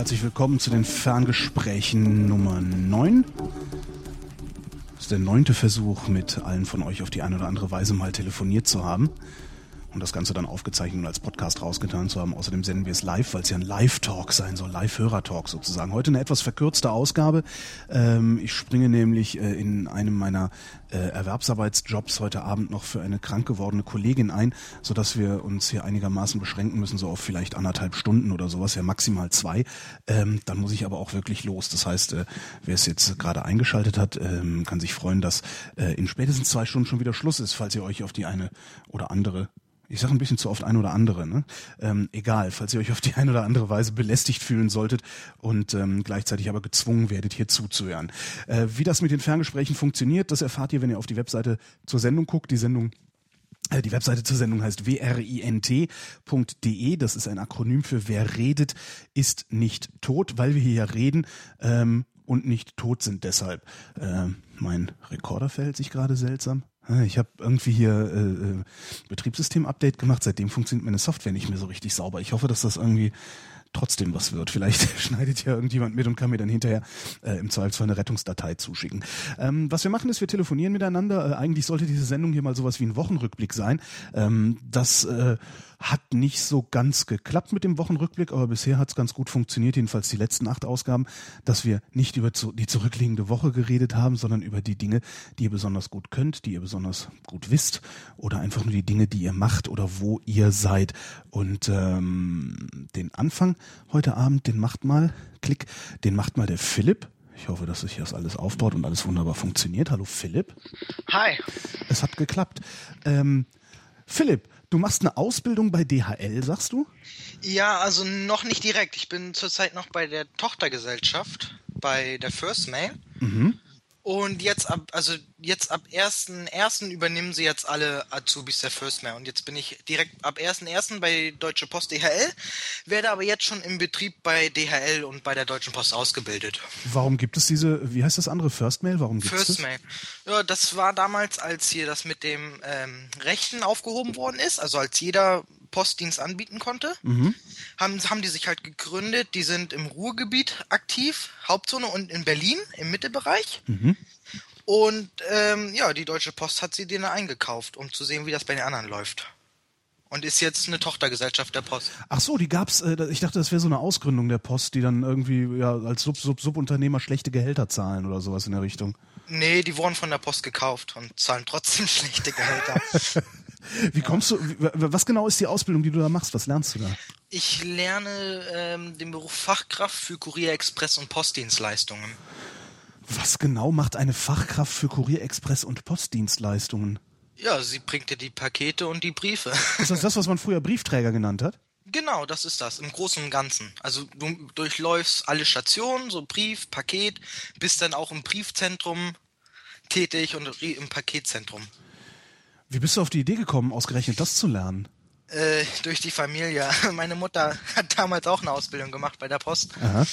Herzlich willkommen zu den Ferngesprächen Nummer 9. Das ist der neunte Versuch, mit allen von euch auf die eine oder andere Weise mal telefoniert zu haben und das Ganze dann aufgezeichnet und als Podcast rausgetan zu haben. Außerdem senden wir es live, weil es ja ein Live-Talk sein soll, Live-Hörer-Talk sozusagen. Heute eine etwas verkürzte Ausgabe. Ähm, ich springe nämlich äh, in einem meiner äh, Erwerbsarbeitsjobs heute Abend noch für eine krank gewordene Kollegin ein, sodass wir uns hier einigermaßen beschränken müssen, so auf vielleicht anderthalb Stunden oder sowas, ja maximal zwei. Ähm, dann muss ich aber auch wirklich los. Das heißt, äh, wer es jetzt gerade eingeschaltet hat, ähm, kann sich freuen, dass äh, in spätestens zwei Stunden schon wieder Schluss ist, falls ihr euch auf die eine oder andere ich sage ein bisschen zu oft ein oder andere, ne? Ähm, egal, falls ihr euch auf die eine oder andere Weise belästigt fühlen solltet und ähm, gleichzeitig aber gezwungen werdet, hier zuzuhören. Äh, wie das mit den Ferngesprächen funktioniert, das erfahrt ihr, wenn ihr auf die Webseite zur Sendung guckt. Die Sendung äh, die Webseite zur Sendung heißt wrint.de. Das ist ein Akronym für Wer redet, ist nicht tot, weil wir hier ja reden ähm, und nicht tot sind deshalb. Äh, mein Rekorder verhält sich gerade seltsam. Ah, ich habe irgendwie hier äh, äh, Betriebssystem-Update gemacht, seitdem funktioniert meine Software nicht mehr so richtig sauber. Ich hoffe, dass das irgendwie trotzdem was wird. Vielleicht schneidet ja irgendjemand mit und kann mir dann hinterher äh, im Zweifelsfall eine Rettungsdatei zuschicken. Ähm, was wir machen ist, wir telefonieren miteinander. Äh, eigentlich sollte diese Sendung hier mal sowas wie ein Wochenrückblick sein. Ähm, das äh, hat nicht so ganz geklappt mit dem Wochenrückblick, aber bisher hat es ganz gut funktioniert, jedenfalls die letzten acht Ausgaben, dass wir nicht über die zurückliegende Woche geredet haben, sondern über die Dinge, die ihr besonders gut könnt, die ihr besonders gut wisst oder einfach nur die Dinge, die ihr macht oder wo ihr seid. Und ähm, den Anfang heute Abend, den macht mal, klick, den macht mal der Philipp. Ich hoffe, dass sich das alles aufbaut und alles wunderbar funktioniert. Hallo Philipp. Hi. Es hat geklappt. Ähm, Philipp, Du machst eine Ausbildung bei DHL, sagst du? Ja, also noch nicht direkt. Ich bin zurzeit noch bei der Tochtergesellschaft, bei der First Mail. Mhm. Und jetzt ab, also jetzt ab 1.1. übernehmen sie jetzt alle Azubis der First Mail. Und jetzt bin ich direkt ab 1.1. bei Deutsche Post DHL, werde aber jetzt schon im Betrieb bei DHL und bei der Deutschen Post ausgebildet. Warum gibt es diese, wie heißt das andere, First Mail? Warum gibt First es das? Mail. Ja, das war damals, als hier das mit dem ähm, Rechten aufgehoben worden ist, also als jeder Postdienst anbieten konnte. Mhm. Haben, haben die sich halt gegründet. Die sind im Ruhrgebiet aktiv, Hauptzone und in Berlin im Mittelbereich. Mhm. Und ähm, ja, die Deutsche Post hat sie denen eingekauft, um zu sehen, wie das bei den anderen läuft. Und ist jetzt eine Tochtergesellschaft der Post. Ach so, die gab's. Äh, ich dachte, das wäre so eine Ausgründung der Post, die dann irgendwie ja als Sub Sub Subunternehmer schlechte Gehälter zahlen oder sowas in der Richtung. Nee, die wurden von der Post gekauft und zahlen trotzdem schlechte Gehälter. Wie kommst du, was genau ist die Ausbildung, die du da machst? Was lernst du da? Ich lerne ähm, den Beruf Fachkraft für Kurier, Express und Postdienstleistungen. Was genau macht eine Fachkraft für Kurier, Express und Postdienstleistungen? Ja, sie bringt dir die Pakete und die Briefe. Ist das das, was man früher Briefträger genannt hat? Genau, das ist das, im Großen und Ganzen. Also du durchläufst alle Stationen, so Brief, Paket, bist dann auch im Briefzentrum tätig und im Paketzentrum. Wie bist du auf die Idee gekommen, ausgerechnet das zu lernen? Äh, durch die Familie. Meine Mutter hat damals auch eine Ausbildung gemacht bei der Post. Aha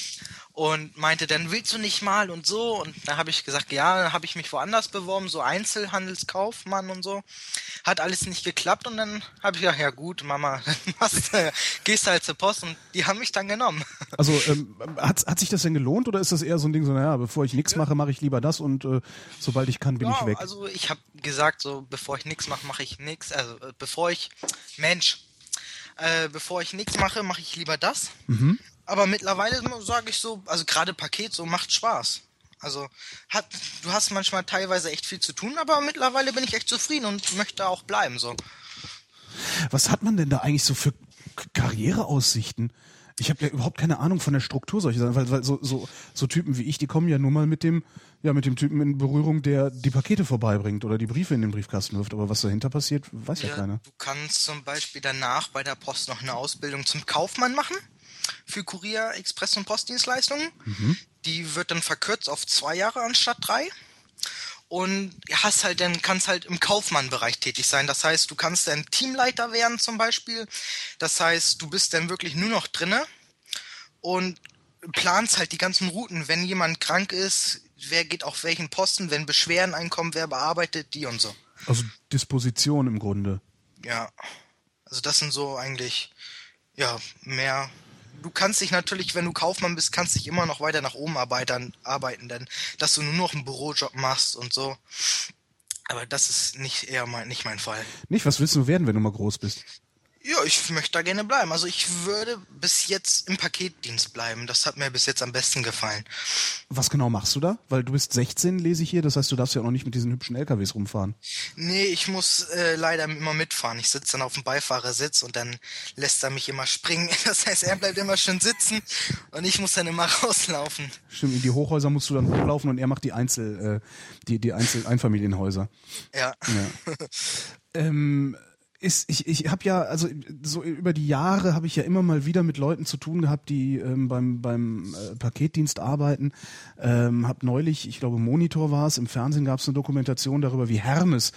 und meinte, dann willst du nicht mal und so. Und da habe ich gesagt, ja, dann habe ich mich woanders beworben, so Einzelhandelskaufmann und so. Hat alles nicht geklappt und dann habe ich gesagt, ja gut, Mama, äh, gehst halt zur Post und die haben mich dann genommen. Also ähm, hat, hat sich das denn gelohnt oder ist das eher so ein Ding, so naja, bevor ich nichts mache, mache ich lieber das und äh, sobald ich kann, bin ja, ich weg? Also ich habe gesagt, so bevor ich nichts mache, mache ich nichts. Also äh, bevor ich, Mensch, äh, bevor ich nichts mache, mache ich lieber das. Mhm. Aber mittlerweile sage ich so, also gerade Paket so macht Spaß. Also hat, du hast manchmal teilweise echt viel zu tun, aber mittlerweile bin ich echt zufrieden und möchte auch bleiben so. Was hat man denn da eigentlich so für Karriereaussichten? Ich habe ja überhaupt keine Ahnung von der Struktur solcher Sachen, weil, weil so, so, so Typen wie ich, die kommen ja nur mal mit dem, ja, mit dem Typen in Berührung, der die Pakete vorbeibringt oder die Briefe in den Briefkasten wirft. Aber was dahinter passiert, weiß ja, ja keiner. Du kannst zum Beispiel danach bei der Post noch eine Ausbildung zum Kaufmann machen für Kurier, Express und Postdienstleistungen. Mhm. Die wird dann verkürzt auf zwei Jahre anstatt drei. Und hast halt dann, kannst halt im Kaufmannbereich tätig sein. Das heißt, du kannst dann Teamleiter werden zum Beispiel. Das heißt, du bist dann wirklich nur noch drinne und planst halt die ganzen Routen, wenn jemand krank ist, wer geht auf welchen Posten, wenn Beschwerden einkommen, wer bearbeitet die und so. Also Disposition im Grunde. Ja. Also das sind so eigentlich, ja, mehr du kannst dich natürlich, wenn du Kaufmann bist, kannst dich immer noch weiter nach oben arbeiten, arbeiten denn dass du nur noch einen Bürojob machst und so. Aber das ist nicht eher mein, nicht mein Fall. Nicht, was willst du werden, wenn du mal groß bist? Ja, ich möchte da gerne bleiben. Also ich würde bis jetzt im Paketdienst bleiben. Das hat mir bis jetzt am besten gefallen. Was genau machst du da? Weil du bist 16, lese ich hier. Das heißt, du darfst ja auch noch nicht mit diesen hübschen LKWs rumfahren. Nee, ich muss äh, leider immer mitfahren. Ich sitze dann auf dem Beifahrersitz und dann lässt er mich immer springen. Das heißt, er bleibt immer schön sitzen und ich muss dann immer rauslaufen. Stimmt, in die Hochhäuser musst du dann hochlaufen und er macht die Einzel, äh, die, die Einzel-Einfamilienhäuser. Ja. ja. ähm, ist, ich, ich habe ja, also so über die Jahre habe ich ja immer mal wieder mit Leuten zu tun gehabt, die ähm, beim, beim äh, Paketdienst arbeiten. Ähm, hab neulich, ich glaube Monitor war es, im Fernsehen gab es eine Dokumentation darüber, wie Hermes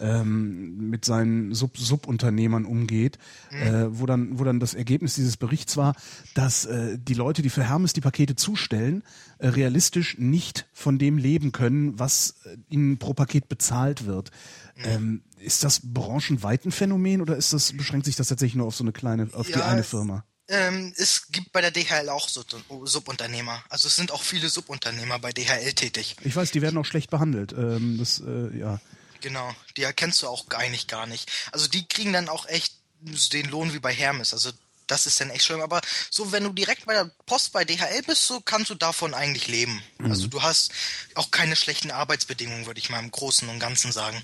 ähm, mit seinen Sub Subunternehmern umgeht, mhm. äh, wo dann, wo dann das Ergebnis dieses Berichts war, dass äh, die Leute, die für Hermes die Pakete zustellen, äh, realistisch nicht von dem leben können, was äh, ihnen pro Paket bezahlt wird. Mhm. Ähm, ist das branchenweit ein Phänomen oder ist das, beschränkt sich das tatsächlich nur auf so eine kleine, auf ja, die eine Firma? Ähm, es gibt bei der DHL auch Subunternehmer. Also es sind auch viele Subunternehmer bei DHL tätig. Ich weiß, die werden auch schlecht behandelt. Ähm, das, äh, ja. Genau, die erkennst du auch eigentlich gar nicht. Also die kriegen dann auch echt den Lohn wie bei Hermes. Also das ist dann echt schlimm. Aber so, wenn du direkt bei der Post bei DHL bist, so kannst du davon eigentlich leben. Mhm. Also du hast auch keine schlechten Arbeitsbedingungen, würde ich mal im Großen und Ganzen sagen.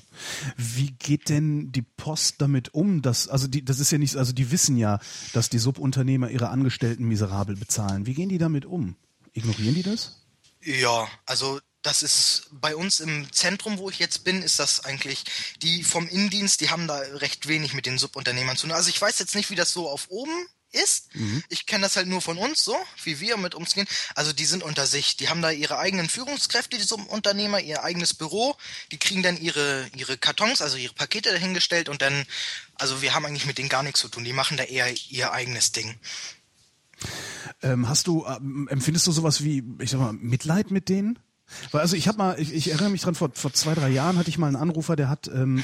Wie geht denn die Post damit um? Dass, also die, das ist ja nicht, also die wissen ja, dass die Subunternehmer ihre Angestellten miserabel bezahlen. Wie gehen die damit um? Ignorieren die das? Ja, also das ist bei uns im Zentrum, wo ich jetzt bin, ist das eigentlich, die vom Innendienst, die haben da recht wenig mit den Subunternehmern zu tun. Also ich weiß jetzt nicht, wie das so auf oben ist. Mhm. Ich kenne das halt nur von uns, so, wie wir mit uns gehen. Also die sind unter sich. Die haben da ihre eigenen Führungskräfte, die Subunternehmer, ihr eigenes Büro. Die kriegen dann ihre, ihre Kartons, also ihre Pakete dahingestellt und dann, also wir haben eigentlich mit denen gar nichts zu tun. Die machen da eher ihr eigenes Ding. Ähm, hast du, ähm, empfindest du sowas wie, ich sag mal, Mitleid mit denen? Weil also ich habe mal, ich, ich, erinnere mich dran, vor, vor zwei, drei Jahren hatte ich mal einen Anrufer, der hat, ähm,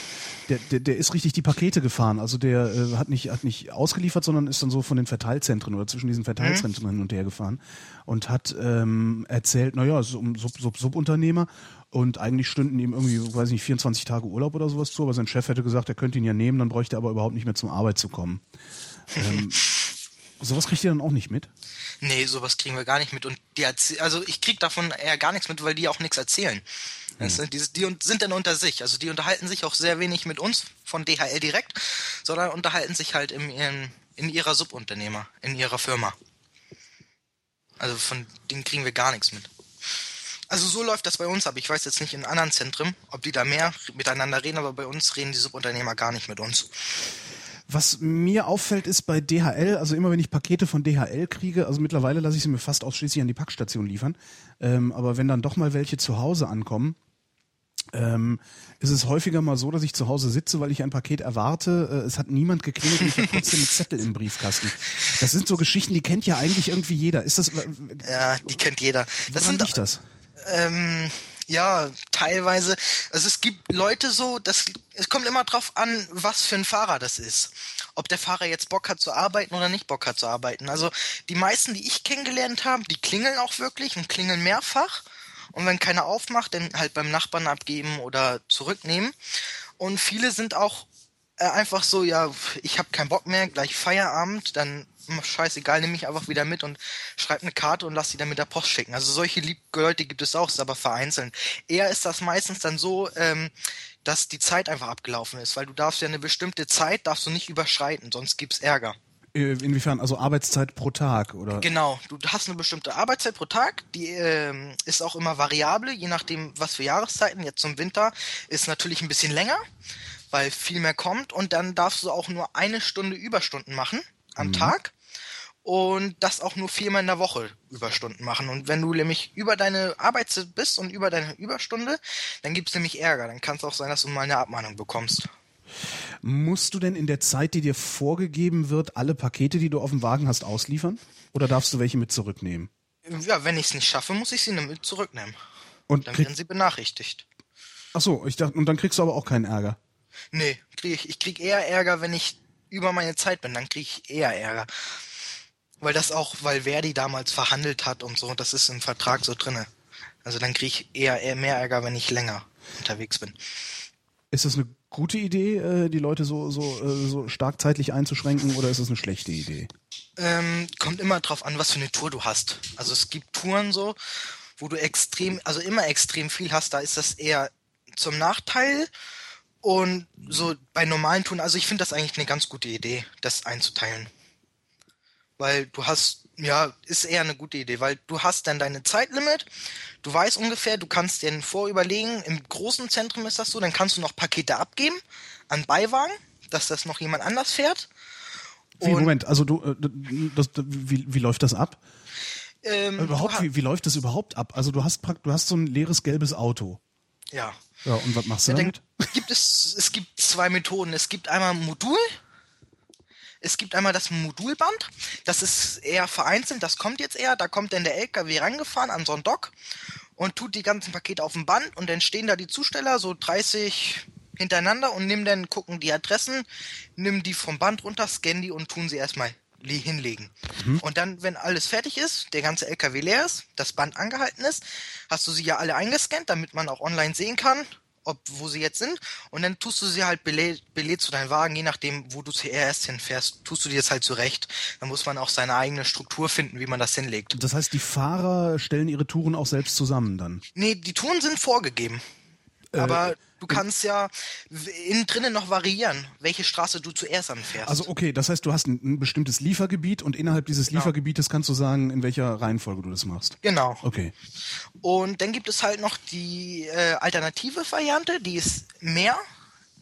der, der, der ist richtig die Pakete gefahren. Also der äh, hat nicht, hat nicht ausgeliefert, sondern ist dann so von den Verteilzentren oder zwischen diesen Verteilzentren mhm. hin und her gefahren und hat ähm, erzählt, naja, es ist um Sub, Sub, Subunternehmer und eigentlich stünden ihm irgendwie, weiß ich nicht, 24 Tage Urlaub oder sowas zu, aber sein Chef hätte gesagt, er könnte ihn ja nehmen, dann bräuchte er aber überhaupt nicht mehr zum Arbeit zu kommen. ähm, sowas kriegt ihr dann auch nicht mit? Nee, sowas kriegen wir gar nicht mit. Und die also ich krieg davon eher gar nichts mit, weil die auch nichts erzählen. Mhm. Weißt die, die sind dann unter sich. Also die unterhalten sich auch sehr wenig mit uns von DHL direkt, sondern unterhalten sich halt im, in, in ihrer Subunternehmer, in ihrer Firma. Also von denen kriegen wir gar nichts mit. Also so läuft das bei uns ab. Ich weiß jetzt nicht in anderen Zentren, ob die da mehr miteinander reden, aber bei uns reden die Subunternehmer gar nicht mit uns. Was mir auffällt, ist bei DHL, also immer wenn ich Pakete von DHL kriege, also mittlerweile lasse ich sie mir fast ausschließlich an die Packstation liefern, ähm, aber wenn dann doch mal welche zu Hause ankommen, ähm, ist es häufiger mal so, dass ich zu Hause sitze, weil ich ein Paket erwarte. Äh, es hat niemand geklingelt und ich habe trotzdem einen Zettel im Briefkasten. Das sind so Geschichten, die kennt ja eigentlich irgendwie jeder. Ist das? Ja, die kennt jeder. Das sind liegt das? Ähm, ja, teilweise. Also es gibt Leute so, das, es kommt immer drauf an, was für ein Fahrer das ist. Ob der Fahrer jetzt Bock hat zu arbeiten oder nicht Bock hat zu arbeiten. Also die meisten, die ich kennengelernt habe, die klingeln auch wirklich und klingeln mehrfach. Und wenn keiner aufmacht, dann halt beim Nachbarn abgeben oder zurücknehmen. Und viele sind auch äh, einfach so, ja, ich habe keinen Bock mehr, gleich Feierabend, dann scheißegal, nehme ich einfach wieder mit und schreibe eine Karte und lass sie dann mit der Post schicken. Also solche Leute gibt es auch, ist aber vereinzelt. Eher ist das meistens dann so, ähm, dass die Zeit einfach abgelaufen ist, weil du darfst ja eine bestimmte Zeit darfst du nicht überschreiten, sonst gibt's Ärger. Äh, inwiefern? Also Arbeitszeit pro Tag, oder? Genau, du hast eine bestimmte Arbeitszeit pro Tag, die ähm, ist auch immer variabel, je nachdem, was für Jahreszeiten. Jetzt zum Winter ist natürlich ein bisschen länger, weil viel mehr kommt und dann darfst du auch nur eine Stunde Überstunden machen am mhm. Tag und das auch nur viermal in der Woche Überstunden machen. Und wenn du nämlich über deine Arbeitszeit bist und über deine Überstunde, dann gibt es nämlich Ärger. Dann kann es auch sein, dass du mal eine Abmahnung bekommst. Musst du denn in der Zeit, die dir vorgegeben wird, alle Pakete, die du auf dem Wagen hast, ausliefern? Oder darfst du welche mit zurücknehmen? Ja, wenn ich es nicht schaffe, muss ich sie mit zurücknehmen. Und dann werden sie benachrichtigt. Ach so, ich dachte, und dann kriegst du aber auch keinen Ärger. Nee, krieg ich, ich krieg eher Ärger, wenn ich über meine Zeit bin, dann krieg ich eher Ärger. Weil das auch, weil Verdi damals verhandelt hat und so, das ist im Vertrag so drinne. Also dann kriege ich eher, eher mehr Ärger, wenn ich länger unterwegs bin. Ist das eine gute Idee, äh, die Leute so, so, äh, so stark zeitlich einzuschränken oder ist das eine schlechte Idee? Ähm, kommt immer drauf an, was für eine Tour du hast. Also es gibt Touren so, wo du extrem, also immer extrem viel hast, da ist das eher zum Nachteil. Und so bei normalen Touren, also ich finde das eigentlich eine ganz gute Idee, das einzuteilen. Weil du hast, ja, ist eher eine gute Idee, weil du hast dann deine Zeitlimit, du weißt ungefähr, du kannst dir vorüberlegen, im großen Zentrum ist das so, dann kannst du noch Pakete abgeben an Beiwagen, dass das noch jemand anders fährt. Wie, Moment, also du, äh, das, wie, wie läuft das ab? Ähm, überhaupt, wie, wie läuft das überhaupt ab? Also du hast du hast so ein leeres gelbes Auto. Ja. Ja, und was machst du ja, damit? Gibt es, es gibt zwei Methoden. Es gibt einmal ein Modul. Es gibt einmal das Modulband. Das ist eher vereinzelt. Das kommt jetzt eher. Da kommt dann der LKW rangefahren an so einen Dock und tut die ganzen Pakete auf dem Band und dann stehen da die Zusteller, so 30 hintereinander und nehmen dann, gucken die Adressen, nehmen die vom Band runter, scannen die und tun sie erstmal hinlegen. Mhm. Und dann, wenn alles fertig ist, der ganze LKW leer ist, das Band angehalten ist, hast du sie ja alle eingescannt, damit man auch online sehen kann, ob wo sie jetzt sind. Und dann tust du sie halt belädt belä zu deinem Wagen, je nachdem, wo du zuerst hinfährst, tust du dir das halt zurecht. Dann muss man auch seine eigene Struktur finden, wie man das hinlegt. Das heißt, die Fahrer stellen ihre Touren auch selbst zusammen dann? Nee, die Touren sind vorgegeben. Äh, Aber du kannst ja innen drinnen noch variieren, welche Straße du zuerst anfährst. Also okay, das heißt, du hast ein, ein bestimmtes Liefergebiet und innerhalb dieses genau. Liefergebietes kannst du sagen, in welcher Reihenfolge du das machst. Genau. Okay. Und dann gibt es halt noch die äh, alternative Variante, die ist mehr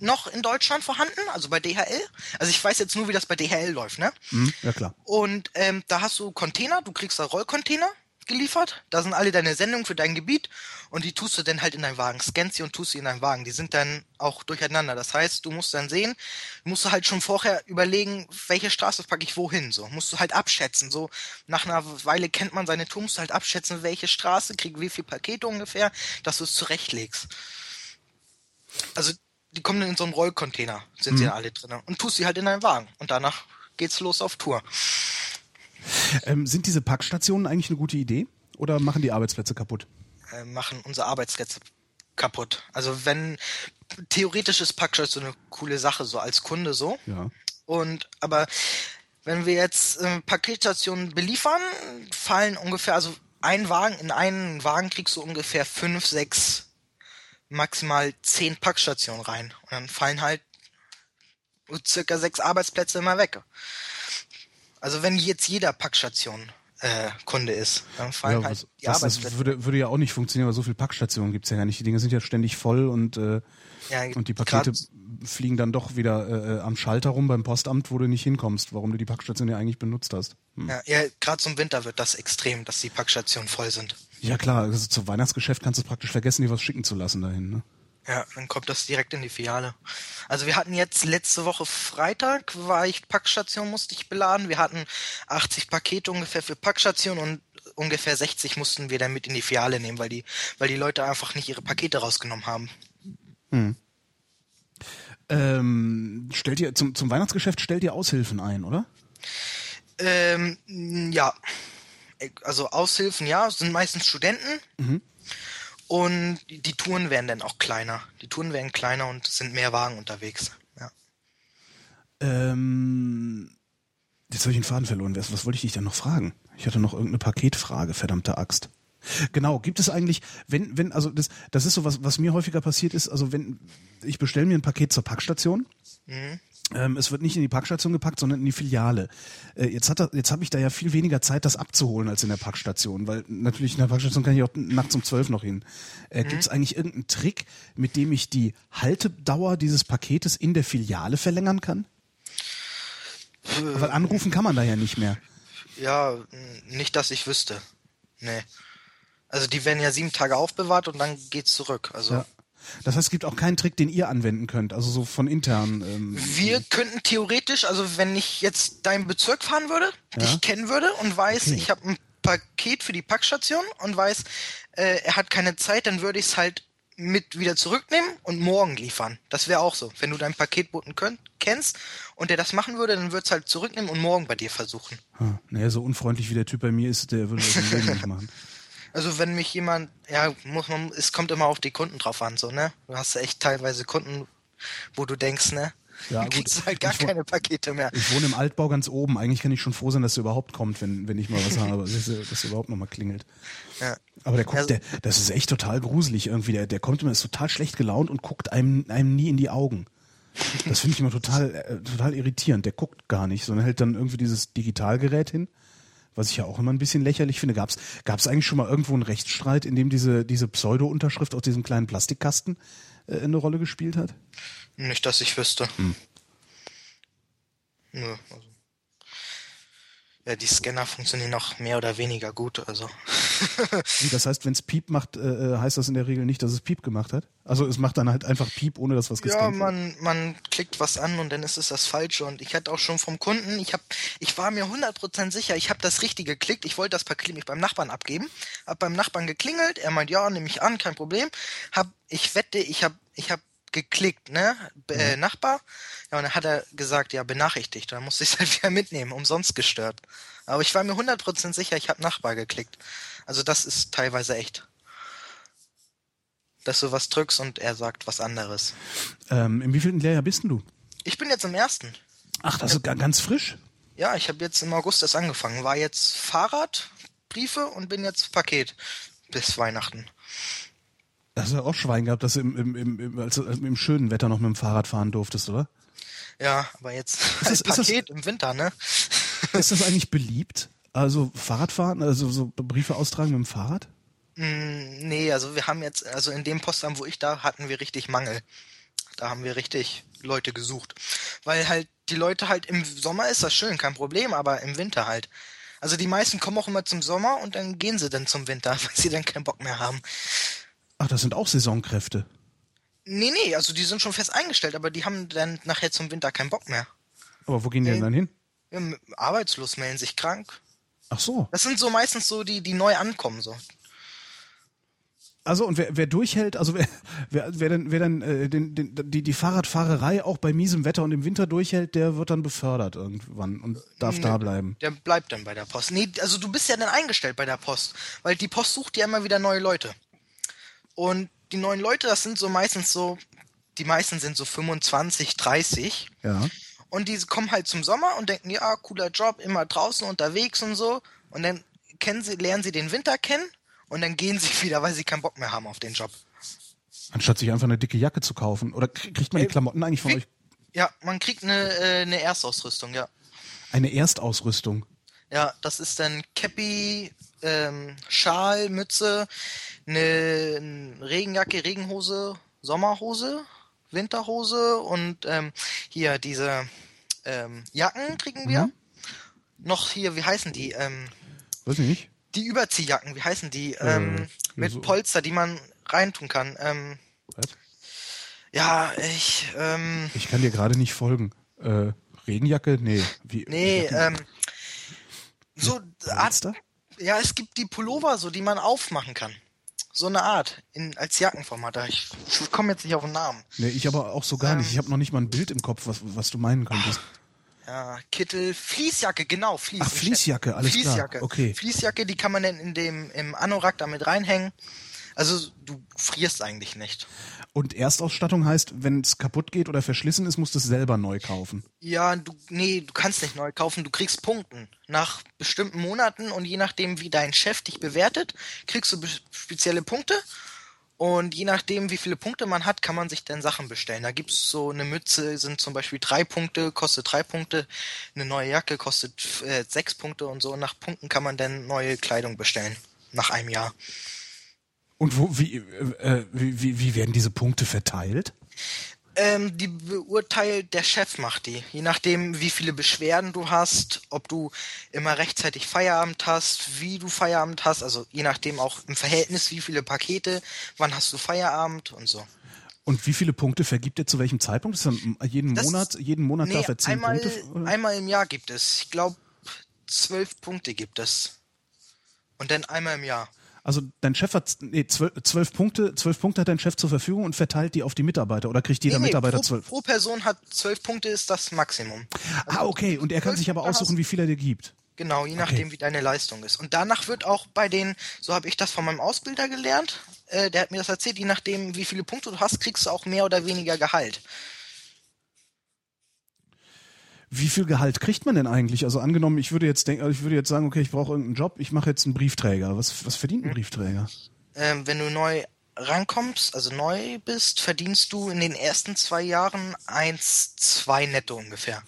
noch in Deutschland vorhanden, also bei DHL. Also ich weiß jetzt nur, wie das bei DHL läuft, ne? Mhm, ja klar. Und ähm, da hast du Container, du kriegst da Rollcontainer geliefert. Da sind alle deine Sendungen für dein Gebiet und die tust du dann halt in deinen Wagen. Scannst sie und tust sie in deinen Wagen. Die sind dann auch durcheinander. Das heißt, du musst dann sehen, musst du halt schon vorher überlegen, welche Straße packe ich wohin. So musst du halt abschätzen. So nach einer Weile kennt man seine Tour, musst du halt abschätzen, welche Straße kriegt wie viel Pakete ungefähr, dass du es zurechtlegst. Also die kommen dann in so einem Rollcontainer, sind mhm. sie ja alle drin und tust sie halt in deinen Wagen und danach geht's los auf Tour. Ähm, sind diese Packstationen eigentlich eine gute Idee oder machen die Arbeitsplätze kaputt? Äh, machen unsere Arbeitsplätze kaputt. Also wenn theoretisch ist Packstation eine coole Sache so als Kunde so. Ja. Und aber wenn wir jetzt äh, Paketstationen beliefern, fallen ungefähr also ein Wagen in einen Wagen kriegst du ungefähr fünf, sechs, maximal zehn Packstationen rein und dann fallen halt circa sechs Arbeitsplätze immer weg. Also wenn jetzt jeder Packstation äh, Kunde ist, dann fallen ja, halt die was, Das würde, würde ja auch nicht funktionieren, weil so viele Packstationen gibt's ja gar nicht. Die Dinge sind ja ständig voll und, äh, ja, und die Pakete fliegen dann doch wieder äh, äh, am Schalter rum beim Postamt, wo du nicht hinkommst, warum du die Packstation ja eigentlich benutzt hast. Hm. Ja, ja gerade zum Winter wird das extrem, dass die Packstationen voll sind. Ja klar, also zum Weihnachtsgeschäft kannst du praktisch vergessen, dir was schicken zu lassen dahin. Ne? Ja, dann kommt das direkt in die Filiale. Also wir hatten jetzt letzte Woche Freitag, war ich Packstation, musste ich beladen. Wir hatten 80 Pakete ungefähr für Packstation und ungefähr 60 mussten wir dann mit in die Filiale nehmen, weil die, weil die Leute einfach nicht ihre Pakete rausgenommen haben. Hm. Ähm, stellt ihr zum, zum Weihnachtsgeschäft stellt ihr Aushilfen ein, oder? Ähm, ja. Also Aushilfen, ja, sind meistens Studenten. Mhm. Und die Touren werden dann auch kleiner. Die Touren werden kleiner und sind mehr Wagen unterwegs. Ja. Ähm, jetzt habe ich den Faden verloren. Was, was wollte ich dich denn noch fragen? Ich hatte noch irgendeine Paketfrage, verdammte Axt. Genau, gibt es eigentlich, wenn, wenn, also das, das ist so was, was mir häufiger passiert ist, also wenn, ich bestelle mir ein Paket zur Packstation, mhm. Ähm, es wird nicht in die Packstation gepackt, sondern in die Filiale. Äh, jetzt hat er, jetzt habe ich da ja viel weniger Zeit, das abzuholen als in der Packstation, weil natürlich in der Packstation kann ich auch nachts um zwölf noch hin. Äh, mhm. Gibt es eigentlich irgendeinen Trick, mit dem ich die Haltedauer dieses Paketes in der Filiale verlängern kann? Äh, weil anrufen kann man da ja nicht mehr. Ja, nicht, dass ich wüsste. Nee. Also die werden ja sieben Tage aufbewahrt und dann geht's zurück. Also ja. Das heißt, es gibt auch keinen Trick, den ihr anwenden könnt, also so von intern. Ähm, wir könnten theoretisch, also wenn ich jetzt deinen Bezirk fahren würde, ja? dich kennen würde und weiß, okay. ich habe ein Paket für die Packstation und weiß, äh, er hat keine Zeit, dann würde ich es halt mit wieder zurücknehmen und morgen liefern. Das wäre auch so. Wenn du deinen Paketboten könnt, kennst und der das machen würde, dann würd's halt zurücknehmen und morgen bei dir versuchen. Hm. Naja, so unfreundlich wie der Typ bei mir ist, der würde das nicht machen. Also wenn mich jemand, ja, muss man, es kommt immer auf die Kunden drauf an, so, ne? Du hast echt teilweise Kunden, wo du denkst, ne? Ja, du kriegst halt gar keine Pakete mehr. Ich wohne im Altbau ganz oben. Eigentlich kann ich schon froh sein, dass er überhaupt kommt, wenn, wenn ich mal was habe, dass er, er überhaupt noch mal klingelt. Ja. Aber der guckt, Also- der, das ist echt total gruselig irgendwie. Der, der kommt immer, ist total schlecht gelaunt und guckt einem, einem nie in die Augen. Das finde ich immer total, äh, total irritierend. Der guckt gar nicht, sondern hält dann irgendwie dieses Digitalgerät hin, was ich ja auch immer ein bisschen lächerlich finde. Gab's, gab's eigentlich schon mal irgendwo einen Rechtsstreit, in dem diese, diese Pseudo-Unterschrift aus diesem kleinen Plastikkasten äh, eine Rolle gespielt hat? Nicht, dass ich wüsste. Hm. Nö, also. Ja, die Scanner funktionieren auch mehr oder weniger gut, also. Wie, das heißt, wenn es Piep macht, äh, äh, heißt das in der Regel nicht, dass es Piep gemacht hat? Also es macht dann halt einfach Piep, ohne dass was Ja, gescannt wird. man, man klickt was an und dann ist es das Falsche. Und ich hatte auch schon vom Kunden, ich hab, ich war mir 100% sicher, ich habe das Richtige geklickt. Ich wollte das Paket nämlich beim Nachbarn abgeben. Hab beim Nachbarn geklingelt, er meint, ja, nehme ich an, kein Problem. Hab, ich wette, ich hab, ich hab geklickt, ne? Äh, Nachbar. Ja, und dann hat er gesagt, ja, benachrichtigt. Dann musste ich es halt wieder mitnehmen, umsonst gestört. Aber ich war mir 100% sicher, ich habe Nachbar geklickt. Also das ist teilweise echt. Dass du was drückst und er sagt was anderes. Ähm, in wievielten Lehrjahr bist denn du? Ich bin jetzt im ersten. Ach, das ist ga- ganz frisch. Ja, ich habe jetzt im August erst angefangen. War jetzt Fahrrad, Briefe und bin jetzt Paket bis Weihnachten. Hast du ja auch Schwein gehabt, dass du im, im, im, im, als, du im schönen Wetter noch mit dem Fahrrad fahren durftest, oder? Ja, aber jetzt das- als ist das- Paket im Winter, ne? Ist das eigentlich beliebt? Also Fahrradfahren, also so Briefe austragen mit dem Fahrrad? Mm, nee, also wir haben jetzt, also in dem Postamt, wo ich da, hatten wir richtig Mangel. Da haben wir richtig Leute gesucht. Weil halt die Leute halt im Sommer ist das schön, kein Problem, aber im Winter halt. Also die meisten kommen auch immer zum Sommer und dann gehen sie dann zum Winter, weil sie dann keinen Bock mehr haben. Ach, das sind auch Saisonkräfte. Nee, nee, also die sind schon fest eingestellt, aber die haben dann nachher zum Winter keinen Bock mehr. Aber wo gehen die denn Nee. dann hin? Ja, arbeitslos melden sich krank. Ach so. Das sind so meistens so die, die neu ankommen, so. Also und wer, wer durchhält, also wer, wer, wer dann, wer dann äh, den, den, die, die Fahrradfahrerei auch bei miesem Wetter und im Winter durchhält, der wird dann befördert irgendwann und darf da bleiben. Der bleibt dann bei der Post. Nee, also du bist ja dann eingestellt bei der Post, weil die Post sucht ja immer wieder neue Leute. Und die neuen Leute, das sind so meistens so, die meisten sind so 25, 30. Ja. Und die kommen halt zum Sommer und denken, ja, cooler Job, immer draußen unterwegs und so. Und dann kennen sie, lernen sie den Winter kennen und dann gehen sie wieder, weil sie keinen Bock mehr haben auf den Job. Anstatt sich einfach eine dicke Jacke zu kaufen. Oder krie- kriegt man die Äh, Klamotten eigentlich von euch? Ja, man kriegt eine, äh, eine Erstausrüstung, ja. Eine Erstausrüstung. Ja, das ist dann Cappy, ähm, Schal, Mütze, eine Regenjacke, Regenhose, Sommerhose, Winterhose und ähm, hier diese ähm, Jacken kriegen wir. Noch hier, wie heißen die? Ähm, Weiß ich nicht. die Überziehjacken, wie heißen die? Ähm, mit so- Polster, die man reintun kann. Ähm, Was? ja, ich, ähm, Ich kann dir gerade nicht folgen. Äh, Regenjacke? Nee. Wie, nee, ähm, so Art? Ja, es gibt die Pullover, so die man aufmachen kann. So eine Art, in, als Jackenformat. Ich, ich komme jetzt nicht auf den Namen. Nee, ich aber auch so gar nicht. Ich habe noch nicht mal ein Bild im Kopf, was, was du meinen könntest. Ja, Kittel, Fließjacke, genau, Fließ. Ach, Fließjacke, alles klar. Fließjacke. Okay. Fließjacke, die kann man dann in dem, im Anorak damit reinhängen. Also, du frierst eigentlich nicht. Und Erstausstattung heißt, wenn es kaputt geht oder verschlissen ist, musst du es selber neu kaufen. Ja, du, nee, du kannst nicht neu kaufen, du kriegst Punkten. Nach bestimmten Monaten und je nachdem, wie dein Chef dich bewertet, kriegst du spezielle Punkte. Und je nachdem, wie viele Punkte man hat, kann man sich dann Sachen bestellen. Da gibt's so eine Mütze, sind zum Beispiel drei Punkte, kostet drei Punkte. Eine neue Jacke kostet äh, sechs Punkte und so. Und nach Punkten kann man dann neue Kleidung bestellen. Nach einem Jahr. Und wo, wie, äh, wie, wie, wie werden diese Punkte verteilt? Ähm, die beurteilt, der Chef macht die. Je nachdem, wie viele Beschwerden du hast, ob du immer rechtzeitig Feierabend hast, wie du Feierabend hast, also je nachdem auch im Verhältnis, wie viele Pakete, wann hast du Feierabend und so. Und wie viele Punkte vergibt er zu welchem Zeitpunkt? Ist dann jeden Das- Monat, jeden Monat Nee, darf er zehn einmal, Punkte? Oder? einmal im Jahr gibt es. Ich glaube, zwölf Punkte gibt es. Und dann einmal im Jahr. Also dein Chef hat nee, zwölf, zwölf Punkte, zwölf Punkte hat dein Chef zur Verfügung und verteilt die auf die Mitarbeiter oder kriegt jeder Nee, nee, Mitarbeiter pro, zwölf? pro Person hat zwölf Punkte ist das Maximum. ah, okay. Und er kann sich aber aussuchen, wie viel er dir gibt. Genau, je nachdem, wie deine Leistung ist. Und danach wird auch bei den, so habe ich das von meinem Ausbilder gelernt, äh, der hat mir das erzählt, je nachdem, wie viele Punkte du hast, kriegst du auch mehr oder weniger Gehalt. Wie viel Gehalt kriegt man denn eigentlich? Also angenommen, ich würde jetzt denken, also ich würde jetzt sagen, okay, ich brauche irgendeinen Job, ich mache jetzt einen Briefträger. Was, was verdient ein Briefträger? Ähm, wenn du neu rankommst, also neu bist, verdienst du in den ersten zwei Jahren 1, 2 netto ungefähr.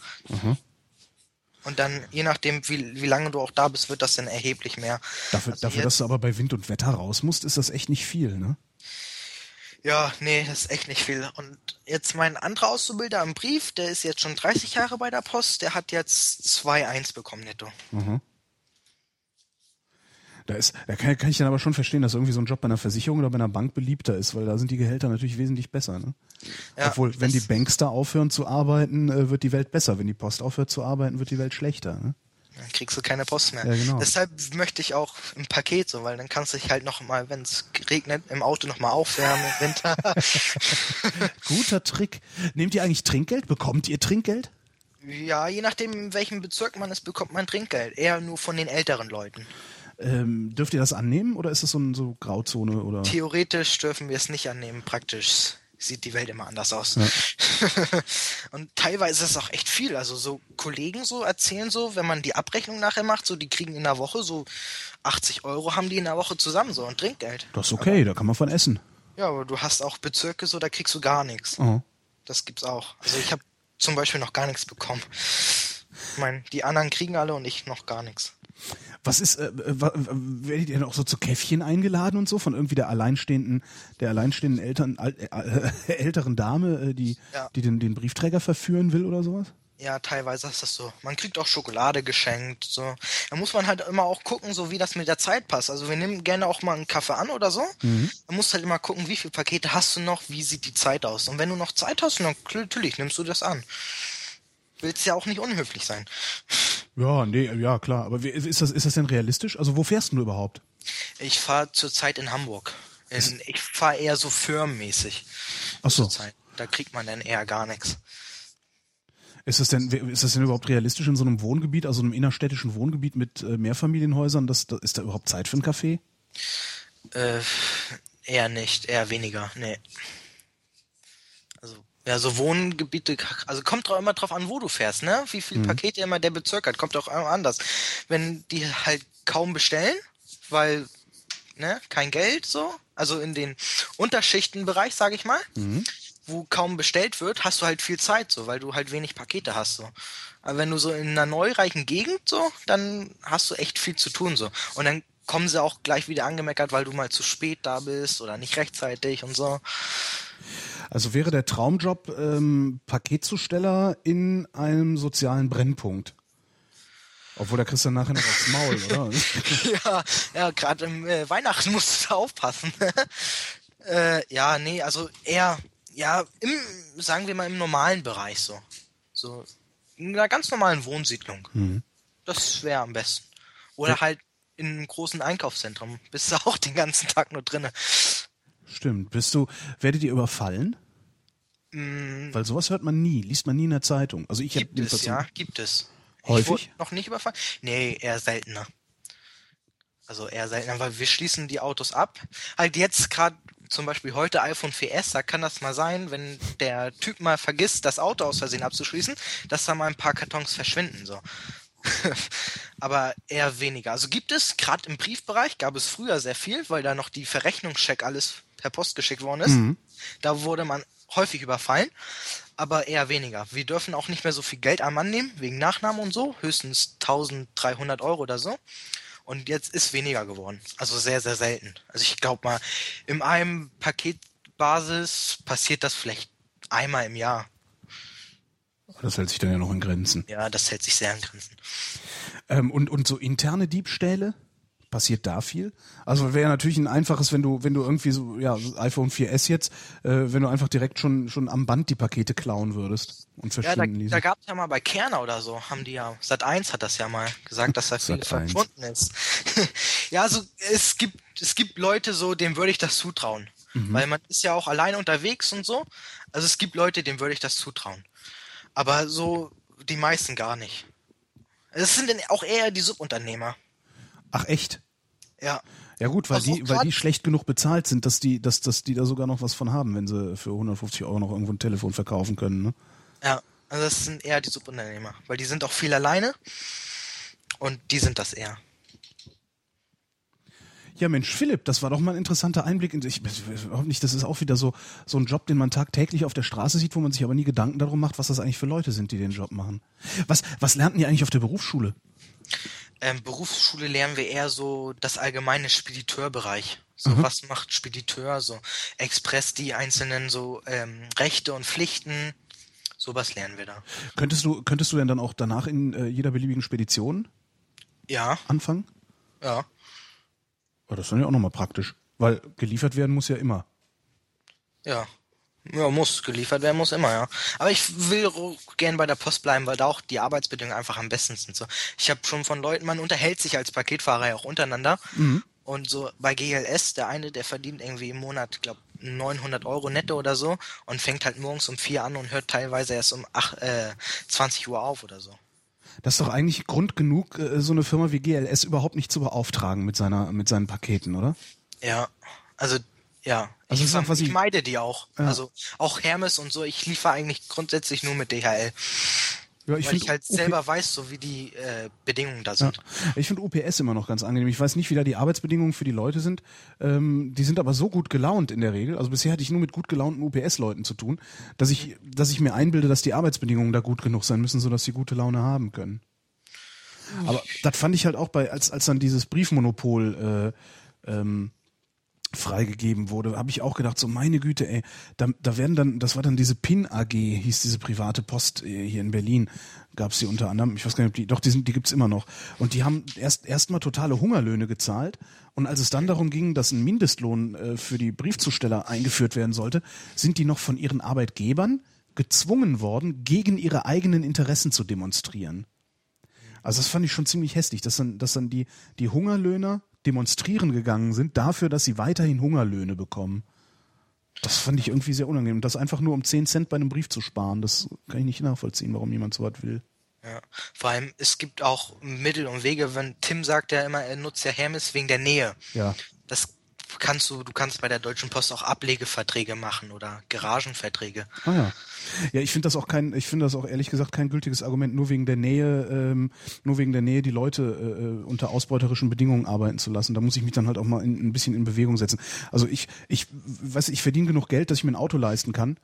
Und dann, je nachdem, wie, wie lange du auch da bist, wird das dann erheblich mehr. Dafür, Also dafür dass du aber bei Wind und Wetter raus musst, ist das echt nicht viel, ne? Ja, nee, das ist echt nicht viel. Und jetzt mein anderer Auszubildender am Brief, der ist jetzt schon 30 Jahre bei der Post, der hat jetzt 2,1 bekommen netto. Da ist, da kann, kann ich dann aber schon verstehen, dass irgendwie so ein Job bei einer Versicherung oder bei einer Bank beliebter ist, weil da sind die Gehälter natürlich wesentlich besser, ne? Ja, Obwohl, wenn die Bankster aufhören zu arbeiten, äh, wird die Welt besser. Wenn die Post aufhört zu arbeiten, wird die Welt schlechter, ne? Dann kriegst du keine Post mehr. Ja, genau. Deshalb möchte ich auch ein Paket so, weil dann kannst du dich halt noch mal, wenn es regnet, im Auto noch mal aufwärmen im Winter. Guter Trick. Nehmt ihr eigentlich Trinkgeld? Bekommt ihr Trinkgeld? ja, je nachdem, in welchem Bezirk man ist, bekommt man Trinkgeld. Eher nur von den älteren Leuten. Ähm, dürft ihr das annehmen oder ist das so, ein, so Grauzone oder? Theoretisch dürfen wir es nicht annehmen. Praktisch sieht die Welt immer anders aus. und teilweise ist es auch echt viel. Also so Kollegen so erzählen so, wenn man die Abrechnung nachher macht, so die kriegen in der Woche so 80 Euro haben die in der Woche zusammen so und Trinkgeld. Das ist okay, da kann man von essen. Ja, aber du hast auch Bezirke so, da kriegst du gar nichts. Oh. Das gibt's auch. Also ich habe zum Beispiel noch gar nichts bekommen. Ich meine, die anderen kriegen alle und ich noch gar nichts. Was ist, äh, wa- werdet ihr denn auch so zu Käffchen eingeladen und so von irgendwie der alleinstehenden, der alleinstehenden Eltern, al- äh, älteren Dame, äh, die, Ja. die den, den Briefträger verführen will oder sowas? Ja, teilweise ist das so. Man kriegt auch Schokolade geschenkt, so. Da muss man halt immer auch gucken, so wie das mit der Zeit passt. Also wir nehmen gerne auch mal einen Kaffee an oder so. Mhm. Man muss halt immer gucken, wie viele Pakete hast du noch, wie sieht die Zeit aus. Und wenn du noch Zeit hast, dann natürlich nimmst du das an. Willst ja auch nicht unhöflich sein. Ja, nee, ja, klar. Aber wie, ist das, ist das denn realistisch? Also wo fährst du überhaupt? Ich fahre zurzeit in Hamburg. In, ich fahre eher so firmenmäßig. Ach so. Zurzeit. Da kriegt man dann eher gar nichts. Ist das denn, ist das denn überhaupt realistisch in so einem Wohngebiet, also einem innerstädtischen Wohngebiet mit äh, Mehrfamilienhäusern? Das, das, ist da überhaupt Zeit für einen Kaffee? Äh, eher nicht, eher weniger, nee. Ja, so Wohngebiete, also kommt doch immer drauf an, wo du fährst, ne? Wie viele Pakete immer der Bezirk hat, kommt auch immer anders. Wenn die halt kaum bestellen, weil, ne, kein Geld so, also in den Unterschichtenbereich, sage ich mal, wo kaum bestellt wird, hast du halt viel Zeit so, weil du halt wenig Pakete hast so. Aber wenn du so in einer neureichen Gegend so, dann hast du echt viel zu tun so. Und dann kommen sie auch gleich wieder angemeckert, weil du mal zu spät da bist oder nicht rechtzeitig und so. Also wäre der Traumjob ähm, Paketzusteller in einem sozialen Brennpunkt. Obwohl, da kriegst du nachher noch aufs Maul, oder? ja, ja, gerade im äh, Weihnachten musst du da aufpassen. äh, ja, nee, also eher, ja, im, sagen wir mal im normalen Bereich so. So, in einer ganz normalen Wohnsiedlung. Das wäre am besten. Oder halt in einem großen Einkaufszentrum. Bist du auch den ganzen Tag nur drinne. Stimmt. Bist du, werdet ihr überfallen? Weil sowas hört man nie, liest man nie in der Zeitung. Also ich Gibt es, ja, gibt es. Häufig? Noch nicht überfallen. Nee, eher seltener. Also eher seltener, weil wir schließen die Autos ab. Halt jetzt gerade zum Beispiel heute iPhone 4S, da kann das mal sein, wenn der Typ mal vergisst, das Auto aus Versehen abzuschließen, dass da mal ein paar Kartons verschwinden, so. Aber eher weniger. Also gibt es, gerade im Briefbereich gab es früher sehr viel, weil da noch die Verrechnungscheck alles per Post geschickt worden ist. Da wurde man häufig überfallen, aber eher weniger. Wir dürfen auch nicht mehr so viel Geld am Mann nehmen, wegen Nachname und so, höchstens 1300 Euro oder so. Und jetzt ist weniger geworden. Also sehr, sehr selten. Also ich glaube mal, in einem Paketbasis passiert das vielleicht einmal im Jahr. Das hält sich dann ja noch in Grenzen. Ja, das hält sich sehr an Grenzen. Ähm, und, und so interne Diebstähle? Passiert da viel? Also wäre natürlich ein einfaches, wenn du, wenn du irgendwie so, ja, iPhone 4S jetzt, äh, wenn du einfach direkt schon, schon am Band die Pakete klauen würdest und Ja, da, verschwinden da gab es ja mal bei Kerner oder so, haben die ja, Sat 1 hat das ja mal gesagt, dass da viel Sat.1. verschwunden ist. ja, also es gibt, es gibt Leute so, denen würde ich das zutrauen. Mhm. Weil man ist ja auch alleine unterwegs und so. Also es gibt Leute, denen würde ich das zutrauen. Aber so die meisten gar nicht. Es sind auch eher die Subunternehmer. Ach echt? Ja. Ja gut, weil die, weil die schlecht genug bezahlt sind, dass die, dass, dass die da sogar noch was von haben, wenn sie für 150 Euro noch irgendwo ein Telefon verkaufen können. Ne? Ja, also das sind eher die Subunternehmer, weil die sind auch viel alleine und die sind das eher. Ja, Mensch, Philipp, das war doch mal ein interessanter Einblick. In, ich hoffe nicht, das ist auch wieder so, so ein Job, den man tagtäglich auf der Straße sieht, wo man sich aber nie Gedanken darum macht, was das eigentlich für Leute sind, die den Job machen. Was, was lernten die eigentlich auf der Berufsschule? Ähm, Berufsschule lernen wir eher so das allgemeine Spediteurbereich. So, mhm. was macht Spediteur, so Express, die einzelnen so ähm, Rechte und Pflichten, sowas lernen wir da. Könntest du, könntest du denn dann auch danach in äh, jeder beliebigen Spedition ja. anfangen? Ja. Aber das ist dann ja auch nochmal praktisch. Weil geliefert werden muss ja immer. Ja. Ja, muss. Geliefert werden muss immer, ja. Aber ich will gern bei der Post bleiben, weil da auch die Arbeitsbedingungen einfach am besten sind. So. Ich habe schon von Leuten, man unterhält sich als Paketfahrer ja auch untereinander. Mhm. Und so bei GLS, der eine, der verdient irgendwie im Monat, glaube 900 Euro netto oder so und fängt halt morgens um vier an und hört teilweise erst um ach, äh, 20 Uhr auf oder so. Das ist doch eigentlich Grund genug, äh, so eine Firma wie GLS überhaupt nicht zu beauftragen mit seiner, mit seinen Paketen, oder? Ja, also ja. Also ich, was ich, ich meide die auch. Ja. Also auch Hermes und so, ich liefere eigentlich grundsätzlich nur mit DHL. Ja, ich weil ich halt selber weiß, so wie die äh, Bedingungen da sind. Ja. Ich finde UPS immer noch ganz angenehm. Ich weiß nicht, wie da die Arbeitsbedingungen für die Leute sind. Ähm, die sind aber so gut gelaunt in der Regel. Also bisher hatte ich nur mit gut gelaunten UPS-Leuten zu tun, dass ich, dass ich mir einbilde, dass die Arbeitsbedingungen da gut genug sein müssen, sodass sie gute Laune haben können. Aber das fand ich halt auch bei, als, als dann dieses Briefmonopol äh, ähm, freigegeben wurde, habe ich auch gedacht, so meine Güte, ey, da, da werden dann, das war dann diese PIN AG, hieß diese private Post äh, hier in Berlin, gab es die unter anderem, ich weiß gar nicht, ob die, doch, die, die gibt's immer noch. Und die haben erst erstmal totale Hungerlöhne gezahlt. Und als es dann darum ging, dass ein Mindestlohn äh, für die Briefzusteller eingeführt werden sollte, sind die noch von ihren Arbeitgebern gezwungen worden, gegen ihre eigenen Interessen zu demonstrieren. Also das fand ich schon ziemlich hässlich, dass dann, dass dann die, die Hungerlöhner demonstrieren gegangen sind dafür, dass sie weiterhin Hungerlöhne bekommen. Das fand ich irgendwie sehr unangenehm. Das einfach nur um 10 Cent bei einem Brief zu sparen, das kann ich nicht nachvollziehen, warum jemand so was will. Ja, vor allem, es gibt auch Mittel und Wege, wenn Tim sagt ja immer, er nutzt ja Hermes wegen der Nähe. Ja. Das kannst du, du kannst bei der Deutschen Post auch Ablegeverträge machen oder Garagenverträge. Ah ja. Ja, ich finde das auch kein, ich finde das auch ehrlich gesagt kein gültiges Argument, nur wegen der Nähe, ähm, nur wegen der Nähe die Leute äh, unter ausbeuterischen Bedingungen arbeiten zu lassen. Da muss ich mich dann halt auch mal in, ein bisschen in Bewegung setzen. Also ich, ich, weiß, ich verdiene genug Geld, dass ich mir ein Auto leisten kann.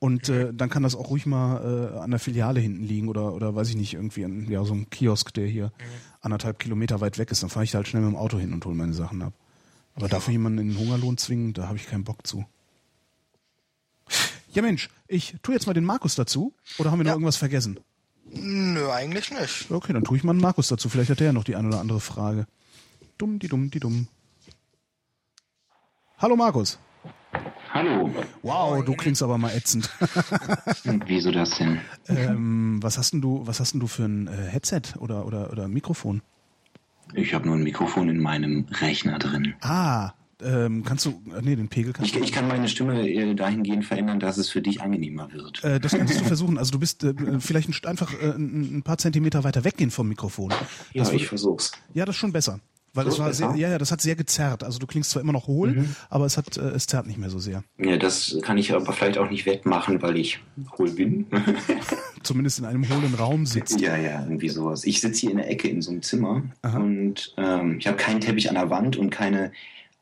Und äh, dann kann das auch ruhig mal äh, an der Filiale hinten liegen oder oder weiß ich nicht, irgendwie an ja, so einem Kiosk, der hier mhm. anderthalb Kilometer weit weg ist. Dann fahre ich da halt schnell mit dem Auto hin und hole meine Sachen ab. Aber ja. dafür jemanden in den Hungerlohn zwingen, da habe ich keinen Bock zu. Ja Mensch, ich tue jetzt mal den Markus dazu. Oder haben wir ja. noch irgendwas vergessen? Nö, eigentlich nicht. Okay, dann tue ich mal den Markus dazu. Vielleicht hat der ja noch die eine oder andere Frage. Dumm, die dumm, die dumm. Hallo Markus. Hallo. Wow, du klingst aber mal ätzend. Wieso das denn? Ähm, was hast denn du, was hast denn du für ein äh, Headset oder, oder, oder Mikrofon? Ich habe nur ein Mikrofon in meinem Rechner drin. Ah, ähm, kannst du, äh, nee, den Pegel kannst ich, du. Ich kann meine Stimme äh, dahingehend verändern, dass es für dich angenehmer wird. Äh, das kannst du versuchen. Also du bist äh, vielleicht einfach äh, ein, paar Zentimeter weiter weggehen vom Mikrofon. Ja, das ich versuch's. Ja, das ist schon besser. Weil so, das war sehr, ja, ja, das hat sehr gezerrt. Also du klingst zwar immer noch hohl, mhm. aber es hat, äh, es zerrt nicht mehr so sehr. Ja, das kann ich aber vielleicht auch nicht wettmachen, weil ich hohl bin. Zumindest in einem hohlen Raum sitzt. Ja, ja, irgendwie sowas. Ich sitze hier in der Ecke in so einem Zimmer Aha. und ähm, ich habe keinen Teppich an der Wand und keine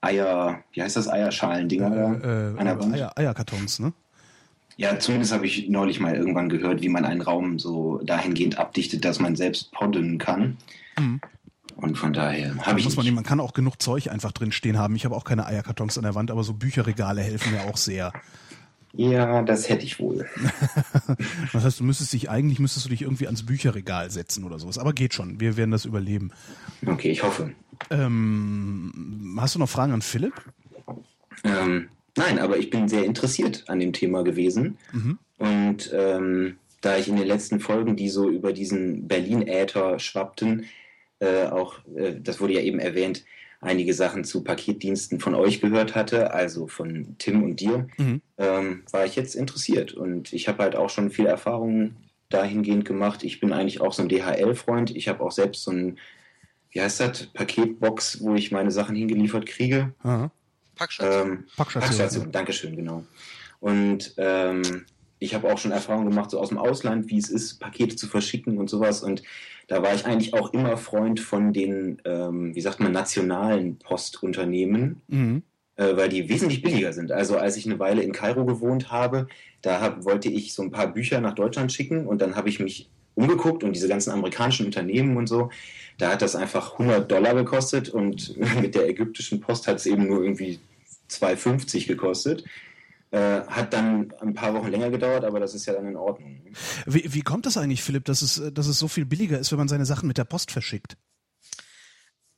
Eier, wie heißt das, Eierschalen-Dinger äh, äh, an der Wand. Eier, Eierkartons, ne? Ja, zumindest habe ich neulich mal irgendwann gehört, wie man einen Raum so dahingehend abdichtet, dass man selbst podden kann. Mhm. Und von daher habe ich. Muss man, man kann auch genug Zeug einfach drin stehen haben. Ich habe auch keine Eierkartons an der Wand, aber so Bücherregale helfen mir auch sehr. Ja, das hätte ich wohl. das heißt, du müsstest dich eigentlich müsstest du dich irgendwie ans Bücherregal setzen oder sowas. Aber geht schon. Wir werden das überleben. Okay, ich hoffe. Ähm, hast du noch Fragen an Philipp? Ähm, nein, aber ich bin sehr interessiert an dem Thema gewesen. Mhm. Und ähm, da ich in den letzten Folgen, die so über diesen Berlin-Äther schwappten, äh, auch, äh, das wurde ja eben erwähnt, einige Sachen zu Paketdiensten von euch gehört hatte, also von Tim und dir, mhm. ähm, war ich jetzt interessiert. Und ich habe halt auch schon viel Erfahrung dahingehend gemacht. Ich bin eigentlich auch so ein DHL-Freund. Ich habe auch selbst so ein, wie heißt das, Paketbox, wo ich meine Sachen hingeliefert kriege. Packstation. Ähm, Packstation. Packstation, Dankeschön, genau. Und ähm, ich habe auch schon Erfahrungen gemacht, so aus dem Ausland, wie es ist, Pakete zu verschicken und sowas. Und da war ich eigentlich auch immer Freund von den, ähm, wie sagt man, nationalen Postunternehmen, mhm. äh, weil die wesentlich billiger sind. Also als ich eine Weile in Kairo gewohnt habe, da hab, wollte ich so ein paar Bücher nach Deutschland schicken und dann habe ich mich umgeguckt und diese ganzen amerikanischen Unternehmen und so, da hat das einfach 100 Dollar gekostet und mit der ägyptischen Post hat es eben nur irgendwie 2,50 gekostet. Äh, hat dann ein paar Wochen länger gedauert, aber das ist ja dann in Ordnung. Wie, wie kommt das eigentlich, Philipp, dass es, dass es so viel billiger ist, wenn man seine Sachen mit der Post verschickt?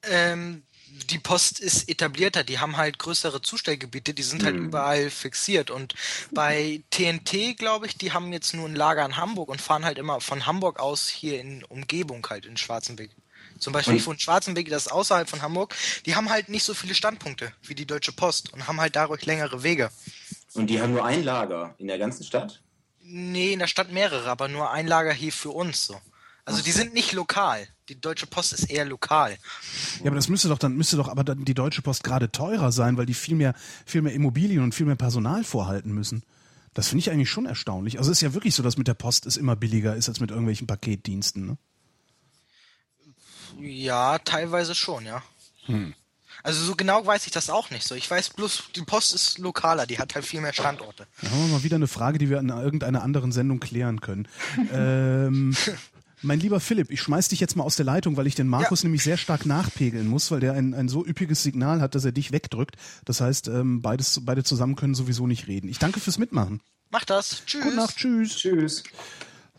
Ähm, die Post ist etablierter, die haben halt größere Zustellgebiete, die sind halt mhm. überall fixiert. Und bei TNT, glaube ich, die haben jetzt nur ein Lager in Hamburg und fahren halt immer von Hamburg aus hier in Umgebung halt in Schwarzenberg. Zum Beispiel und? von Schwarzenberg, das ist außerhalb von Hamburg, die haben halt nicht so viele Standpunkte wie die Deutsche Post und haben halt dadurch längere Wege. Und die haben nur ein Lager in der ganzen Stadt? Nee, in der Stadt mehrere, aber nur ein Lager hier für uns so. Also die sind nicht lokal. Die Deutsche Post ist eher lokal. Ja, aber das müsste doch dann müsste doch aber dann die Deutsche Post gerade teurer sein, weil die viel mehr viel mehr Immobilien und viel mehr Personal vorhalten müssen. Das finde ich eigentlich schon erstaunlich. Also es ist ja wirklich so, dass mit der Post es immer billiger ist als mit irgendwelchen Paketdiensten, ne? Ja, teilweise schon, ja. Hm. Also so genau weiß ich das auch nicht so. Ich weiß bloß, die Post ist lokaler, die hat halt viel mehr Standorte. Da haben wir mal wieder eine Frage, die wir in irgendeiner anderen Sendung klären können. ähm, mein lieber Philipp, ich schmeiß dich jetzt mal aus der Leitung, weil ich den Markus ja. nämlich sehr stark nachpegeln muss, weil der ein, ein so üppiges Signal hat, dass er dich wegdrückt. Das heißt, ähm, beides, beide zusammen können sowieso nicht reden. Ich danke fürs Mitmachen. Mach das. Tschüss. Gute Nacht. Tschüss. Tschüss.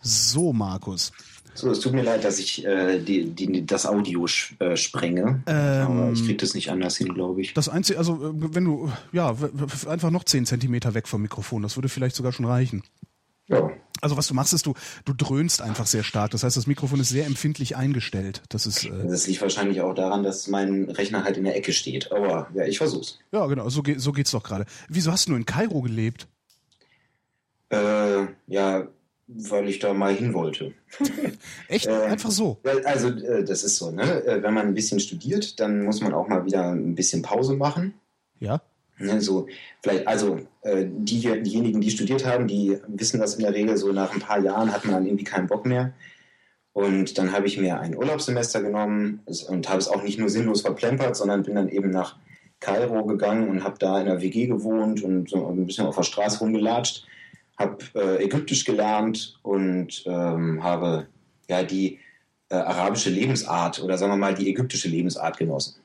So, Markus. So, es tut mir leid, dass ich äh, die, die, das Audio äh, sprenge. Ähm, aber ich kriege das nicht anders hin, glaube ich. Das Einzige, also äh, wenn du, ja, einfach noch 10 Zentimeter weg vom Mikrofon, das würde vielleicht sogar schon reichen. Ja. Also was du machst, ist, du, du dröhnst einfach sehr stark. Das heißt, das Mikrofon ist sehr empfindlich eingestellt. Das ist. Äh das liegt wahrscheinlich auch daran, dass mein Rechner halt in der Ecke steht. Aber ja, ich versuch's. Ja, genau, so, geht, so geht's doch gerade. Wieso hast du nur in Kairo gelebt? Äh, ja, weil ich da mal hin wollte. Echt? äh, Einfach so? Also äh, das ist so, ne? Äh, wenn man ein bisschen studiert, dann muss man auch mal wieder ein bisschen Pause machen. Ja. Ne, so, vielleicht, also äh, die, diejenigen, die studiert haben, die wissen das in der Regel, so nach ein paar Jahren hat man dann irgendwie keinen Bock mehr. Und dann habe ich mir ein Urlaubssemester genommen und habe es auch nicht nur sinnlos verplempert, sondern bin dann eben nach Kairo gegangen und habe da in einer WG gewohnt und so ein bisschen auf der Straße rumgelatscht habe äh, Ägyptisch gelernt und ähm, habe ja die äh, arabische Lebensart oder sagen wir mal die ägyptische Lebensart genossen.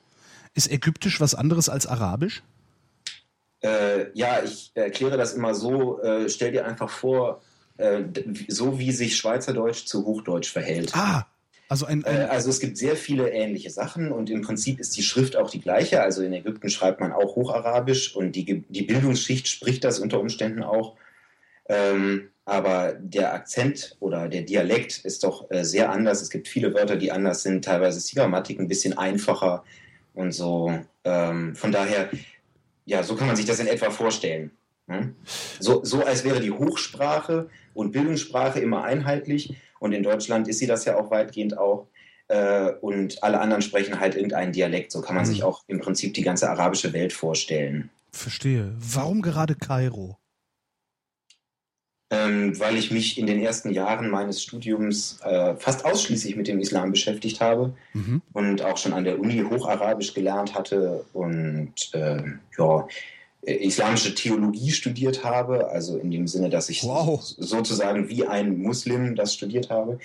Ist Ägyptisch was anderes als Arabisch? Äh, ja, ich erkläre das immer so. Äh, stell dir einfach vor, äh, so wie sich Schweizerdeutsch zu Hochdeutsch verhält. Ah, also, ein, ein äh, also es gibt sehr viele ähnliche Sachen und im Prinzip ist die Schrift auch die gleiche. Also in Ägypten schreibt man auch Hocharabisch und die, die Bildungsschicht spricht das unter Umständen auch. Ähm, aber der Akzent oder der Dialekt ist doch äh, sehr anders. Es gibt viele Wörter, die anders sind. Teilweise ist die Grammatik ein bisschen einfacher und so. Ähm, von daher, ja, so kann man sich das in etwa vorstellen. Ne? So, so als wäre die Hochsprache und Bildungssprache immer einheitlich. Und in Deutschland ist sie das ja auch weitgehend auch. Äh, und alle anderen sprechen halt irgendeinen Dialekt. So kann man mhm. sich auch im Prinzip die ganze arabische Welt vorstellen. Verstehe. Warum gerade Kairo? Ähm, weil ich mich in den ersten Jahren meines Studiums äh, fast ausschließlich mit dem Islam beschäftigt habe mhm. und auch schon an der Uni Hocharabisch gelernt hatte und äh, ja, islamische Theologie studiert habe, also in dem Sinne, dass ich wow. sozusagen wie ein Muslim das studiert habe.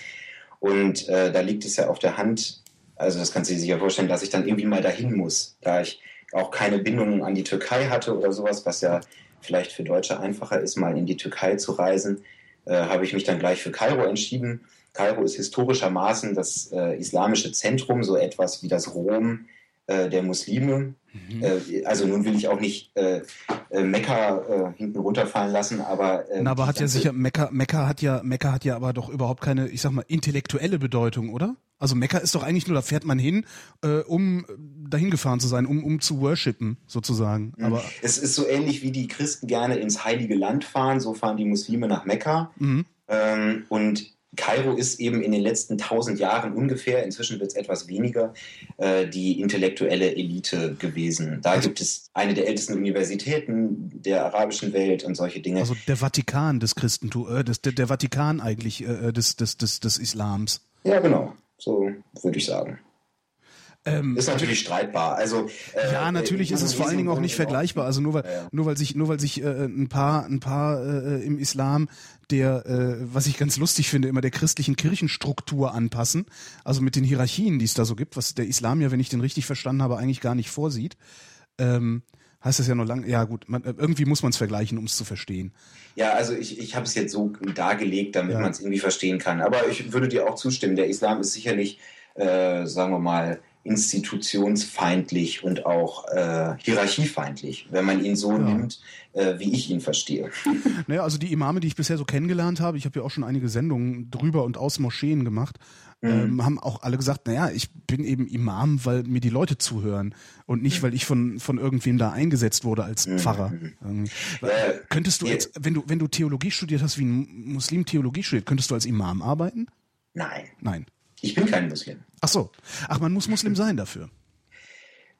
Und äh, da liegt es ja auf der Hand, also das kannst du dir sicher vorstellen, dass ich dann irgendwie mal dahin muss, da ich auch keine Bindungen an die Türkei hatte oder sowas, was ja vielleicht für Deutsche einfacher ist, mal in die Türkei zu reisen, äh, habe ich mich dann gleich für Kairo entschieden. Kairo ist historischermaßen das äh, islamische Zentrum, so etwas wie das Rom der Muslime. Mhm. Äh, also nun will ich auch nicht äh, äh, Mekka äh, hinten runterfallen lassen, aber äh, Na, aber hat ja sicher Mekka Mekka hat ja Mekka hat ja aber doch überhaupt keine, ich sag mal, intellektuelle Bedeutung, oder? Also Mekka ist doch eigentlich nur, da fährt man hin, äh, um dahin gefahren zu sein, um, um zu worshipen, sozusagen. Mhm. Aber es ist so ähnlich wie die Christen gerne ins Heilige Land fahren, so fahren die Muslime nach Mekka. Mhm. Ähm, und Kairo ist eben in den letzten tausend Jahren ungefähr, inzwischen wird es etwas weniger, äh, die intellektuelle Elite gewesen. Da gibt es eine der ältesten Universitäten der arabischen Welt und solche Dinge. Also der Vatikan des Christentums, äh, des, der, der, Vatikan eigentlich äh, äh, des, des, des, des Islams. Ja, genau, so würde ich sagen. Ähm, ist natürlich streitbar. Also äh, ja, natürlich ist es vor allen Dingen auch nicht vergleichbar. Also nur weil ja. nur weil sich nur weil sich äh, ein paar ein paar äh, im Islam der, äh, was ich ganz lustig finde, immer der christlichen Kirchenstruktur anpassen, also mit den Hierarchien, die es da so gibt, was der Islam ja, wenn ich den richtig verstanden habe, eigentlich gar nicht vorsieht. Ähm, heißt das ja noch lange, ja gut, man, irgendwie muss man es vergleichen, um es zu verstehen. Ja, also ich, ich habe es jetzt so dargelegt, damit ja. man es irgendwie verstehen kann. Aber ich würde dir auch zustimmen, der Islam ist sicherlich, äh, sagen wir mal, institutionsfeindlich und auch äh, hierarchiefeindlich, wenn man ihn so ja. nimmt, äh, wie ich ihn verstehe. Naja, also die Imame, die ich bisher so kennengelernt habe, ich habe ja auch schon einige Sendungen drüber und aus Moscheen gemacht, mhm. ähm, haben auch alle gesagt, naja, ich bin eben Imam, weil mir die Leute zuhören und nicht, weil ich von, von irgendwem da eingesetzt wurde als mhm. Pfarrer. Mhm. Äh, könntest du jetzt, wenn du, wenn du Theologie studiert hast, wie ein Muslim Theologie studiert, könntest du als Imam arbeiten? Nein. Nein. Ich bin kein Muslim. Ach so. Ach, man muss Muslim sein dafür.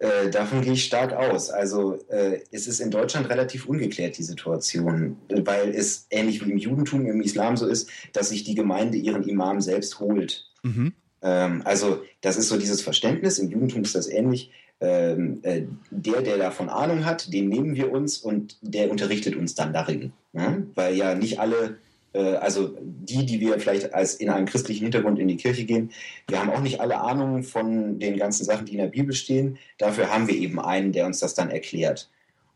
Äh, davon gehe ich stark aus. Also äh, es ist in Deutschland relativ ungeklärt, die Situation, weil es ähnlich wie im Judentum, im Islam so ist, dass sich die Gemeinde ihren Imam selbst holt. Mhm. Ähm, also das ist so dieses Verständnis, im Judentum ist das ähnlich. Ähm, äh, der, der davon Ahnung hat, den nehmen wir uns und der unterrichtet uns dann darin. Ne? Weil ja nicht alle also die, die wir vielleicht als in einem christlichen Hintergrund in die Kirche gehen, wir haben auch nicht alle Ahnung von den ganzen Sachen, die in der Bibel stehen. Dafür haben wir eben einen, der uns das dann erklärt.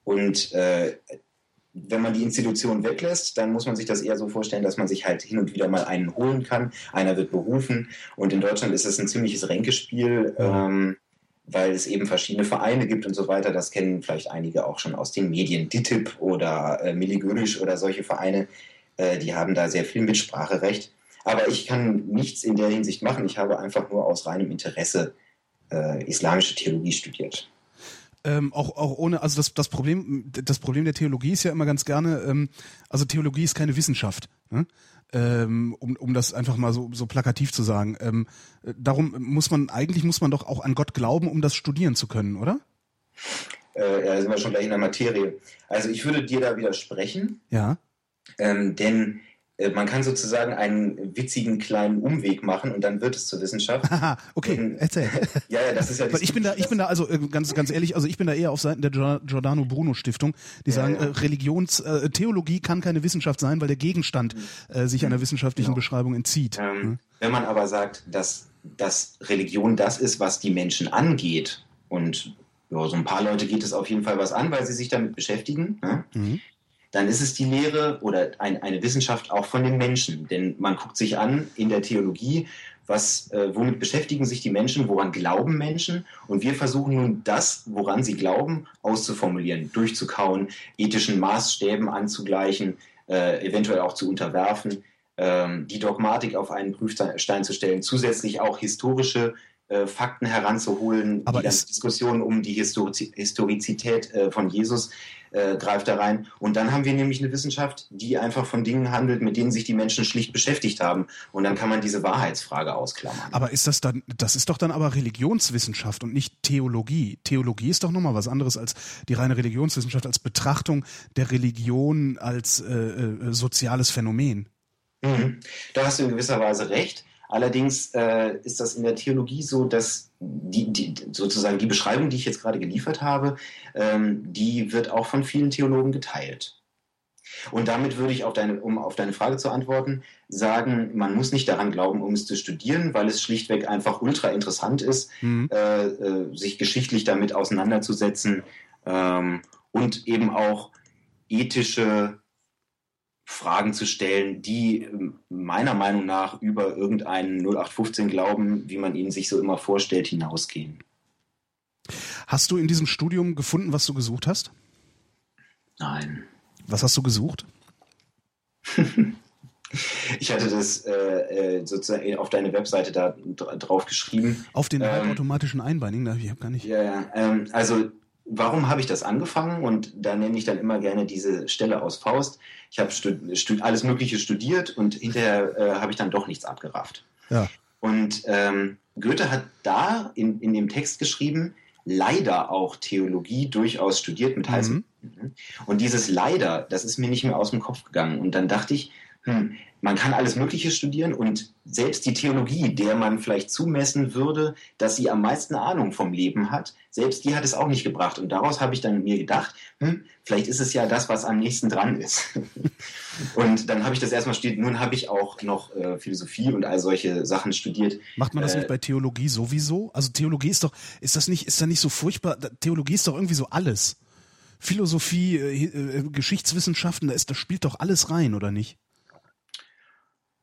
Und äh, wenn man die Institution weglässt, dann muss man sich das eher so vorstellen, dass man sich halt hin und wieder mal einen holen kann. Einer wird berufen. Und in Deutschland ist es ein ziemliches Ränkespiel, ähm, weil es eben verschiedene Vereine gibt und so weiter. Das kennen vielleicht einige auch schon aus den Medien. DITIB oder äh, Milli oder solche Vereine äh, die haben da sehr viel Mitspracherecht. Aber ich kann nichts in der Hinsicht machen. Ich habe einfach nur aus reinem Interesse äh, islamische Theologie studiert. Ähm, auch, auch ohne, also das, das Problem, das Problem der Theologie ist ja immer ganz gerne, ähm, also Theologie ist keine Wissenschaft, ne? ähm, um, um das einfach mal so, so plakativ zu sagen. Ähm, darum muss man, eigentlich muss man doch auch an Gott glauben, um das studieren zu können, oder? Äh, ja, sind wir schon gleich in der Materie. Also ich würde dir da widersprechen. Ja. Ähm, denn äh, man kann sozusagen einen witzigen kleinen Umweg machen und dann wird es zur Wissenschaft. Haha, okay, und, erzähl. ja, ja, das ist ja. Weil ich bin da, ich bin da, also äh, ganz, ganz ehrlich, also ich bin da eher auf Seiten der Giordano Bruno Stiftung, die ja, sagen, ja. Äh, Religions, äh, Theologie kann keine Wissenschaft sein, weil der Gegenstand mhm. äh, sich einer wissenschaftlichen genau. Beschreibung entzieht. Ähm, hm? Wenn man aber sagt, dass, dass Religion das ist, was die Menschen angeht und ja, so ein paar Leute geht es auf jeden Fall was an, weil sie sich damit beschäftigen. Ne? Mhm dann ist es die Lehre oder ein, eine Wissenschaft auch von den Menschen. Denn man guckt sich an in der Theologie, was, äh, womit beschäftigen sich die Menschen, woran glauben Menschen? Und wir versuchen nun das, woran sie glauben, auszuformulieren, durchzukauen, ethischen Maßstäben anzugleichen, äh, eventuell auch zu unterwerfen, äh, die Dogmatik auf einen Prüfstein zu stellen, zusätzlich auch historische äh, Fakten heranzuholen, Aber die Diskussion um die Historizität äh, von Jesus äh, greift da rein. Und dann haben wir nämlich eine Wissenschaft, die einfach von Dingen handelt, mit denen sich die Menschen schlicht beschäftigt haben. Und dann kann man diese Wahrheitsfrage ausklammern. Aber ist das dann, das ist doch dann aber Religionswissenschaft und nicht Theologie. Theologie ist doch nochmal was anderes als die reine Religionswissenschaft, als Betrachtung der Religion als äh, äh, soziales Phänomen. Mhm. Da hast du in gewisser Weise recht. Allerdings äh, ist das in der Theologie so, dass die, die, sozusagen die Beschreibung, die ich jetzt gerade geliefert habe, ähm, die wird auch von vielen Theologen geteilt. Und damit würde ich, auf deine, um auf deine Frage zu antworten, sagen, man muss nicht daran glauben, um es zu studieren, weil es schlichtweg einfach ultra interessant ist, mhm. äh, äh, sich geschichtlich damit auseinanderzusetzen ähm, und eben auch ethische Fragen zu stellen, die ähm, meiner Meinung nach über irgendeinen 0815 Glauben, wie man ihn sich so immer vorstellt, hinausgehen. Hast du in diesem Studium gefunden, was du gesucht hast? Nein. Was hast du gesucht? ich hatte das äh, äh sozusagen auf deine Webseite da drauf geschrieben. Auf den ähm, automatischen Einbeinigen? Ich habe gar nicht. Ja, ja. Ähm, also warum habe ich das angefangen? Und da nenne ich dann immer gerne diese Stelle aus Faust. Ich habe alles Mögliche studiert und hinterher äh, habe ich dann doch nichts abgerafft. Ja. Und ähm, Goethe hat da in, in dem Text geschrieben, leider auch Theologie durchaus studiert mit heißem. Mhm. Und dieses leider, das ist mir nicht mehr aus dem Kopf gegangen. Und dann dachte ich, hm, man kann alles Mögliche studieren und selbst die Theologie, der man vielleicht zumessen würde, dass sie am meisten Ahnung vom Leben hat, selbst die hat es auch nicht gebracht. Und daraus habe ich dann mir gedacht, hm, vielleicht ist es ja das, was am nächsten dran ist. und dann habe ich das erstmal studiert. Nun habe ich auch noch äh, Philosophie und all solche Sachen studiert. Macht man das äh, nicht bei Theologie sowieso? Also Theologie ist doch, ist das nicht, ist da nicht so furchtbar? Theologie ist doch irgendwie so alles. Philosophie, äh, äh Geschichtswissenschaften, da ist, das spielt doch alles rein, oder nicht?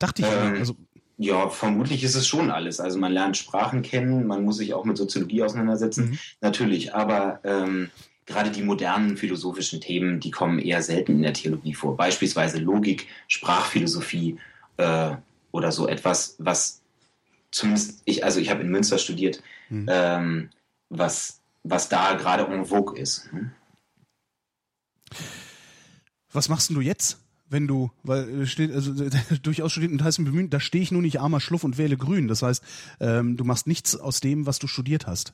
Dachte ich. Ähm, also ja, vermutlich ist es schon alles. Also man lernt Sprachen kennen, man muss sich auch mit Soziologie auseinandersetzen, mhm. natürlich. Aber ähm, gerade die modernen philosophischen Themen, die kommen eher selten in der Theologie vor. Beispielsweise Logik, Sprachphilosophie äh, oder so etwas, was zumindest ich, also ich habe in Münster studiert, mhm. ähm, was, was da gerade en vogue ist. Hm? Was machst du jetzt? Wenn du, weil steht, also durchaus studiert und heißen bemühen, da stehe ich nur nicht armer Schluff und wähle grün. Das heißt, ähm, du machst nichts aus dem, was du studiert hast.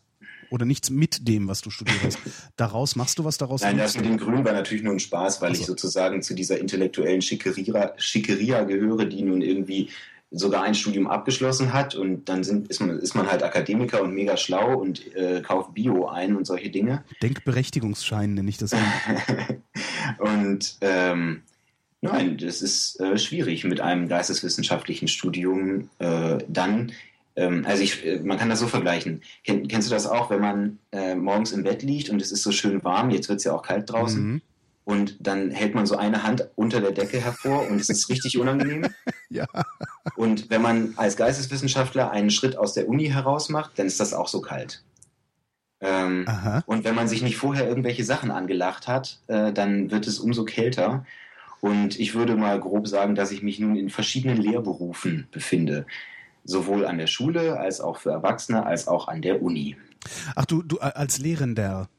Oder nichts mit dem, was du studiert hast. Daraus machst du was daraus? Nein, das mit dem Grün war natürlich nur ein Spaß, weil also. ich sozusagen zu dieser intellektuellen Schickeria, Schickeria gehöre, die nun irgendwie sogar ein Studium abgeschlossen hat und dann sind, ist, man, ist man halt Akademiker und mega schlau und äh, kauft Bio ein und solche Dinge. Denkberechtigungsschein nenne ich das. und ähm, Nein, das ist äh, schwierig mit einem geisteswissenschaftlichen Studium äh, dann. Ähm, also ich, äh, man kann das so vergleichen. Ken, kennst du das auch, wenn man äh, morgens im Bett liegt und es ist so schön warm, jetzt wird es ja auch kalt draußen. Mhm. Und dann hält man so eine Hand unter der Decke hervor und es ist richtig unangenehm. ja. Und wenn man als Geisteswissenschaftler einen Schritt aus der Uni heraus macht, dann ist das auch so kalt. Ähm, und wenn man sich nicht vorher irgendwelche Sachen angelacht hat, äh, dann wird es umso kälter. Und ich würde mal grob sagen, dass ich mich nun in verschiedenen Lehrberufen befinde. Sowohl an der Schule als auch für Erwachsene als auch an der Uni. Ach, du, du als Lehrender?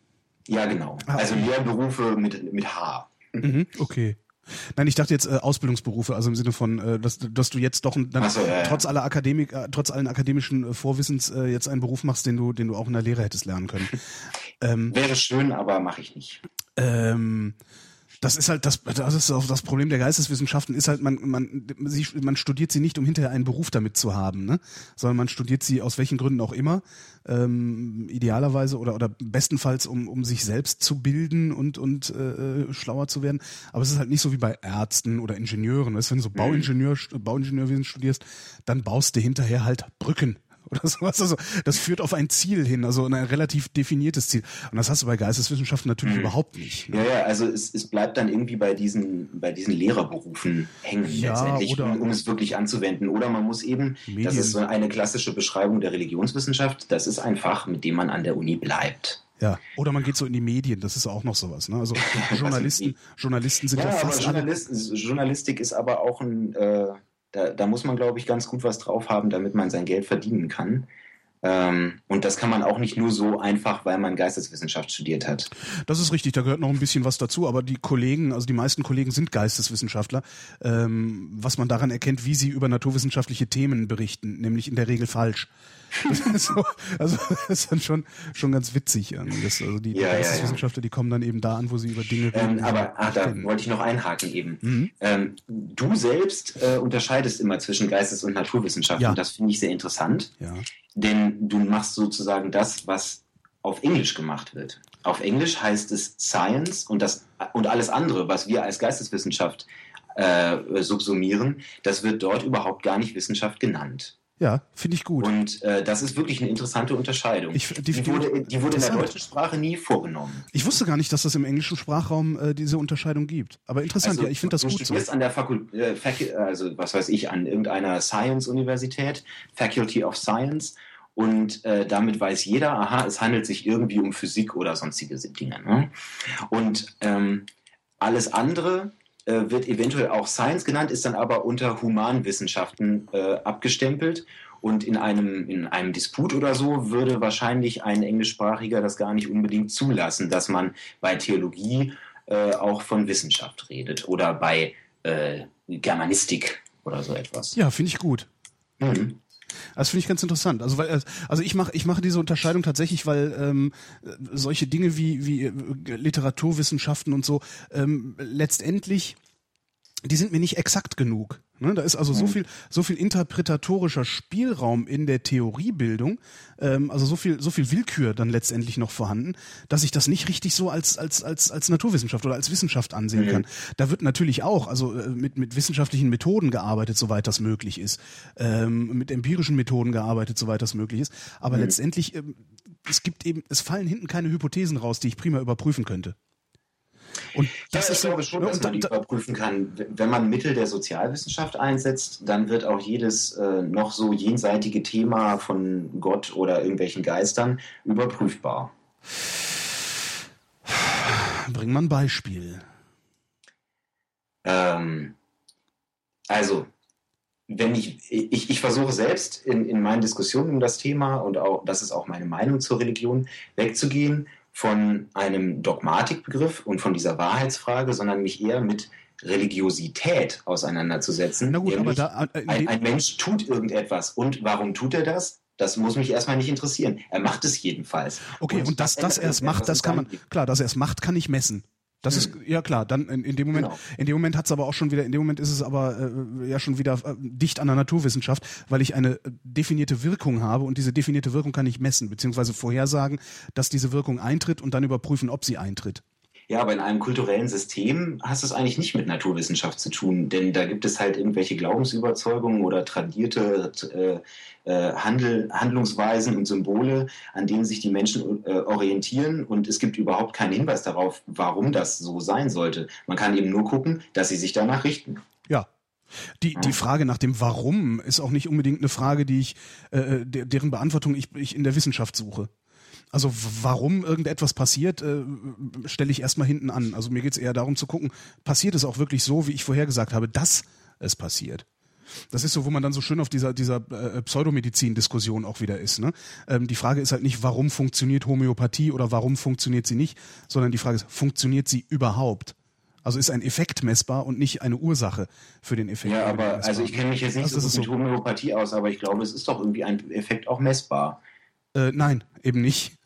Ja, genau. Ah, also Lehrberufe mit, mit H. Mhm, okay. Nein, ich dachte jetzt äh, Ausbildungsberufe, also im Sinne von, äh, dass, dass du jetzt doch dann, so, ja, trotz aller Akademik, äh, trotz allen akademischen äh, Vorwissens äh, jetzt einen Beruf machst, den du, den du auch in der Lehre hättest lernen können. Ähm, Wäre schön, aber mache ich nicht. Ähm, das ist halt das, das ist auch das Problem der Geisteswissenschaften ist halt, man, man, sie, man studiert sie nicht, um hinterher einen Beruf damit zu haben, ne? sondern man studiert sie aus welchen Gründen auch immer, ähm, idealerweise oder, oder bestenfalls, um, um sich selbst zu bilden und, und äh, schlauer zu werden. Aber es ist halt nicht so wie bei Ärzten oder Ingenieuren. Weißt? Wenn du so mhm. Bauingenieur, Bauingenieurwesen studierst, dann baust du hinterher halt Brücken oder sowas. Also das führt auf ein Ziel hin, also ein relativ definiertes Ziel. Und das hast du bei Geisteswissenschaften natürlich mhm. überhaupt nicht. Ne? Ja, ja, also es, es bleibt dann irgendwie bei diesen, bei diesen Lehrerberufen hängen ja, letztendlich, oder, um, um, es wirklich anzuwenden. Oder man muss eben, Medien. das ist so eine klassische Beschreibung der Religionswissenschaft, das ist ein Fach, mit dem man an der Uni bleibt. Ja, oder man geht so in die Medien, das ist auch noch sowas. Ne? Also Journalisten, Journalisten sind ja, ja fast Journalist, Journalistik ist aber auch ein äh, da, da muss man, glaube ich, ganz gut was drauf haben, damit man sein Geld verdienen kann. Ähm, und das kann man auch nicht nur so einfach, weil man Geisteswissenschaft studiert hat. Das ist richtig, da gehört noch ein bisschen was dazu, aber die Kollegen, also die meisten Kollegen sind Geisteswissenschaftler, ähm, was man daran erkennt, wie sie über naturwissenschaftliche Themen berichten, nämlich in der Regel falsch. so, also das ist dann schon, schon ganz witzig. Das, also die, ja, Geisteswissenschaftler, ja, ja. die kommen dann eben da an, wo sie über Dinge reden. Ähm, aber ach, da wollte ich noch einhaken eben. Mhm. Ähm, du selbst äh, unterscheidest immer zwischen Geistes- und Naturwissenschaften. Das finde ich sehr interessant. Ja. Denn du machst sozusagen das, was auf Englisch gemacht wird. Auf Englisch heißt es Science und, das, und alles andere, was wir als Geisteswissenschaft äh, subsumieren, das wird dort überhaupt gar nicht Wissenschaft genannt. Ja, finde ich gut. Und äh, das ist wirklich eine interessante Unterscheidung. Ich, die, die, wurde, die wurde in der deutschen Sprache nie vorgenommen. Ich wusste gar nicht, dass das im englischen Sprachraum äh, diese Unterscheidung gibt. Aber interessant, also, ja, ich finde das gut. Du studierst so. an der Fakultät, äh, also was weiß ich, an irgendeiner Science-Universität, Faculty of Science. Und äh, damit weiß jeder, aha, es handelt sich irgendwie um Physik oder sonstige Dinge. Ne? Und ähm, alles andere äh, wird eventuell auch Science genannt, ist dann aber unter Humanwissenschaften äh, abgestempelt. Und in einem, in einem Disput oder so würde wahrscheinlich ein Englischsprachiger das gar nicht unbedingt zulassen, dass man bei Theologie äh, auch von Wissenschaft redet oder bei äh, Germanistik oder so etwas. Ja, finde ich gut. Mhm. Das finde ich ganz interessant. Also weil also ich mache ich mache diese Unterscheidung tatsächlich, weil ähm, solche Dinge wie wie äh, Literaturwissenschaften und so ähm, letztendlich die sind mir nicht exakt genug. Ne, da ist also so mhm. viel, so viel interpretatorischer Spielraum in der Theoriebildung, ähm, also so viel, so viel Willkür dann letztendlich noch vorhanden, dass ich das nicht richtig so als als als als Naturwissenschaft oder als Wissenschaft ansehen mhm. kann. Da wird natürlich auch, also äh, mit mit wissenschaftlichen Methoden gearbeitet, soweit das möglich ist, ähm, mit empirischen Methoden gearbeitet, soweit das möglich ist. Aber mhm. letztendlich ähm, es gibt eben, es fallen hinten keine Hypothesen raus, die ich prima überprüfen könnte. Und das ja, ich ist glaube schon, dass man die überprüfen kann. Wenn man Mittel der Sozialwissenschaft einsetzt, dann wird auch jedes äh, noch so jenseitige Thema von Gott oder irgendwelchen Geistern überprüfbar. Bring mal ein Beispiel. Ähm, also, wenn ich, ich, ich versuche selbst in, in meinen Diskussionen um das Thema und auch, das ist auch meine Meinung zur Religion, wegzugehen von einem Dogmatikbegriff und von dieser Wahrheitsfrage, sondern mich eher mit Religiosität auseinanderzusetzen. Na gut, aber da, äh, ein, ein Mensch tut irgendetwas und warum tut er das? Das muss mich erstmal nicht interessieren. Er macht es jedenfalls. Okay, und, und das, das er es macht, das kann man, klar, dass er es macht, kann ich messen. Das ist ja klar. Dann in, in dem Moment, genau. in dem Moment hat es aber auch schon wieder. In dem Moment ist es aber äh, ja schon wieder äh, dicht an der Naturwissenschaft, weil ich eine äh, definierte Wirkung habe und diese definierte Wirkung kann ich messen beziehungsweise vorhersagen, dass diese Wirkung eintritt und dann überprüfen, ob sie eintritt. Ja, aber in einem kulturellen System hast du es eigentlich nicht mit Naturwissenschaft zu tun, denn da gibt es halt irgendwelche Glaubensüberzeugungen oder tradierte äh, äh, Handel, Handlungsweisen und Symbole, an denen sich die Menschen äh, orientieren und es gibt überhaupt keinen Hinweis darauf, warum das so sein sollte. Man kann eben nur gucken, dass sie sich danach richten. Ja, die, die Frage nach dem Warum ist auch nicht unbedingt eine Frage, die ich, äh, deren Beantwortung ich, ich in der Wissenschaft suche. Also warum irgendetwas passiert, äh, stelle ich erstmal hinten an. Also mir geht es eher darum zu gucken, passiert es auch wirklich so, wie ich vorher gesagt habe, dass es passiert. Das ist so, wo man dann so schön auf dieser, dieser äh, Pseudomedizin-Diskussion auch wieder ist. Ne? Ähm, die Frage ist halt nicht, warum funktioniert Homöopathie oder warum funktioniert sie nicht, sondern die Frage ist, funktioniert sie überhaupt? Also ist ein Effekt messbar und nicht eine Ursache für den Effekt. Ja, aber also ich kenne mich jetzt nicht also so mit Homöopathie aus, aber ich glaube, es ist doch irgendwie ein Effekt auch messbar. Äh, nein, eben nicht.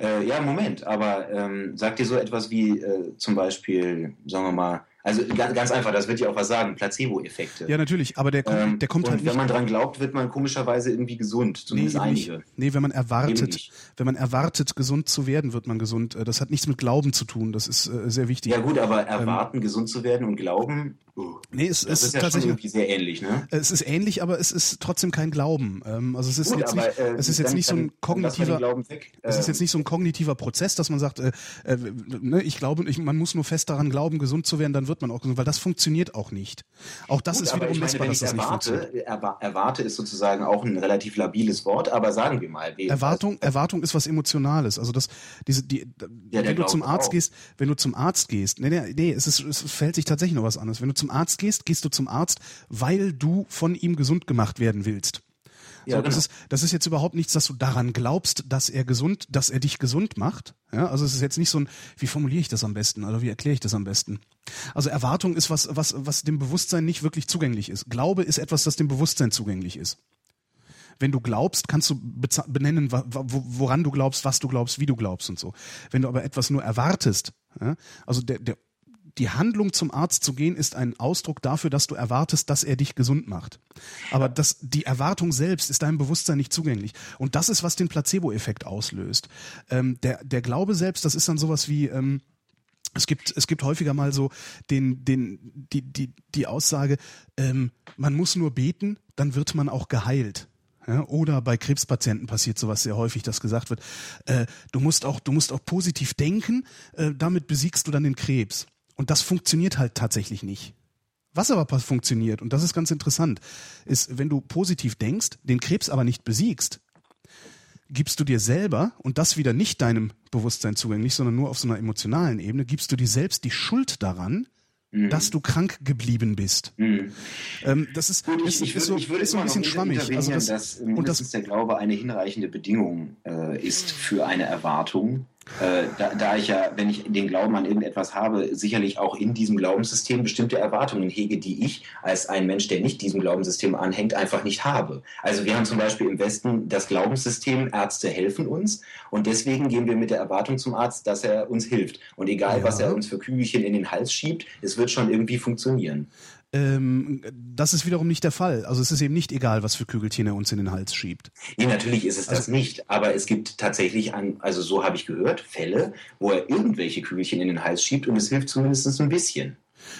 Äh, ja, Moment, aber ähm, sagt dir so etwas wie äh, zum Beispiel, sagen wir mal, also ganz, ganz einfach, das wird ja auch was sagen, Placebo-Effekte. Ja, natürlich, aber der kommt, ähm, der kommt halt nicht. Wenn man dran glaubt, wird man komischerweise irgendwie gesund, zumindest nee, einige. Nicht. Nee, wenn man erwartet, wenn man erwartet, gesund zu werden, wird man gesund. Äh, das hat nichts mit Glauben zu tun, das ist äh, sehr wichtig. Ja gut, aber ähm, erwarten, ähm, gesund zu werden und glauben, nee, es, das ist, ja tatsächlich irgendwie sehr ähnlich, ne? Es ist ähnlich, aber es ist trotzdem kein Glauben. Ähm, also es ist gut, jetzt aber, nicht, äh, es ist jetzt dann, nicht so ein kognitiver, es ist jetzt nicht so ein kognitiver Prozess, dass man sagt, äh, äh, ne, ich glaube, ich, man muss nur fest daran glauben, gesund zu werden, dann wird man auch gesund, weil das funktioniert auch nicht. Auch das Gut, ist wiederum messbar, dass das erwarte, nicht funktioniert. Erwarte ist sozusagen auch ein relativ labiles Wort, aber sagen wir mal. Erwartung, Erwartung ist was Emotionales. Also das, diese, die, ja, wenn du zum Arzt auch. gehst, wenn du zum Arzt gehst, nee, nee, nee es, ist, es fällt sich tatsächlich noch was anderes. Wenn du zum Arzt gehst, gehst du zum Arzt, weil du von ihm gesund gemacht werden willst. Ja, so, genau. das, ist, das ist jetzt überhaupt nichts, dass du daran glaubst, dass er gesund, dass er dich gesund macht. Ja, also es ist jetzt nicht so ein, wie formuliere ich das am besten oder wie erkläre ich das am besten? Also Erwartung ist was, was, was dem Bewusstsein nicht wirklich zugänglich ist. Glaube ist etwas, das dem Bewusstsein zugänglich ist. Wenn du glaubst, kannst du benennen, woran du glaubst, was du glaubst, wie du glaubst und so. Wenn du aber etwas nur erwartest, ja, also der, der die Handlung zum Arzt zu gehen ist ein Ausdruck dafür, dass du erwartest, dass er dich gesund macht. Aber das, die Erwartung selbst ist deinem Bewusstsein nicht zugänglich. Und das ist, was den Placebo-Effekt auslöst. Ähm, der, der Glaube selbst, das ist dann sowas wie, ähm, es gibt, es gibt häufiger mal so den, den, die, die, die Aussage, ähm, man muss nur beten, dann wird man auch geheilt. Ja, oder bei Krebspatienten passiert sowas sehr häufig, dass gesagt wird, äh, du musst auch, du musst auch positiv denken, äh, damit besiegst du dann den Krebs. Und das funktioniert halt tatsächlich nicht. Was aber funktioniert, und das ist ganz interessant, ist, wenn du positiv denkst, den Krebs aber nicht besiegst, gibst du dir selber, und das wieder nicht deinem Bewusstsein zugänglich, sondern nur auf so einer emotionalen Ebene, gibst du dir selbst die Schuld daran, mhm. dass du krank geblieben bist. Mhm. Ähm, das ist, Gut, ich, ist, ich, ist so, ich würde ist so ein bisschen schwammig. Also das, dass mindestens das, der Glaube eine hinreichende Bedingung äh, ist für eine Erwartung äh, da, da, ich ja, wenn ich den Glauben an irgendetwas habe, sicherlich auch in diesem Glaubenssystem bestimmte Erwartungen hege, die ich als ein Mensch, der nicht diesem Glaubenssystem anhängt, einfach nicht habe. Also wir haben zum Beispiel im Westen das Glaubenssystem, Ärzte helfen uns und deswegen gehen wir mit der Erwartung zum Arzt, dass er uns hilft. Und egal, ja. was er uns für Kügelchen in den Hals schiebt, es wird schon irgendwie funktionieren. Ähm, das ist wiederum nicht der Fall. Also es ist eben nicht egal, was für Kügelchen er uns in den Hals schiebt. Nee, natürlich ist es also, das nicht. Aber es gibt tatsächlich, an, also so habe ich gehört, Fälle, wo er irgendwelche Kügelchen in den Hals schiebt und es hilft zumindest ein bisschen.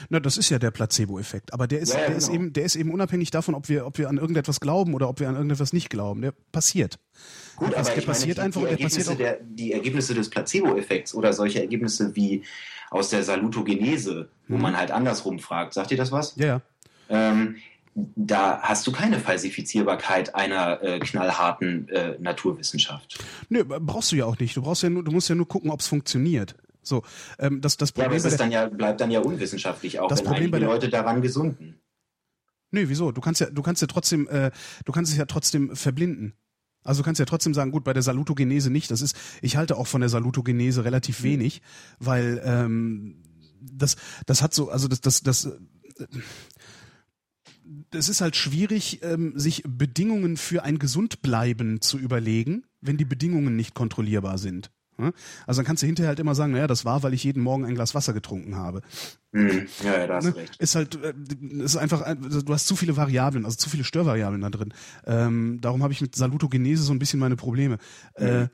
Na, das ist ja der Placebo-Effekt. Aber der ist, ja, ja, der genau. ist eben, der ist eben unabhängig davon, ob wir, ob wir an irgendetwas glauben oder ob wir an irgendetwas nicht glauben. Der passiert. Gut, aber der passiert meine, die, einfach die, Ergebnisse der, die Ergebnisse des Placebo-Effekts oder solche Ergebnisse wie aus der Salutogenese, wo mhm. man halt andersrum fragt. Sagt ihr das was? Ja, ja. Ähm, da hast du keine Falsifizierbarkeit einer äh, knallharten äh, Naturwissenschaft. Nö, brauchst du ja auch nicht. Du brauchst ja nur, du musst ja nur gucken, ob es funktioniert. So, ähm, das, das Problem ja, aber es dann ja, bleibt dann ja unwissenschaftlich auch, das wenn Problem bei der, Leute daran gesunden. Nö, wieso? Du kannst ja, du kannst ja trotzdem, äh, du kannst es ja trotzdem verblinden. Also du kannst ja trotzdem sagen, gut, bei der Salutogenese nicht. Das ist, ich halte auch von der Salutogenese relativ mhm. wenig, weil ähm, das, das hat so, also das, das, das, das ist halt schwierig, ähm, sich Bedingungen für ein Gesundbleiben zu überlegen, wenn die Bedingungen nicht kontrollierbar sind. Also dann kannst du hinterher halt immer sagen, naja, das war, weil ich jeden Morgen ein Glas Wasser getrunken habe. Mhm. Ja, ja, da hast ne? du recht. Ist halt, äh, ist einfach, also du hast zu viele Variablen, also zu viele Störvariablen da drin. Ähm, darum habe ich mit Salutogenese so ein bisschen meine Probleme. Mhm. Äh,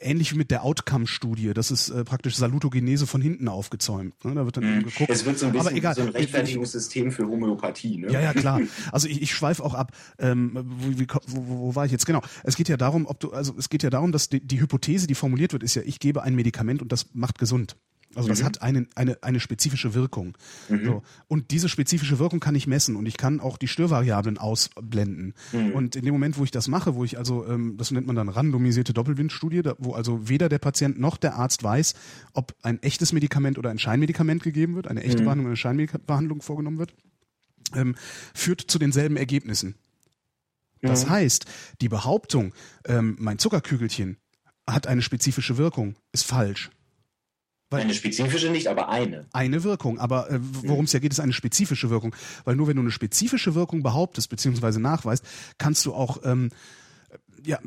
ähnlich wie mit der Outcome-Studie. Das ist äh, praktisch Salutogenese von hinten aufgezäumt. Ne? Da wird dann mhm. geguckt. Es wird so ein bisschen egal, so ein Rechtfertigungssystem für Homöopathie. Ne? Ja, ja, klar. Also ich, ich schweife auch ab. Ähm, wo, wie, wo, wo war ich jetzt? Genau. Es geht ja darum, ob du, also es geht ja darum, dass die, die Hypothese, die formuliert wird, ist ja, ich gebe ein Medikament und das macht gesund. Also das mhm. hat eine, eine, eine spezifische Wirkung. Mhm. So. Und diese spezifische Wirkung kann ich messen und ich kann auch die Störvariablen ausblenden. Mhm. Und in dem Moment, wo ich das mache, wo ich also, ähm, das nennt man dann randomisierte Doppelblindstudie, da, wo also weder der Patient noch der Arzt weiß, ob ein echtes Medikament oder ein Scheinmedikament gegeben wird, eine echte mhm. Behandlung oder eine Scheinbehandlung vorgenommen wird, ähm, führt zu denselben Ergebnissen. Das heißt, die Behauptung, ähm, mein Zuckerkügelchen hat eine spezifische Wirkung, ist falsch. Weil eine spezifische nicht, aber eine. Eine Wirkung, aber äh, worum es ja geht, ist eine spezifische Wirkung. Weil nur wenn du eine spezifische Wirkung behauptest bzw. nachweist, kannst du auch ähm, ja,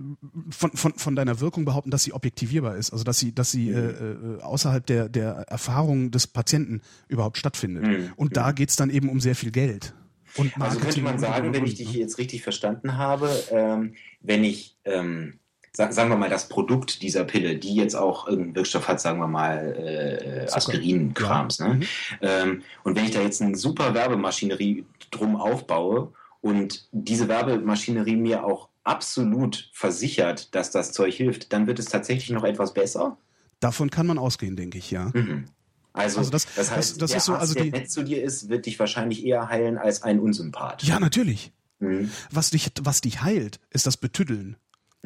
von, von, von deiner Wirkung behaupten, dass sie objektivierbar ist, also dass sie, dass sie mhm. äh, äh, außerhalb der, der Erfahrung des Patienten überhaupt stattfindet. Mhm. Und da geht's dann eben um sehr viel Geld. Und also könnte man sagen, wenn ich dich ne? jetzt richtig verstanden habe, ähm, wenn ich ähm, sagen wir mal, das Produkt dieser Pille, die jetzt auch irgendeinen Wirkstoff hat, sagen wir mal äh, Aspirin-Krams. Ja. Ne? Mhm. Ähm, und wenn ich da jetzt eine super Werbemaschinerie drum aufbaue und diese Werbemaschinerie mir auch absolut versichert, dass das Zeug hilft, dann wird es tatsächlich noch etwas besser? Davon kann man ausgehen, denke ich, ja. Mhm. Also, also das, das, heißt, das, das der ist so, also Arzt, der nett zu dir ist, wird dich wahrscheinlich eher heilen als ein Unsympath. Ja, natürlich. Mhm. Was, dich, was dich heilt, ist das Betüddeln.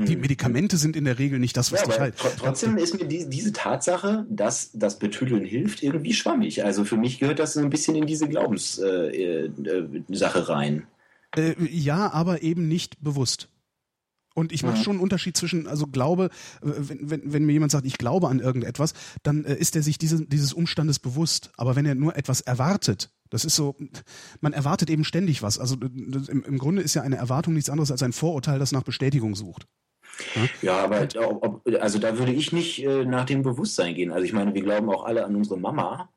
Die mhm. Medikamente sind in der Regel nicht das, was ja, dich halt. Trotzdem ist mir die, diese Tatsache, dass das Betüdeln hilft, irgendwie schwammig. Also für mich gehört das so ein bisschen in diese Glaubenssache äh, äh, rein. Äh, ja, aber eben nicht bewusst. Und ich mache ja. schon einen Unterschied zwischen, also Glaube, wenn, wenn, wenn mir jemand sagt, ich glaube an irgendetwas, dann äh, ist er sich diese, dieses Umstandes bewusst. Aber wenn er nur etwas erwartet, das ist so, man erwartet eben ständig was. Also im, im Grunde ist ja eine Erwartung nichts anderes als ein Vorurteil, das nach Bestätigung sucht. Ja, aber ob, also da würde ich nicht äh, nach dem Bewusstsein gehen. Also ich meine, wir glauben auch alle an unsere Mama.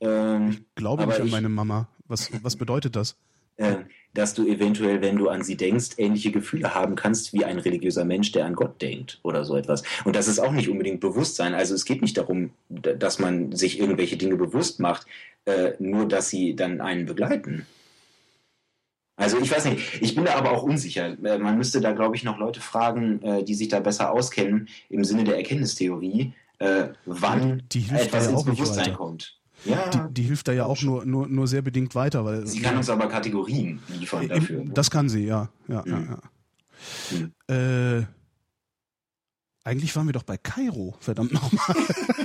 Ähm, ich glaube nicht an meine Mama. Was, was bedeutet das? Äh, dass du eventuell, wenn du an sie denkst, ähnliche Gefühle haben kannst wie ein religiöser Mensch, der an Gott denkt oder so etwas. Und das ist auch nicht unbedingt Bewusstsein. Also es geht nicht darum, dass man sich irgendwelche Dinge bewusst macht, äh, nur dass sie dann einen begleiten. Also ich weiß nicht, ich bin da aber auch unsicher. Äh, man müsste da, glaube ich, noch Leute fragen, äh, die sich da besser auskennen im Sinne der Erkenntnistheorie, äh, wann etwas ins Bewusstsein kommt. Ja. Die, die, hilft da ja auch nur, nur, nur sehr bedingt weiter. Weil, sie kann uns aber Kategorien liefern dafür. Das kann sie, ja. ja, ja, ja. Hm. Äh, Eigentlich waren wir doch bei Kairo, verdammt nochmal.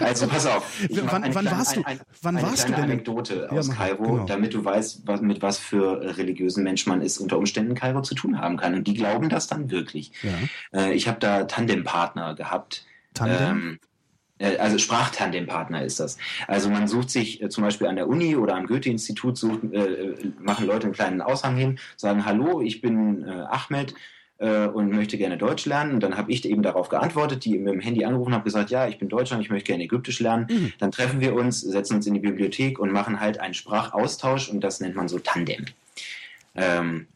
Also pass auf. wann, wann kleine, warst du? Ein, wann eine warst kleine du denn? Anekdote aus ja, Kairo, genau. damit du weißt, was, mit was für religiösen Mensch man es unter Umständen in Kairo zu tun haben kann. Und die glauben das dann wirklich. Ja. Äh, ich habe da Tandempartner gehabt. Tandem? Ähm, also Sprachtandempartner ist das. Also man sucht sich äh, zum Beispiel an der Uni oder am Goethe-Institut, äh, machen Leute einen kleinen Aushang hin, sagen, hallo, ich bin äh, Ahmed, äh, und möchte gerne Deutsch lernen. Und dann habe ich eben darauf geantwortet, die mit dem Handy angerufen, habe gesagt, ja, ich bin Deutscher und ich möchte gerne Ägyptisch lernen. Mhm. Dann treffen wir uns, setzen uns in die Bibliothek und machen halt einen Sprachaustausch und das nennt man so Tandem. Ähm,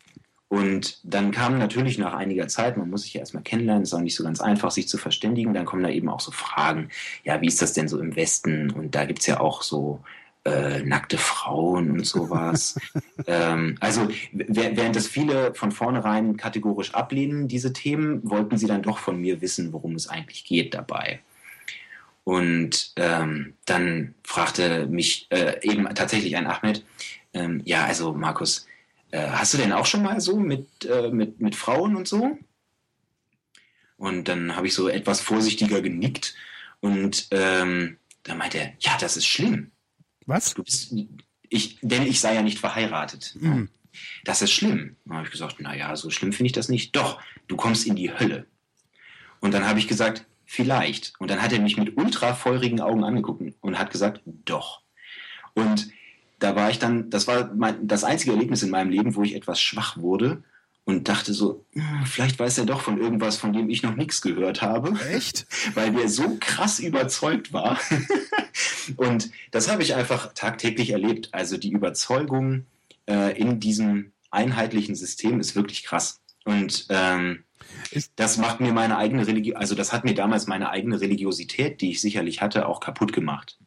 und dann kam natürlich nach einiger Zeit, man muss sich ja erstmal kennenlernen, ist auch nicht so ganz einfach, sich zu verständigen. Dann kommen da eben auch so Fragen, ja, wie ist das denn so im Westen? Und da gibt es ja auch so äh, nackte Frauen und sowas. ähm, also während das viele von vornherein kategorisch ablehnen, diese Themen, wollten sie dann doch von mir wissen, worum es eigentlich geht dabei. Und ähm, dann fragte mich äh, eben tatsächlich ein Ahmed, ähm, ja, also Markus, äh, hast du denn auch schon mal so mit, äh, mit, mit Frauen und so? Und dann habe ich so etwas vorsichtiger genickt und ähm, dann meinte er, ja, das ist schlimm. Was? Du bist, ich, denn ich sei ja nicht verheiratet. Mhm. Das ist schlimm. Dann habe ich gesagt, naja, so schlimm finde ich das nicht. Doch, du kommst in die Hölle. Und dann habe ich gesagt, vielleicht. Und dann hat er mich mit ultra feurigen Augen angeguckt und hat gesagt, doch. Und da war ich dann, das war mein, das einzige Erlebnis in meinem Leben, wo ich etwas schwach wurde und dachte so, vielleicht weiß er doch von irgendwas, von dem ich noch nichts gehört habe. Echt? Weil der so krass überzeugt war. und das habe ich einfach tagtäglich erlebt. Also die Überzeugung äh, in diesem einheitlichen System ist wirklich krass. Und ähm, das macht mir meine eigene Religion, also das hat mir damals meine eigene Religiosität, die ich sicherlich hatte, auch kaputt gemacht.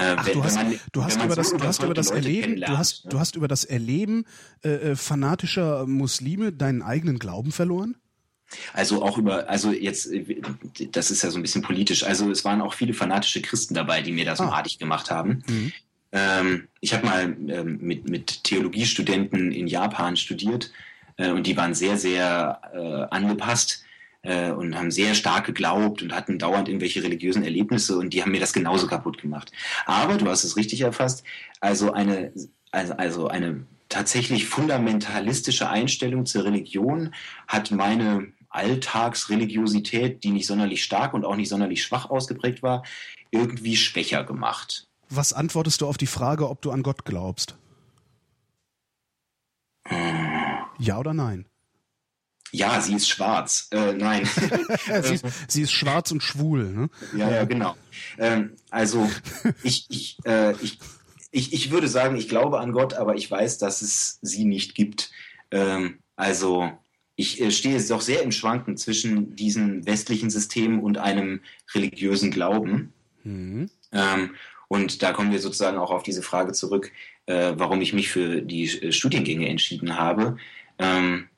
Äh, Ach, du hast, man, du hast über das, du hast über das Erleben, du hast, du hast über das Erleben äh, fanatischer Muslime deinen eigenen Glauben verloren? Also auch über, also jetzt, das ist ja so ein bisschen politisch. Also es waren auch viele fanatische Christen dabei, die mir das ah. madig gemacht haben. Mhm. Ähm, ich habe mal ähm, mit, mit Theologiestudenten in Japan studiert äh, und die waren sehr, sehr äh, angepasst äh, und haben sehr stark geglaubt und hatten dauernd irgendwelche religiösen Erlebnisse und die haben mir das genauso kaputt gemacht. Aber du hast es richtig erfasst, also eine, also, also eine tatsächlich fundamentalistische Einstellung zur Religion hat meine Alltagsreligiosität, die nicht sonderlich stark und auch nicht sonderlich schwach ausgeprägt war, irgendwie schwächer gemacht. Was antwortest du auf die Frage, ob du an Gott glaubst? Ja oder nein? Ja, sie ist schwarz. Äh, nein. sie, ist, sie, ist, schwarz und schwul. Ne? Ja, ja, genau. Ähm, also ich, ich, äh, ich, ich, ich würde sagen, ich glaube an Gott, aber ich weiß, dass es sie nicht gibt. Ähm, also ich äh, stehe doch sehr im Schwanken zwischen diesem westlichen System und einem religiösen Glauben. Mhm. Ähm, und da kommen wir sozusagen auch auf diese Frage zurück, äh, warum ich mich für die Studiengänge entschieden habe. Ähm,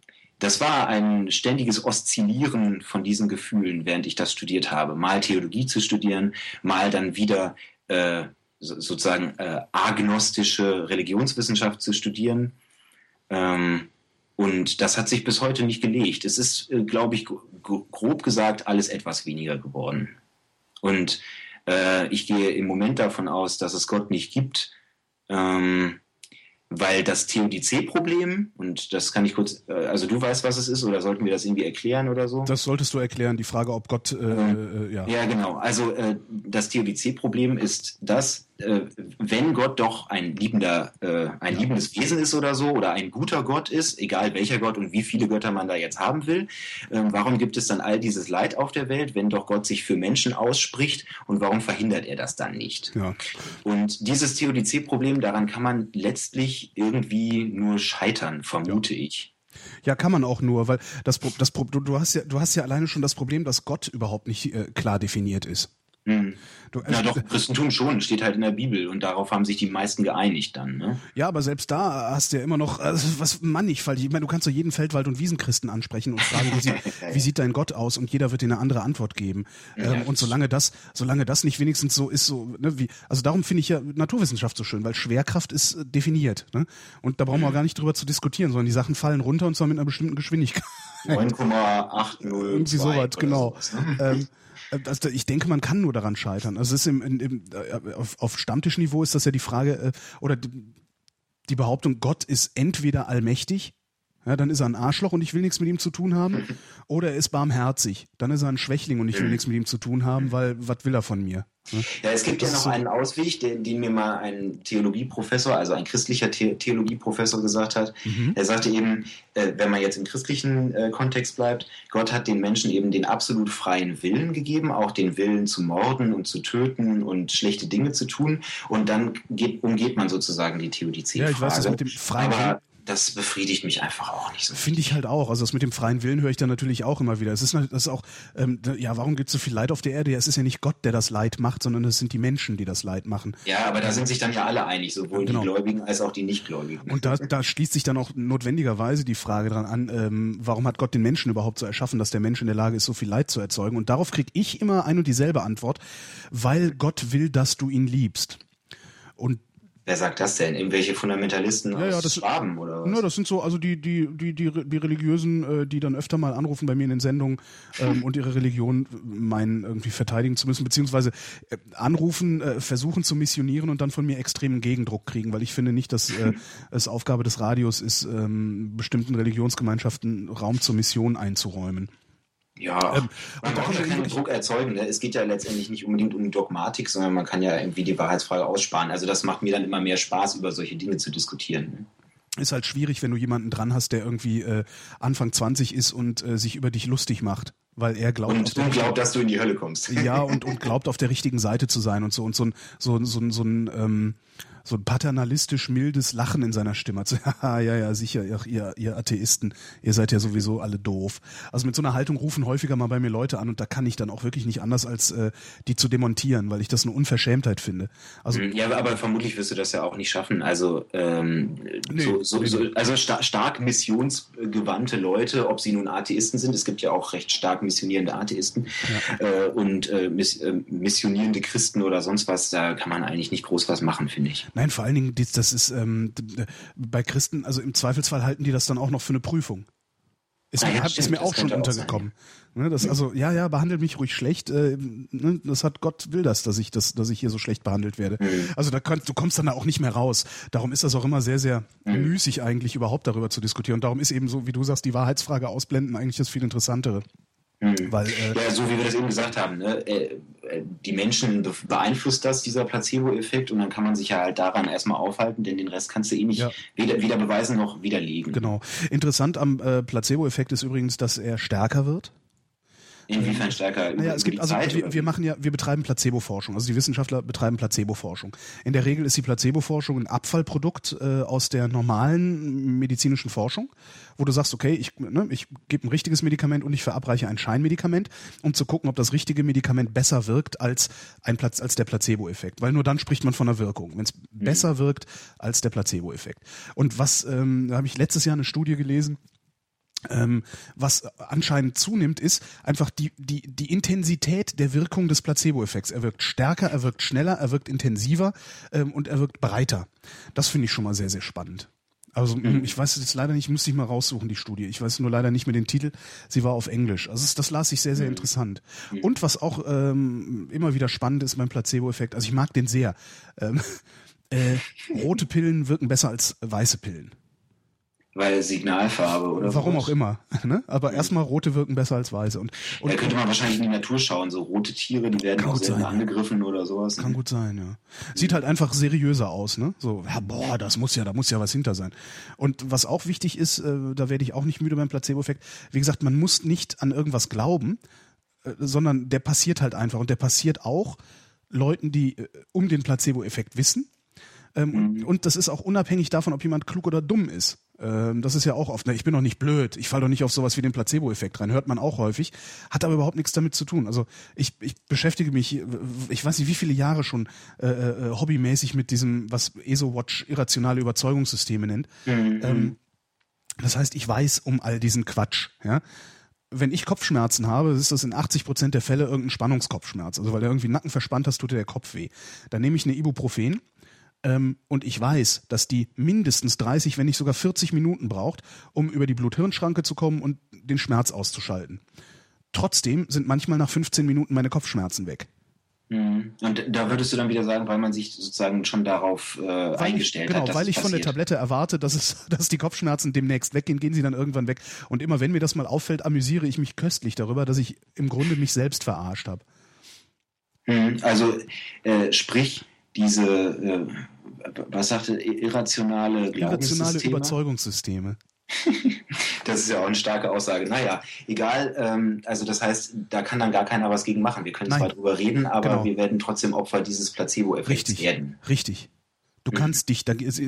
das war ein ständiges Oszillieren von diesen Gefühlen, während ich das studiert habe. Mal Theologie zu studieren, mal dann wieder äh, sozusagen äh, agnostische Religionswissenschaft zu studieren. Ähm, und das hat sich bis heute nicht gelegt. Es ist, äh, glaube ich, grob gesagt alles etwas weniger geworden. Und äh, ich gehe im Moment davon aus, dass es Gott nicht gibt. Ähm, weil das TODC-Problem, und das kann ich kurz, äh, also du weißt, was es ist, oder sollten wir das irgendwie erklären oder so? Das solltest du erklären, die Frage, ob Gott, äh, äh, ja. Ja, genau. Also äh, das TODC-Problem ist das, äh, wenn Gott doch ein liebender, äh, ein ja. liebendes Wesen ist oder so, oder ein guter Gott ist, egal welcher Gott und wie viele Götter man da jetzt haben will, äh, warum gibt es dann all dieses Leid auf der Welt, wenn doch Gott sich für Menschen ausspricht und warum verhindert er das dann nicht? Ja. Und dieses TODC-Problem, daran kann man letztlich irgendwie nur scheitern, vermute ja. ich. Ja, kann man auch nur, weil das, das du, du hast ja du hast ja alleine schon das Problem, dass Gott überhaupt nicht äh, klar definiert ist. Hm. Du, ja, doch, Christentum schon, steht halt in der Bibel und darauf haben sich die meisten geeinigt dann. Ne? Ja, aber selbst da hast du ja immer noch, also was mannigfaltig. Ich meine, du kannst doch jeden Feldwald- und Wiesenchristen ansprechen und fragen, wie sieht, wie sieht dein Gott aus? Und jeder wird dir eine andere Antwort geben. Ja, ähm, und solange das, solange das nicht wenigstens so ist, so, ne, wie, also darum finde ich ja Naturwissenschaft so schön, weil Schwerkraft ist äh, definiert. Ne? Und da brauchen wir mhm. gar nicht drüber zu diskutieren, sondern die Sachen fallen runter und zwar mit einer bestimmten Geschwindigkeit. 9,80. Irgendwie sowas, genau. Sowas, ne? ähm, also ich denke, man kann nur daran scheitern. Also es ist im, im, äh, auf, auf Stammtischniveau ist das ja die Frage äh, oder die Behauptung, Gott ist entweder allmächtig ja, dann ist er ein Arschloch und ich will nichts mit ihm zu tun haben. Oder er ist barmherzig. Dann ist er ein Schwächling und ich will nichts mit ihm zu tun haben, weil was will er von mir? Ja, es gibt das ja noch einen Ausweg, den, den, mir mal ein Theologieprofessor, also ein christlicher The Theologieprofessor gesagt hat. Mhm. Er sagte eben, äh, wenn man jetzt im christlichen äh, Kontext bleibt, Gott hat den Menschen eben den absolut freien Willen gegeben, auch den Willen zu morden und zu töten und schlechte Dinge zu tun. Und dann geht, umgeht man sozusagen die Theodizee-Frage. Ja, ich weiß das mit dem freien Willen das befriedigt mich einfach auch nicht so. Finde ich halt auch. Also das mit dem freien Willen höre ich dann natürlich auch immer wieder. Es ist, das ist auch, ähm, ja, warum gibt es so viel Leid auf der Erde? Ja, es ist ja nicht Gott, der das Leid macht, sondern es sind die Menschen, die das Leid machen. Ja, aber da sind sich dann ja alle einig, sowohl genau. die Gläubigen als auch die Nichtgläubigen. Und da, da schließt sich dann auch notwendigerweise die Frage dran an, ähm, warum hat Gott den Menschen überhaupt so erschaffen, dass der Mensch in der Lage ist, so viel Leid zu erzeugen? Und darauf kriege ich immer ein und dieselbe Antwort, weil Gott will, dass du ihn liebst. Und Wer sagt das denn? Irgendwelche Fundamentalisten ja, aus ja, Schwaben oder was? Ja, das sind so, also die, die, die, die, die Religiösen, äh, die dann öfter mal anrufen bei mir in den Sendungen ähm, und ihre Religion meinen irgendwie verteidigen zu müssen, beziehungsweise äh, anrufen, äh, versuchen zu missionieren und dann von mir extremen Gegendruck kriegen, weil ich finde nicht, dass äh, es Aufgabe des Radios ist, ähm, bestimmten Religionsgemeinschaften Raum zur Mission einzuräumen. Ja, ähm, man braucht ja keinen Druck erzeugen. Ne? Es geht ja letztendlich nicht unbedingt um Dogmatik, sondern man kann ja irgendwie die Wahrheitsfrage aussparen. Also das macht mir dann immer mehr Spaß, über solche Dinge zu diskutieren. Ne? Ist halt schwierig, wenn du jemanden dran hast, der irgendwie äh, Anfang 20 ist und äh, sich über dich lustig macht, weil er glaubt, und, und glaubt, dass du in die Hölle kommst. Ja, und, und glaubt, auf der richtigen Seite zu sein und so und so ein so, so, so ein ähm, so ein paternalistisch mildes Lachen in seiner Stimme. Also, ja, ja, ja, sicher, ach, ihr, ihr Atheisten, ihr seid ja sowieso alle doof. Also mit so einer Haltung rufen häufiger mal bei mir Leute an und da kann ich dann auch wirklich nicht anders, als äh, die zu demontieren, weil ich das eine Unverschämtheit finde. Also, hm, ja, aber vermutlich wirst du das ja auch nicht schaffen. Also, ähm, nee, so, so, nee, so, also star stark missionsgewandte Leute, ob sie nun Atheisten sind, es gibt ja auch recht stark missionierende Atheisten ja. äh, und äh, miss, äh, missionierende Christen oder sonst was, da kann man eigentlich nicht groß was machen, finde ich. Nein, vor allen Dingen, das ist ähm, bei Christen, also im Zweifelsfall halten die das dann auch noch für eine Prüfung. Ist, mir, ja, ist mir auch schon untergekommen. Ne, das, also, ja, ja, behandelt mich ruhig schlecht. Äh, ne, das hat Gott will das, dass ich das, dass ich hier so schlecht behandelt werde. Mhm. Also da kannst, du kommst dann da auch nicht mehr raus. Darum ist das auch immer sehr, sehr mhm. müßig eigentlich überhaupt darüber zu diskutieren. Und darum ist eben so, wie du sagst, die Wahrheitsfrage ausblenden eigentlich das viel interessantere. Mhm. Weil, äh, ja, so wie wir das eben gesagt haben, ne? Äh, äh, die Menschen beeinflusst das, dieser Placebo-Effekt, und dann kann man sich ja halt daran erstmal aufhalten, denn den Rest kannst du eh nicht ja. weder, weder beweisen noch widerlegen. Genau. Interessant am äh, Placebo-Effekt ist übrigens, dass er stärker wird. Inwiefern stärker? Naja, es gibt also Zeit, wir, wir, machen ja, wir betreiben Placebo-Forschung. Also die Wissenschaftler betreiben Placebo-Forschung. In der Regel ist die Placebo-Forschung ein Abfallprodukt äh, aus der normalen medizinischen Forschung, wo du sagst, okay, ich, ne, ich gebe ein richtiges Medikament und ich verabreiche ein Scheinmedikament, um zu gucken, ob das richtige Medikament besser wirkt als ein Platz als der Placebo-Effekt. Weil nur dann spricht man von einer Wirkung, wenn es mhm. besser wirkt als der Placebo-Effekt. Und was, ähm, da habe ich letztes Jahr eine Studie gelesen ähm, was anscheinend zunimmt, ist einfach die, die, die Intensität der Wirkung des Placebo-Effekts. Er wirkt stärker, er wirkt schneller, er wirkt intensiver ähm, und er wirkt breiter. Das finde ich schon mal sehr, sehr spannend. Also mhm. ich weiß jetzt leider nicht, müsste ich mal raussuchen, die Studie. Ich weiß nur leider nicht mehr den Titel. Sie war auf Englisch. Also das, las ich sehr, sehr mhm. interessant. Mhm. Und was auch ähm, immer wieder spannend ist beim Placebo-Effekt, also ich mag den sehr. Ähm, äh, rote Pillen wirken besser als weiße Pillen. Weil Signalfarbe oder Warum was? auch immer. Ne? Aber mhm. erstmal rote wirken besser als weiße. Und, und ja, könnte man wahrscheinlich in die Natur schauen. So rote Tiere, die werden auch selten angegriffen oder sowas. Kann gut sein, ja. Sieht halt einfach seriöser aus, ne? So, ja, boah, das muss ja, da muss ja was hinter sein. Und was auch wichtig ist, äh, da werde ich auch nicht müde beim Placebo-Effekt. Wie gesagt, man muss nicht an irgendwas glauben, äh, sondern der passiert halt einfach. Und der passiert auch Leuten, die äh, um den Placebo-Effekt wissen. Ähm, mhm. Und das ist auch unabhängig davon, ob jemand klug oder dumm ist. Ähm, das ist ja auch oft, ne, ich bin doch nicht blöd, ich falle doch nicht auf sowas wie den Placebo-Effekt rein, hört man auch häufig, hat aber überhaupt nichts damit zu tun. Also ich, ich beschäftige mich, ich weiß nicht wie viele Jahre schon äh, äh, hobbymäßig mit diesem, was ESO-Watch irrationale Überzeugungssysteme nennt. Mhm. Ähm, das heißt, ich weiß um all diesen Quatsch, ja wenn ich Kopfschmerzen habe, ist das in 80 Prozent der Fälle irgendein Spannungskopfschmerz. Also weil der irgendwie Nacken verspannt hast, tut dir der Kopf weh. Dann nehme ich eine Ibuprofen Ähm, und ich weiß, dass die mindestens 30, wenn nicht sogar 40 Minuten braucht, um über die Blut-Hirn-Schranke zu kommen und den Schmerz auszuschalten. Trotzdem sind manchmal nach 15 Minuten meine Kopfschmerzen weg. Mhm. Und da würdest du dann wieder sagen, weil man sich sozusagen schon darauf äh, weil eingestellt ich, genau, hat. Genau, weil ich passiert. von der Tablette erwarte, dass es, dass die Kopfschmerzen demnächst weggehen, gehen sie dann irgendwann weg. Und immer wenn mir das mal auffällt, amüsiere ich mich köstlich darüber, dass ich im Grunde mich selbst verarscht habe. Mhm. Also äh, sprich, diese, äh, was sagte, irrationale Irrationale Überzeugungssysteme. das ist ja auch eine starke Aussage. Naja, egal. Ähm, also das heißt, da kann dann gar keiner was gegen machen. Wir können Nein. zwar drüber reden, aber genau. wir werden trotzdem Opfer dieses Placebo-Effekts werden. Richtig. Du mhm. kannst dich,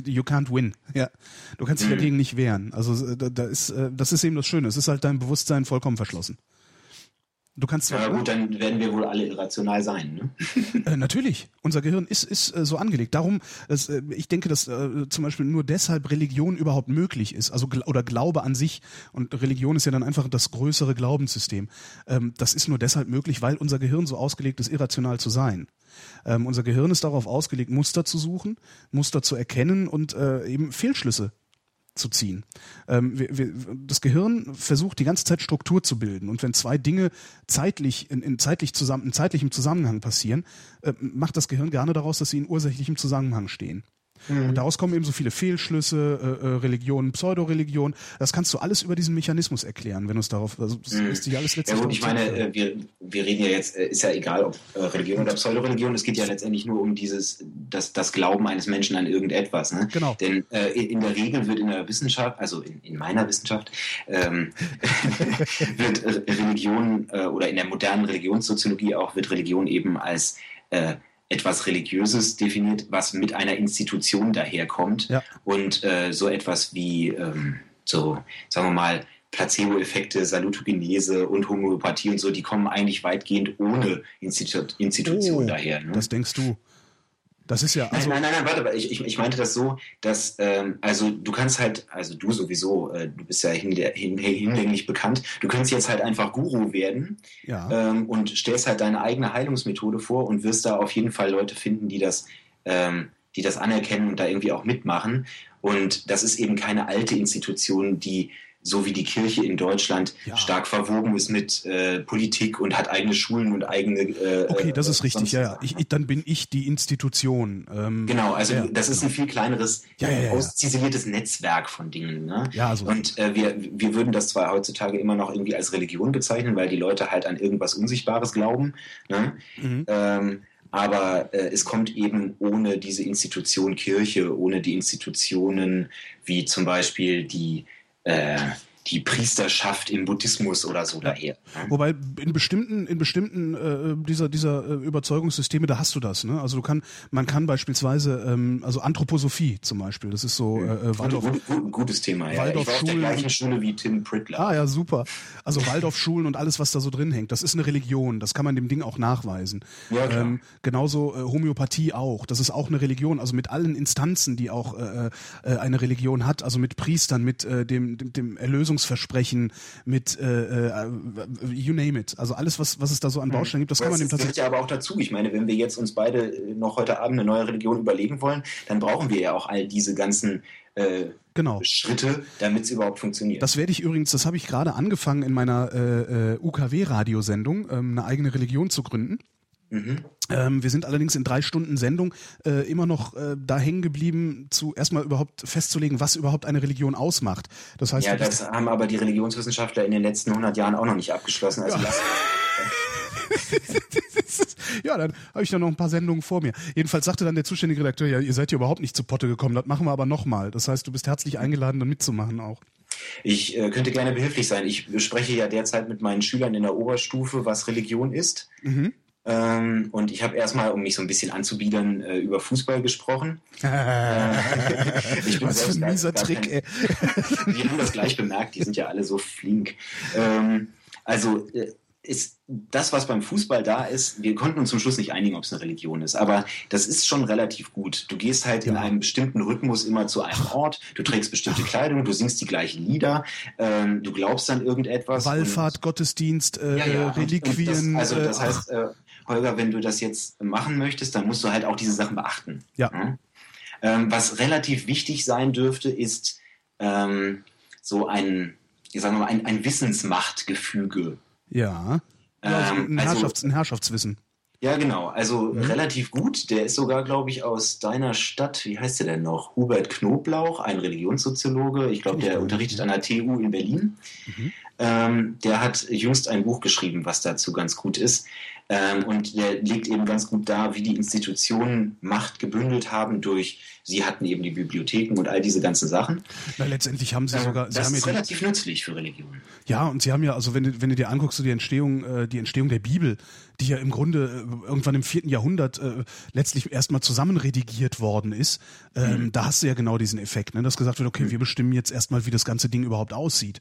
you can't win. Ja, du kannst dich mhm. dagegen nicht wehren. Also da, da ist, äh, das ist eben das Schöne. Es ist halt dein Bewusstsein vollkommen verschlossen. Du kannst zwar. Ja, gut, dann werden wir wohl alle irrational sein, ne? Äh, natürlich. Unser Gehirn ist, ist äh, so angelegt. Darum, dass, äh, ich denke, dass äh, zum Beispiel nur deshalb Religion überhaupt möglich ist. Also, oder Glaube an sich. Und Religion ist ja dann einfach das größere Glaubenssystem. Ähm, das ist nur deshalb möglich, weil unser Gehirn so ausgelegt ist, irrational zu sein. Ähm, unser Gehirn ist darauf ausgelegt, Muster zu suchen, Muster zu erkennen und äh, eben Fehlschlüsse zu ziehen. Ähm, wir, wir, das Gehirn versucht die ganze Zeit Struktur zu bilden und wenn zwei Dinge zeitlich in, in zeitlich zusammen in zeitlichem Zusammenhang passieren, äh, macht das Gehirn gerne daraus, dass sie in ursächlichem Zusammenhang stehen. Mhm. Und daraus kommen eben so viele Fehlschlüsse, äh, äh, Religion, Pseudoreligion. Das kannst du alles über diesen Mechanismus erklären, wenn du es darauf, also das mhm. ist ja alles letztlich. Ja gut, ich meine, äh, wir, wir reden ja jetzt, äh, ist ja egal, ob Religion oder Pseudoreligion, es geht ja letztendlich nur um dieses, das, das Glauben eines Menschen an irgendetwas. Ne? Genau. Denn äh, in der Regel wird in der Wissenschaft, also in, in meiner Wissenschaft, ähm, wird Religion äh, oder in der modernen Religionssoziologie auch wird Religion eben als äh, etwas Religiöses definiert, was mit einer Institution daherkommt ja. und äh, so etwas wie ähm, so, sagen wir mal, Placebo-Effekte, Salutogenese und Homöopathie und so, die kommen eigentlich weitgehend ohne Institu Institution oh, daher. Ne? Das denkst du. Das ist ja. Also nein, nein, nein, warte, ich, ich, ich meinte das so, dass, ähm, also du kannst halt, also du sowieso, äh, du bist ja hinlänglich bekannt, du kannst jetzt halt einfach Guru werden ja. ähm, und stellst halt deine eigene Heilungsmethode vor und wirst da auf jeden Fall Leute finden, die das, ähm, die das anerkennen und da irgendwie auch mitmachen. Und das ist eben keine alte Institution, die so wie die Kirche in Deutschland ja. stark verwoben ist mit äh, Politik und hat eigene Schulen und eigene. Äh, okay, das ist richtig, ja, ja. Ich, ich, dann bin ich die Institution. Ähm, genau, also ja, das ist ein viel kleineres, ja, ja, ausziseliertes Netzwerk von Dingen. Ne? Ja, so. Und äh, wir, wir würden das zwar heutzutage immer noch irgendwie als Religion bezeichnen, weil die Leute halt an irgendwas Unsichtbares glauben. Ne? Mhm. Ähm, aber äh, es kommt eben ohne diese Institution Kirche, ohne die Institutionen wie zum Beispiel die äh, die Priesterschaft im Buddhismus oder so daher. Ne? Wobei in bestimmten, in bestimmten äh, dieser dieser äh, Überzeugungssysteme, da hast du das. Ne? Also du kann, man kann beispielsweise, ähm, also Anthroposophie zum Beispiel, das ist so äh, äh Waldorf. Gut, gut, gutes Thema. Ja. Waldorf ich war auf der gleichen Schule wie Tim Prittler. Ah ja, super. Also Waldorfschulen und alles, was da so drin hängt, das ist eine Religion. Das kann man dem Ding auch nachweisen. Ja, klar. Ähm, genauso äh, Homöopathie auch. Das ist auch eine Religion. Also mit allen Instanzen, die auch äh, äh, eine Religion hat. Also mit Priestern, mit äh, dem, dem, dem Erlösung Lösungsversprechen, mit äh, äh, you name it. Also alles, was, was es da so an hm. Baustellen gibt, das kann man dem tatsächlich. Das gehört ja aber auch dazu. Ich meine, wenn wir jetzt uns beide noch heute Abend eine neue Religion überlegen wollen, dann brauchen wir ja auch all diese ganzen äh, genau. Schritte, damit es überhaupt funktioniert. Das werde ich übrigens, das habe ich gerade angefangen in meiner äh, äh UKW-Radiosendung, ähm, eine eigene Religion zu gründen. Mhm. Ähm, wir sind allerdings in drei Stunden Sendung äh, immer noch äh, da hängen geblieben, zu erstmal überhaupt festzulegen, was überhaupt eine Religion ausmacht. Das heißt, ja, das haben aber die Religionswissenschaftler in den letzten 100 Jahren auch noch nicht abgeschlossen. Also ja. ja, dann habe ich da noch ein paar Sendungen vor mir. Jedenfalls sagte dann der zuständige Redakteur, ja, ihr seid hier überhaupt nicht zu Potte gekommen, das machen wir aber nochmal. Das heißt, du bist herzlich eingeladen, da mitzumachen auch. Ich äh, könnte gerne behilflich sein. Ich spreche ja derzeit mit meinen Schülern in der Oberstufe, was Religion ist. Mhm. Ähm, und ich habe erstmal, um mich so ein bisschen anzubiedern, äh, über Fußball gesprochen. ich bin Was für ein mieser Trick, kein, ey. die haben das gleich bemerkt, die sind ja alle so flink. Ähm, also äh, ist das, was beim Fußball da ist, wir konnten uns zum Schluss nicht einigen, ob es eine Religion ist, aber das ist schon relativ gut. Du gehst halt ja. in einem bestimmten Rhythmus immer zu einem Ort, du trägst bestimmte Kleidung, du singst die gleichen Lieder, ähm, du glaubst an irgendetwas. Wallfahrt, Gottesdienst, äh, ja, ja. Reliquien. Und, und das, also das äh, heißt, äh, Holger, wenn du das jetzt machen möchtest, dann musst du halt auch diese Sachen beachten. Ja. ja? Ähm, was relativ wichtig sein dürfte, ist ähm, so ein, ich sage mal, ein, ein Wissensmachtgefüge. Ja. ja ähm, ein, also, Herrschafts-, ein Herrschaftswissen. Ja, genau. Also mhm. relativ gut. Der ist sogar, glaube ich, aus deiner Stadt. Wie heißt der denn noch? Hubert Knoblauch, ein Religionssoziologe. Ich glaube, der unterrichtet an der TU in Berlin. Mhm. Ähm, der hat jüngst ein Buch geschrieben, was dazu ganz gut ist. Ähm, und der legt eben ganz gut dar, wie die Institutionen Macht gebündelt haben durch, sie hatten eben die Bibliotheken und all diese ganzen Sachen. Na, letztendlich haben sie sogar. Das sie ist relativ die, nützlich für Religionen. Ja, und sie haben ja, also wenn du, wenn du dir anguckst, so die Entstehung, äh, die Entstehung der Bibel, die ja im Grunde äh, irgendwann im vierten Jahrhundert äh, letztlich erstmal zusammenredigiert worden ist, ähm, mhm. da hast du ja genau diesen Effekt, ne? dass gesagt wird, okay, mhm. wir bestimmen jetzt erstmal, wie das ganze Ding überhaupt aussieht.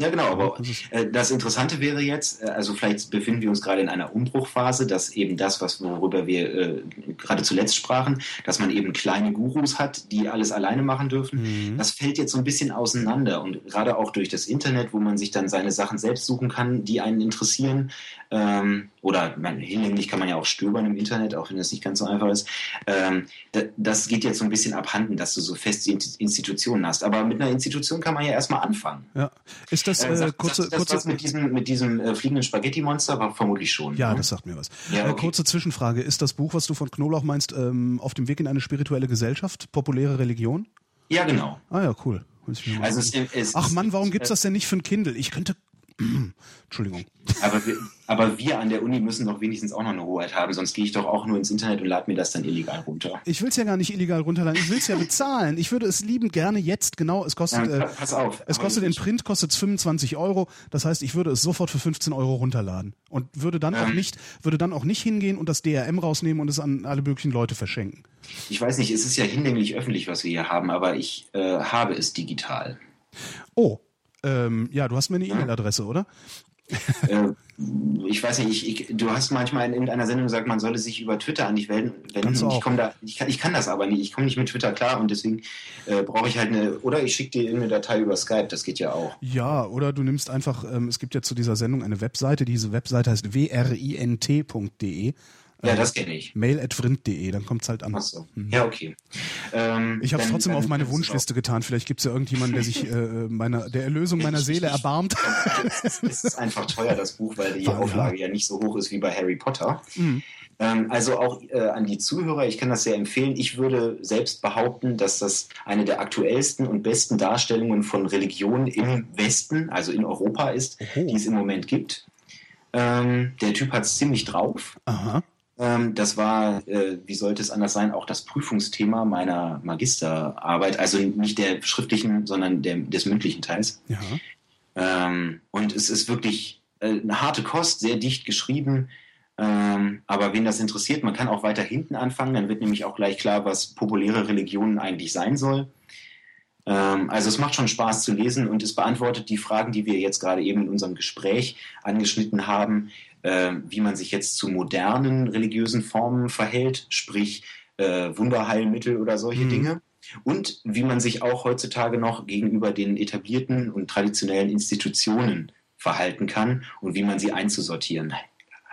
Ja, genau, aber äh, das Interessante wäre jetzt, äh, also vielleicht befinden wir uns gerade in einer Umbruchphase, dass eben das, was worüber wir äh, gerade zuletzt sprachen, dass man eben kleine Gurus hat, die alles alleine machen dürfen, mhm. das fällt jetzt so ein bisschen auseinander und gerade auch durch das Internet, wo man sich dann seine Sachen selbst suchen kann, die einen interessieren, ähm, oder man, hinlänglich kann man ja auch stöbern im Internet, auch wenn das nicht ganz so einfach ist. Ähm, das geht jetzt so ein bisschen abhanden, dass du so feste Institutionen hast. Aber mit einer Institution kann man ja erstmal anfangen. Ja. Ist das äh, sagt, kurze, sagt das kurze was mit diesem, mit diesem äh, fliegenden Spaghetti-Monster? War vermutlich schon. Ja, ne? das sagt mir was. Ja, äh, okay. äh, kurze Zwischenfrage. Ist das Buch, was du von Knoblauch meinst, ähm, auf dem Weg in eine spirituelle Gesellschaft, populäre Religion? Ja, genau. Ah ja, cool. Also es, es, Ach Mann, warum gibt's das denn nicht für ein Kindle? Ich könnte Entschuldigung. Aber wir, aber wir an der Uni müssen doch wenigstens auch noch eine Hoheit haben, sonst gehe ich doch auch nur ins Internet und lade mir das dann illegal runter. Ich will es ja gar nicht illegal runterladen, ich will es ja bezahlen. Ich würde es liebend gerne jetzt, genau, es kostet, ja, äh, pass auf, es kostet in Print kostet 25 Euro, das heißt, ich würde es sofort für 15 Euro runterladen und würde dann ähm, auch nicht, würde dann auch nicht hingehen und das DRM rausnehmen und es an alle möglichen Leute verschenken. Ich weiß nicht, es ist ja hinlänglich öffentlich, was wir hier haben, aber ich äh, habe es digital. Oh, ähm, ja, du hast mir eine E-Mail-Adresse, oder? Äh, ich weiß nicht, ich, ich, du hast manchmal in irgendeiner Sendung gesagt, man solle sich über Twitter an dich wenden. wenden ich, da, ich, kann, ich kann das aber nicht. Ich komme nicht mit Twitter klar und deswegen äh, brauche ich halt eine. Oder ich schicke dir irgendeine Datei über Skype, das geht ja auch. Ja, oder du nimmst einfach, ähm, es gibt ja zu dieser Sendung eine Webseite, diese Webseite heißt wrint.de ja, das kenne ich. Mail at vrind.de, dann kommt es halt an. Ach so. Mhm. Ja, okay. Ähm, ich habe es trotzdem auf meine Wunschliste getan. Vielleicht gibt es ja irgendjemanden, der sich äh, meiner, der Erlösung meiner Seele erbarmt. es ist einfach teuer, das Buch, weil die War, Auflage ja. ja. nicht so hoch ist wie bei Harry Potter. Mhm. Ähm, also auch äh, an die Zuhörer, ich kann das sehr empfehlen. Ich würde selbst behaupten, dass das eine der aktuellsten und besten Darstellungen von Religion im Westen, also in Europa ist, Oho. die es im Moment gibt. Ähm, der Typ hat es ziemlich drauf. Aha. Ähm, das war, äh, wie sollte es anders sein, auch das Prüfungsthema meiner Magisterarbeit, also nicht der schriftlichen, sondern der, des mündlichen Teils. Ja. Ähm, und es ist wirklich äh, eine harte Kost, sehr dicht geschrieben. Ähm, aber wen das interessiert, man kann auch weiter hinten anfangen, dann wird nämlich auch gleich klar, was populäre Religionen eigentlich sein soll. Also es macht schon Spaß zu lesen und es beantwortet die Fragen, die wir jetzt gerade eben in unserem Gespräch angeschnitten haben äh, wie man sich jetzt zu modernen religiösen Formen verhält, sprich äh, Wunderheilmittel oder solche mhm. Dinge. Und wie man sich auch heutzutage noch gegenüber den etablierten und traditionellen Institutionen verhalten kann und wie man sie einzusortieren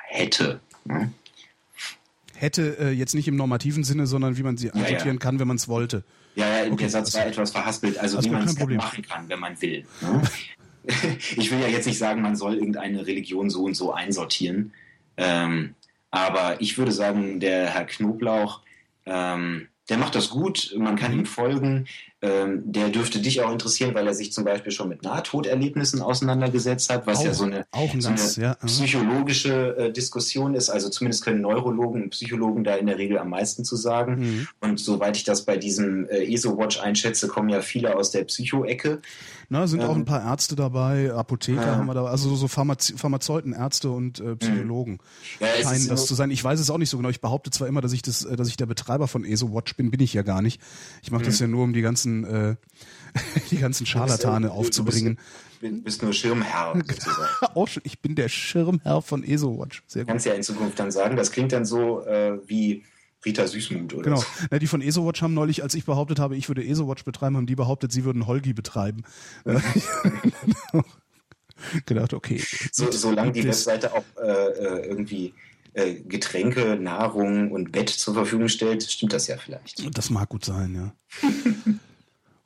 hätte. Ne? Hätte äh, jetzt nicht im normativen Sinne, sondern wie man sie einsortieren ja, ja. kann, wenn man es wollte. Ja, ja, okay, der Satz war etwas verhaspelt, also wie man es machen kann, wenn man will. Ne? ich will ja jetzt nicht sagen, man soll irgendeine Religion so und so einsortieren. Ähm, aber ich würde sagen, der Herr Knoblauch, ähm, der macht das gut, man kann ihm folgen. Ähm, der dürfte dich auch interessieren, weil er sich zum Beispiel schon mit Nahtoderlebnissen auseinandergesetzt hat, was auch, ja so eine, so eine ja. psychologische äh, Diskussion ist. Also zumindest können Neurologen und Psychologen da in der Regel am meisten zu sagen. Mhm. Und soweit ich das bei diesem äh, ESO-Watch einschätze, kommen ja viele aus der Psycho-Ecke. Na, sind ähm, auch ein paar Ärzte dabei, Apotheker äh, haben wir da, also so Pharmaze Pharmazeuten, Ärzte und äh, Psychologen mhm. ja, scheinen das zu sein. Ich weiß es auch nicht so genau. Ich behaupte zwar immer, dass ich das, äh, dass ich der Betreiber von ESO Watch bin, bin ich ja gar nicht. Ich mache das mhm. ja nur, um die ganzen, äh, die ganzen Scharlatane aufzubringen. Du bist, bist nur Schirmherr auch schon, ich bin der Schirmherr von ESO Watch. Sehr gut. Kannst ja in Zukunft dann sagen, das klingt dann so äh, wie Rita Süßmuth oder Genau. So. Ja, die von ESOWatch haben neulich, als ich behauptet habe, ich würde ESOWatch betreiben, haben die behauptet, sie würden Holgi betreiben. gedacht, okay. So, solange die Webseite auch äh, äh, irgendwie äh, Getränke, Nahrung und Bett zur Verfügung stellt, stimmt das ja vielleicht. Das mag gut sein, ja.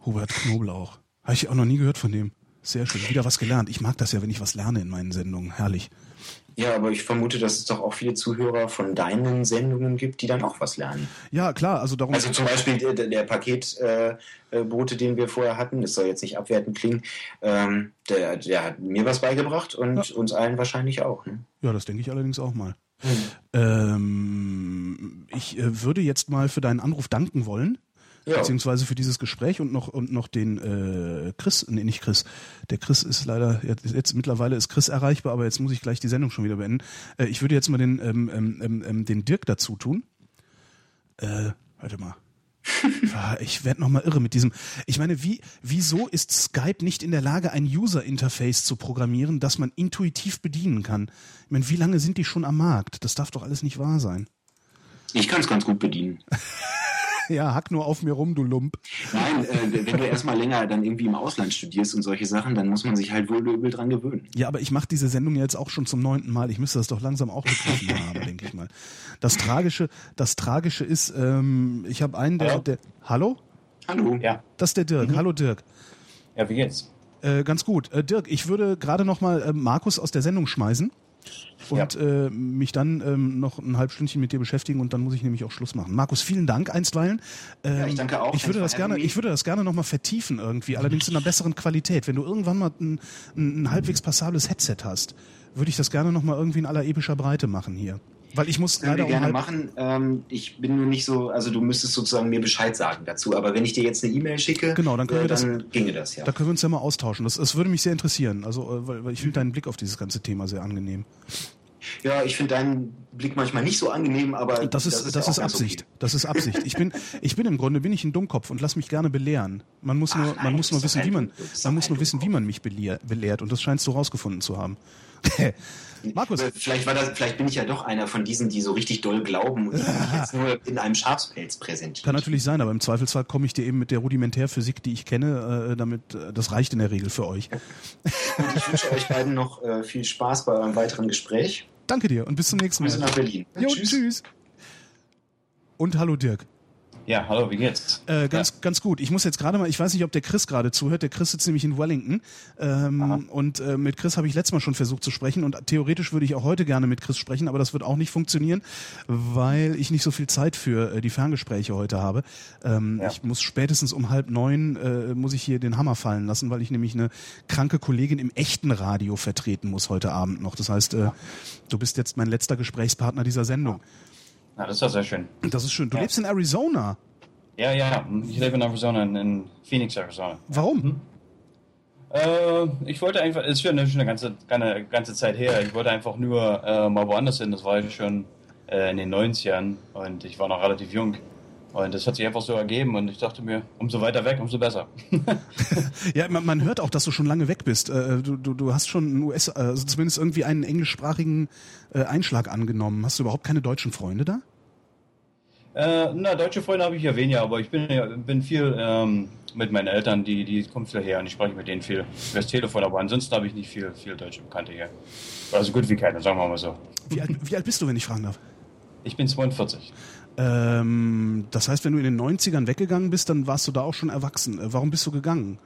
Hubert Knoblauch. Habe ich auch noch nie gehört von dem. Sehr schön. Wieder was gelernt. Ich mag das ja, wenn ich was lerne in meinen Sendungen. Herrlich. Ja, aber ich vermute, dass es doch auch viele Zuhörer von deinen Sendungen gibt, die dann auch was lernen. Ja, klar. Also darum. Also zum Beispiel der, der Paketbote, äh, den wir vorher hatten, das soll jetzt nicht abwertend klingen, ähm, der, der hat mir was beigebracht und ja. uns allen wahrscheinlich auch. Ne? Ja, das denke ich allerdings auch mal. Hm. Ähm, ich äh, würde jetzt mal für deinen Anruf danken wollen ja. beziehungsweise für dieses Gespräch und noch und noch den äh, Chris, nee, nicht Chris. Der Chris ist leider jetzt, jetzt mittlerweile ist Chris erreichbar, aber jetzt muss ich gleich die Sendung schon wieder beenden. Äh, ich würde jetzt mal den ähm, ähm, ähm, ähm den Dirk dazu tun. Äh, warte mal. Ich werde noch mal irre mit diesem. Ich meine, wie, wieso ist Skype nicht in der Lage, ein User-Interface zu programmieren, das man intuitiv bedienen kann? Ich meine, wie lange sind die schon am Markt? Das darf doch alles nicht wahr sein. Ich kann es ganz gut bedienen. ja, hack nur auf mir rum, du Lump. Nein, äh, wenn du erstmal länger dann irgendwie im Ausland studierst und solche Sachen, dann muss man sich halt wohl übel dran gewöhnen. Ja, aber ich mache diese Sendung jetzt auch schon zum neunten Mal. Ich müsste das doch langsam auch begriffen haben, denke ich mal. Das Tragische, das Tragische ist, ähm, ich habe einen, der, Hallo? der. Hallo? Hallo. Ja. Das ist der Dirk. Mhm. Hallo Dirk. Ja, wie geht's? Äh, ganz gut. Äh, Dirk, ich würde gerade noch mal äh, Markus aus der Sendung schmeißen und ja. äh, mich dann ähm, noch ein halb Stündchen mit dir beschäftigen und dann muss ich nämlich auch Schluss machen. Markus, vielen Dank einstweilen. Ähm, ja, ich danke auch. Ich würde das gerne, ich würde das gerne noch mal vertiefen irgendwie, allerdings in einer besseren Qualität. Wenn du irgendwann mal ein, ein, ein halbwegs passables Headset hast, würde ich das gerne noch mal irgendwie in aller epischer Breite machen hier. Weil ich muss Können leider gerne machen. Ähm, ich bin nur nicht so, also du müsstest sozusagen mir Bescheid sagen dazu. Aber wenn ich dir jetzt eine E-Mail schicke, genau, dann, können äh, wir das, ginge das ja. Da können wir uns ja mal austauschen. Das, das würde mich sehr interessieren. Also, äh, weil, weil ich finde deinen Blick auf dieses ganze Thema sehr angenehm. Ja, ich finde deinen Blick manchmal nicht so angenehm, aber das ist das ist, das ist Absicht. Okay. Das ist Absicht. Ich bin ich bin im Grunde bin ich ein Dummkopf und lass mich gerne belehren. Man muss nur nein, man muss nur wissen, wie man man muss nur wissen, wie man mich belehrt und das scheinst du rausgefunden zu haben. Markus. Vielleicht, war das, vielleicht bin ich ja doch einer von diesen, die so richtig doll glauben und ja. jetzt nur in einem Schafspelz präsentieren. Kann natürlich sein, aber im Zweifelsfall komme ich dir eben mit der Rudimentärphysik, die ich kenne, äh, damit, äh, das reicht in der Regel für euch. und ich wünsche euch beiden noch äh, viel Spaß bei eurem weiteren Gespräch. Danke dir und bis zum nächsten Mal. Grüße nach Berlin. Jo, tschüss. tschüss. Und hallo Dirk. Ja, hallo, wie geht's? Äh, ganz, ja. ganz gut. Ich muss jetzt gerade mal, ich weiß nicht, ob der Chris gerade zuhört. Der Chris sitzt nämlich in Wellington. Ähm, und äh, mit Chris habe ich letztes Mal schon versucht zu sprechen. Und theoretisch würde ich auch heute gerne mit Chris sprechen, aber das wird auch nicht funktionieren, weil ich nicht so viel Zeit für äh, die Ferngespräche heute habe. Ähm, ja. Ich muss spätestens um halb neun äh, muss ich hier den Hammer fallen lassen, weil ich nämlich eine kranke Kollegin im echten Radio vertreten muss heute Abend noch. Das heißt, äh, ja. du bist jetzt mein letzter Gesprächspartner dieser Sendung. Ja, das ist ja sehr schön. Das ist schön. Du ja. lebst in Arizona. Ja, ja, ich lebe in Arizona, in Phoenix, Arizona. Warum? Hm? Äh, ich wollte einfach, es ist schon eine ganze, eine ganze Zeit her, ich wollte einfach nur äh, mal woanders hin, das war ich schon äh, in den 90ern und ich war noch relativ jung. Und das hat sich einfach so ergeben und ich dachte mir, umso weiter weg, umso besser. ja, man, man, hört auch, dass du schon lange weg bist. Äh, du, du, du hast schon einen US, also zumindest irgendwie einen englischsprachigen äh, Einschlag angenommen. Hast du überhaupt keine deutschen Freunde da? Äh, na, deutsche Freunde habe ich ja weniger, aber ich bin, bin viel ähm, mit meinen Eltern, die, die kommen viel her und ich spreche mit denen viel über das Telefon, aber ansonsten habe ich nicht viel, viel deutsche Bekannte hier. Also gut wie keine, sagen wir mal so. Wie alt, wie alt bist du, wenn ich fragen darf? Ich bin 42. Ähm, das heißt, wenn du in den 90ern weggegangen bist, dann warst du da auch schon erwachsen. Äh, warum bist du gegangen?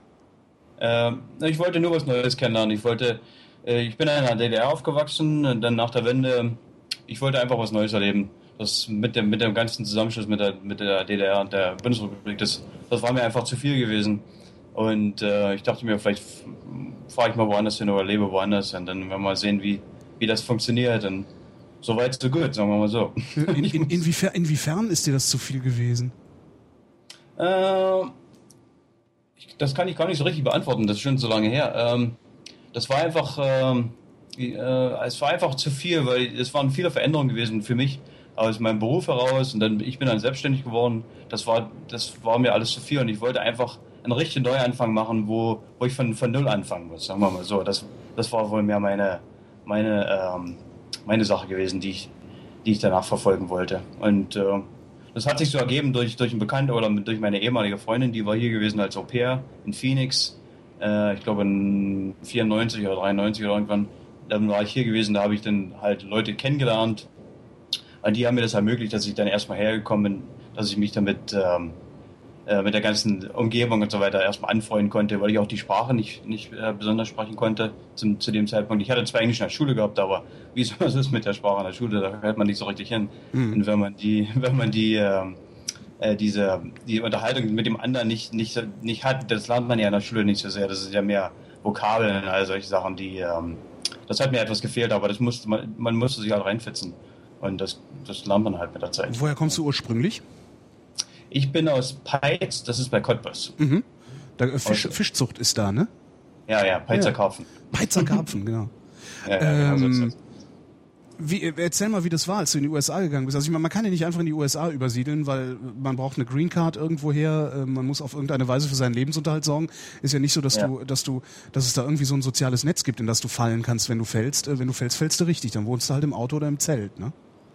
Ähm, ich wollte nur was Neues kennenlernen. Ich wollte, äh, ich bin in der DDR aufgewachsen, dann nach der Wende, ich wollte einfach was Neues erleben das mit dem, mit dem ganzen Zusammenschluss mit der, mit der DDR und der Bundesrepublik, das, das war mir einfach zu viel gewesen. Und äh, ich dachte mir, vielleicht fahre ich mal woanders hin oder lebe woanders und dann werden wir mal sehen, wie, wie das funktioniert. Und so weit, so gut, sagen wir mal so. In, in, inwiefern, inwiefern ist dir das zu viel gewesen? Äh, ich, das kann ich gar nicht so richtig beantworten, das ist schon so lange her. Ähm, das war einfach, ähm, äh, es war einfach zu viel, weil es waren viele Veränderungen gewesen für mich aus meinem Beruf heraus und dann ich bin dann selbstständig geworden. Das war, das war mir alles zu viel und ich wollte einfach einen richtigen Neuanfang machen, wo, wo ich von, von null anfangen muss, sagen wir mal so. Das, das war wohl mehr meine, meine, ähm, meine Sache gewesen, die ich, die ich danach verfolgen wollte. Und äh, das hat sich so ergeben durch, durch einen Bekannten oder durch meine ehemalige Freundin, die war hier gewesen als Au pair in Phoenix. Äh, ich glaube in 94 oder 93 oder irgendwann. Dann war ich hier gewesen, da habe ich dann halt Leute kennengelernt, die haben mir das ermöglicht, dass ich dann erstmal hergekommen bin, dass ich mich damit ähm, äh, mit der ganzen Umgebung und so weiter erstmal anfreunden konnte, weil ich auch die Sprache nicht, nicht äh, besonders sprechen konnte zum, zu dem Zeitpunkt. Ich hatte zwar Englisch in der Schule gehabt, aber wie es ist mit der Sprache in der Schule, da hört man nicht so richtig hin. Mhm. Und wenn man die, wenn man die, ähm, äh, diese die Unterhaltung mit dem anderen nicht, nicht, nicht hat, das lernt man ja in der Schule nicht so sehr. Das ist ja mehr Vokabeln, all solche Sachen, die ähm, das hat mir etwas gefehlt, aber das musste man, man musste sich halt reinfitzen. Und das, das lernt man halt mit der Zeit. Woher kommst du ursprünglich? Ich bin aus Peitz, das ist bei Cottbus. Mhm. Da, äh, Fisch, Fischzucht ist da, ne? Ja, ja, Peitzer ja. Karpfen. Peitzer Karpfen, genau. ja, ja, genau ähm, so wie, äh, erzähl mal, wie das war, als du in die USA gegangen bist. Also ich meine, man kann ja nicht einfach in die USA übersiedeln, weil man braucht eine Green Card irgendwoher, äh, man muss auf irgendeine Weise für seinen Lebensunterhalt sorgen. Ist ja nicht so, dass ja. du, dass du, dass es da irgendwie so ein soziales Netz gibt, in das du fallen kannst, wenn du fällst. Wenn du fällst, fällst du richtig. Dann wohnst du halt im Auto oder im Zelt, ne?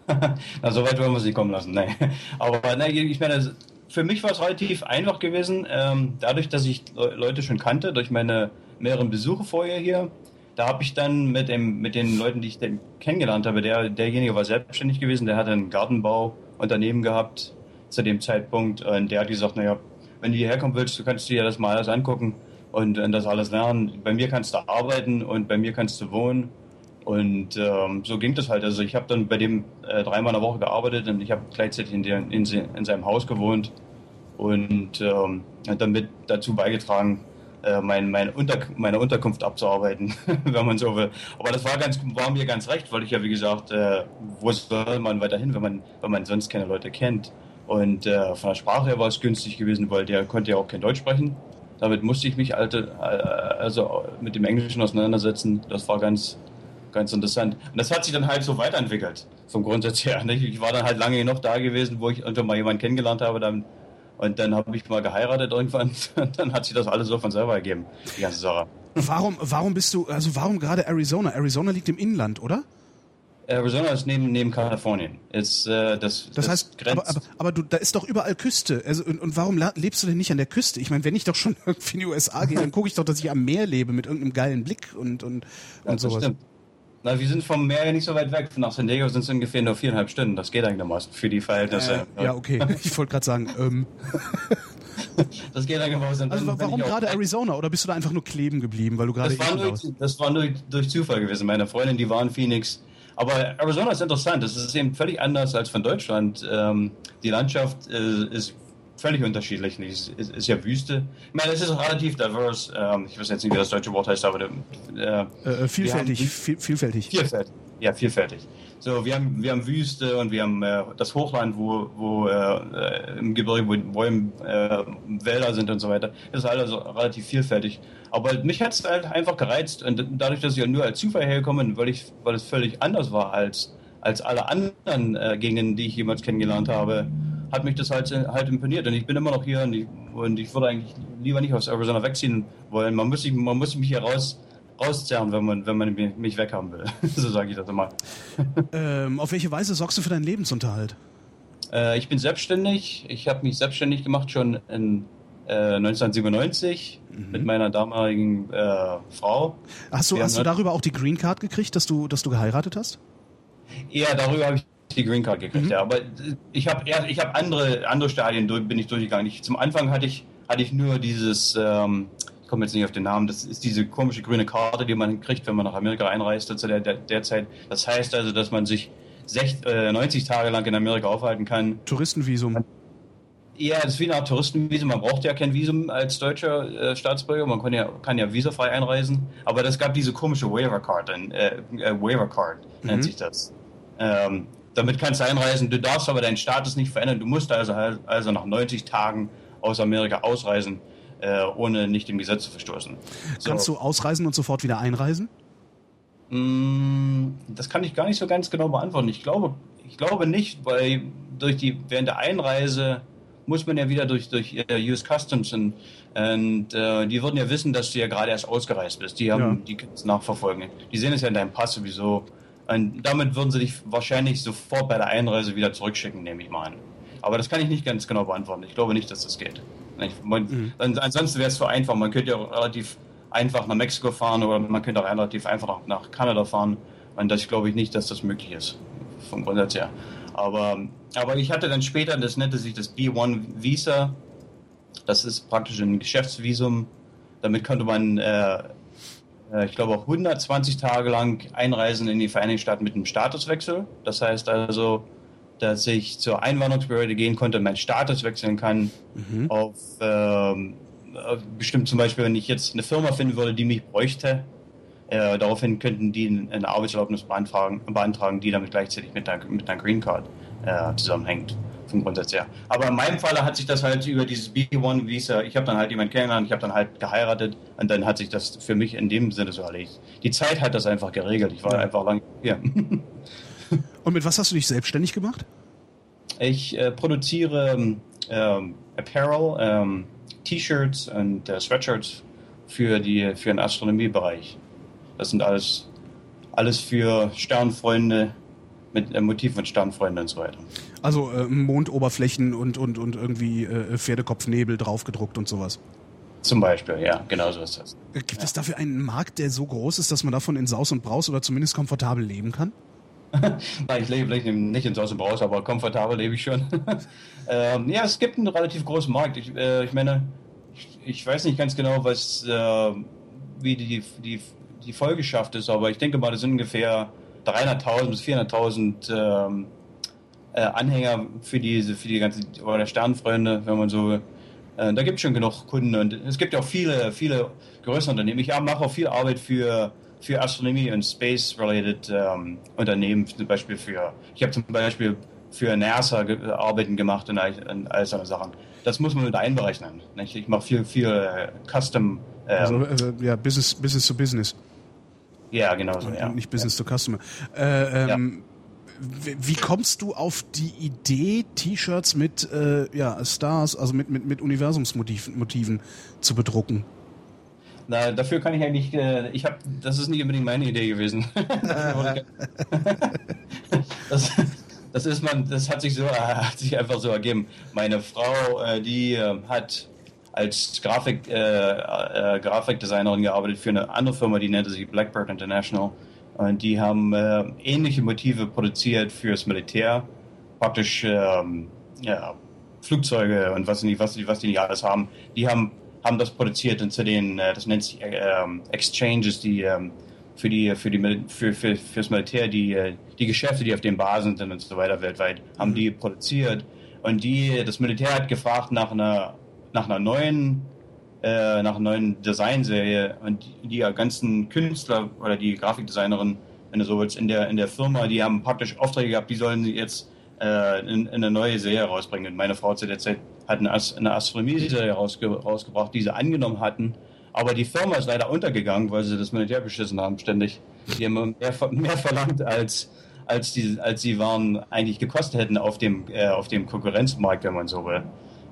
Na, so weit wollen wir nicht kommen lassen, nein. Aber nein, ich meine, für mich war es relativ einfach gewesen, ähm, dadurch, dass ich Leute schon kannte, durch meine mehreren Besuche vorher hier, da habe ich dann mit, dem, mit den Leuten, die ich kennengelernt habe, der, derjenige war selbstständig gewesen, der hat ein Gartenbauunternehmen gehabt zu dem Zeitpunkt und der hat gesagt, naja, wenn du hierher kommen willst, du kannst dir das mal alles angucken und, und das alles lernen. Bei mir kannst du arbeiten und bei mir kannst du wohnen und ähm, so ging das halt. Also ich habe dann bei dem äh, dreimal in der Woche gearbeitet und ich habe gleichzeitig in, der, in, in, seinem Haus gewohnt und ähm, hat dann mit dazu beigetragen, äh, mein, mein Unter, meine Unterkunft abzuarbeiten, wenn man so will. Aber das war, ganz, war mir ganz recht, weil ich ja, wie gesagt, äh, wo soll man weiterhin, wenn man, wenn man sonst keine Leute kennt. Und äh, von der Sprache her war es günstig gewesen, weil der konnte ja auch kein Deutsch sprechen. Damit musste ich mich alte, äh, also mit dem Englischen auseinandersetzen. Das war ganz, ganz interessant. Und das hat sich dann halt so weiterentwickelt, vom Grundsatz her. Ich war dann halt lange genug da gewesen, wo ich irgendwann mal jemanden kennengelernt habe, dann, und dann habe ich mal geheiratet irgendwann. Und dann hat sich das alles so von selber ergeben, die ganze Sache. Warum, warum bist du, also warum gerade Arizona? Arizona liegt im Inland, oder? Arizona ist neben, neben Kalifornien. Ist, äh, das, das, das heißt, grenzt. aber, aber, aber du, da ist doch überall Küste. Also, und, und warum lebst du denn nicht an der Küste? Ich meine, wenn ich doch schon irgendwie in die USA gehe, dann gucke ich doch, dass ich am Meer lebe mit irgendeinem geilen Blick und, und, und ja, sowas. Stimmt. Na, wir sind vom Meer ja nicht so weit weg. Nach San Diego sind es ungefähr nur viereinhalb Stunden. Das geht einigermaßen für die Verhältnisse. Äh, ja, okay. Ich wollte gerade sagen, ähm. das geht einigermaßen. Also warum gerade Arizona? Oder bist du da einfach nur kleben geblieben, weil du gerade das, war nur, das war nur durch Zufall gewesen. Meine Freundin, die war in Phoenix. Aber Arizona ist interessant. Das ist eben völlig anders als von Deutschland. Ähm, die Landschaft äh, ist völlig unterschiedlich. Es ist, ist, ja Wüste. Ich meine, es ist relativ diverse. Ähm, ich weiß jetzt nicht, wie das deutsche Wort heißt, aber äh, äh, vielfältig, viel, vielfältig. Vielfältig. Ja, vielfältig. So, wir haben, wir haben Wüste und wir haben äh, das Hochland, wo, wo äh, im Gebirge, wo Bäume, äh, Wälder sind und so weiter. Das ist alles relativ vielfältig. Aber mich hat es halt einfach gereizt und dadurch, dass ich nur als Zufall hergekommen bin, weil, ich, weil es völlig anders war als, als alle anderen äh, Gegenden, die ich jemals kennengelernt habe, hat mich das halt, halt imponiert. Und ich bin immer noch hier und ich, und ich würde eigentlich lieber nicht aus Arizona wegziehen wollen. Man muss, man muss mich hier raus, rauszerren, wenn man, wenn man mich weghaben will. so sage ich das immer. Ähm, auf welche Weise sorgst du für deinen Lebensunterhalt? Äh, ich bin selbstständig. Ich habe mich selbstständig gemacht schon in äh, 1997 mhm. mit meiner damaligen äh, Frau. Hast du, hast du darüber auch die Green Card gekriegt, dass du, dass du geheiratet hast? Ja, darüber habe ich die Green Card gekriegt, mhm. ja. Aber ich habe ich habe andere andere Stadien durch, bin ich durchgegangen. Ich, zum Anfang hatte ich hatte ich nur dieses ähm, ich komme jetzt nicht auf den Namen, das ist diese komische grüne Karte, die man kriegt, wenn man nach Amerika einreist zu der, der, der Zeit. Das heißt also, dass man sich 60, äh, 90 Tage lang in Amerika aufhalten kann. Touristenvisum. Ja, das ist wie eine Art Touristenvisum. Man braucht ja kein Visum als deutscher äh, Staatsbürger. Man kann ja, kann ja visafrei einreisen. Aber es gab diese komische Waiver Card, äh, äh, Waiver Card nennt mhm. sich das. Ähm, damit kannst du einreisen. Du darfst aber deinen Status nicht verändern. Du musst also, also nach 90 Tagen aus Amerika ausreisen, äh, ohne nicht dem Gesetz zu verstoßen. So. Kannst du ausreisen und sofort wieder einreisen? Mm, das kann ich gar nicht so ganz genau beantworten. Ich glaube, ich glaube nicht, weil durch die, während der Einreise muss man ja wieder durch, durch äh, US Customs und, und äh, die würden ja wissen, dass du ja gerade erst ausgereist bist. Die haben, ja. die können es nachverfolgen. Die sehen es ja in deinem Pass sowieso. Und damit würden sie dich wahrscheinlich sofort bei der Einreise wieder zurückschicken, nehme ich mal an. Aber das kann ich nicht ganz genau beantworten. Ich glaube nicht, dass das geht. Man, mhm. Ansonsten wäre es so einfach. Man könnte ja relativ einfach nach Mexiko fahren oder man könnte auch relativ einfach nach, Kanada fahren. Und das glaube ich nicht, dass das möglich ist. Vom Grundsatz her. Aber, aber ich hatte dann später, das nannte sich das B1 Visa. Das ist praktisch ein Geschäftsvisum. Damit konnte man, äh ich glaube, auch 120 Tage lang einreisen in die Vereinigten Staaten mit einem Statuswechsel. Das heißt also, dass ich zur Einwanderungsbehörde gehen konnte, meinen Status wechseln kann mhm. auf ähm, bestimmt zum Beispiel, wenn ich jetzt eine Firma finden würde, die mich bräuchte, äh, daraufhin könnten die eine Arbeitserlaubnis beantragen, beantragen die damit gleichzeitig mit einer, mit einer Green Card äh, zusammenhängt, vom Grundsatz her. Aber in meinem Falle hat sich das halt über dieses B1-Visa, ich habe dann halt jemanden kennengelernt, ich habe dann halt geheiratet und dann hat sich das für mich in dem Sinne so erledigt. Die Zeit hat das einfach geregelt. Ich war ja. einfach lange hier. und mit was hast du dich selbstständig gemacht? Ich äh, produziere ähm, Apparel, ähm, T-Shirts und äh, Sweatshirts für, die, für den Astronomiebereich. Das sind alles, alles für Sternfreunde mit äh, Motiv von Sternfreunden und so weiter. Also äh, Mondoberflächen und, und, und irgendwie äh, Pferdekopfnebel draufgedruckt und sowas. Zum Beispiel, ja, genau so ist das. Gibt ja. es dafür einen Markt, der so groß ist, dass man davon in Saus und Braus oder zumindest komfortabel leben kann? Nein, ich lebe vielleicht nicht in Saus und Braus, aber komfortabel lebe ich schon. ähm, ja, es gibt einen relativ großen Markt. Ich, äh, ich meine, ich, ich, weiß nicht ganz genau, was, äh, wie die, die die Folgeschaft ist, aber ich denke mal, das sind ungefähr 300.000 bis 400.000 ähm, äh, Anhänger für diese, für die ganze, oder Sternfreunde, wenn man so, äh, da gibt es schon genug Kunden und es gibt ja auch viele, viele größere Unternehmen. Ich mache auch viel Arbeit für, für Astronomie und Space-related ähm, Unternehmen, zum Beispiel für, ich habe zum Beispiel für NASA Arbeiten gemacht und all, und all solche Sachen. Das muss man mit einberechnen. Nicht? Ich mache viel, viel äh, Custom. Ähm, also, also, ja, Business, Business to Business. Ja, genau so, ja. Nicht Business ja. to Customer. Äh, ähm, ja. Wie kommst du auf die Idee, T-Shirts mit äh, ja, Stars, also mit, mit, mit Universumsmotiven Motiven zu bedrucken? Na, dafür kann ich eigentlich, äh, ich habe, das ist nicht unbedingt meine Idee gewesen. das, das ist man, das hat sich so, hat sich einfach so ergeben. Meine Frau, äh, die äh, hat als Grafik, äh, äh, Grafikdesignerin gearbeitet für eine andere Firma, die nannte sich Blackbird International. Und die haben äh, ähnliche Motive produziert fürs Militär. Praktisch ähm, ja, Flugzeuge und was die, was, die, was die nicht alles haben. Die haben, haben das produziert und zu den, äh, das nennt sich ähm, Exchanges, die ähm, für die für die für, für fürs Militär die äh, die Geschäfte, die auf den Basen sind und so weiter weltweit, haben die produziert und die das Militär hat gefragt nach einer nach einer neuen äh, nach einer neuen Designserie und die, ganzen Künstler oder die Grafikdesignerin, wenn du so willst, in der in der Firma, die haben praktisch Aufträge gehabt, die sollen jetzt äh, in, in eine neue Serie rausbringen. Und meine Frau zu der Zeit hat eine, As eine Astronomie-Serie rausge rausgebracht, die sie angenommen hatten. Aber die Firma ist leider untergegangen, weil sie das Militär beschissen haben, ständig. Die haben mehr, mehr verlangt, als, als, die, als sie waren, eigentlich gekostet hätten auf dem, äh, auf dem Konkurrenzmarkt, wenn man so will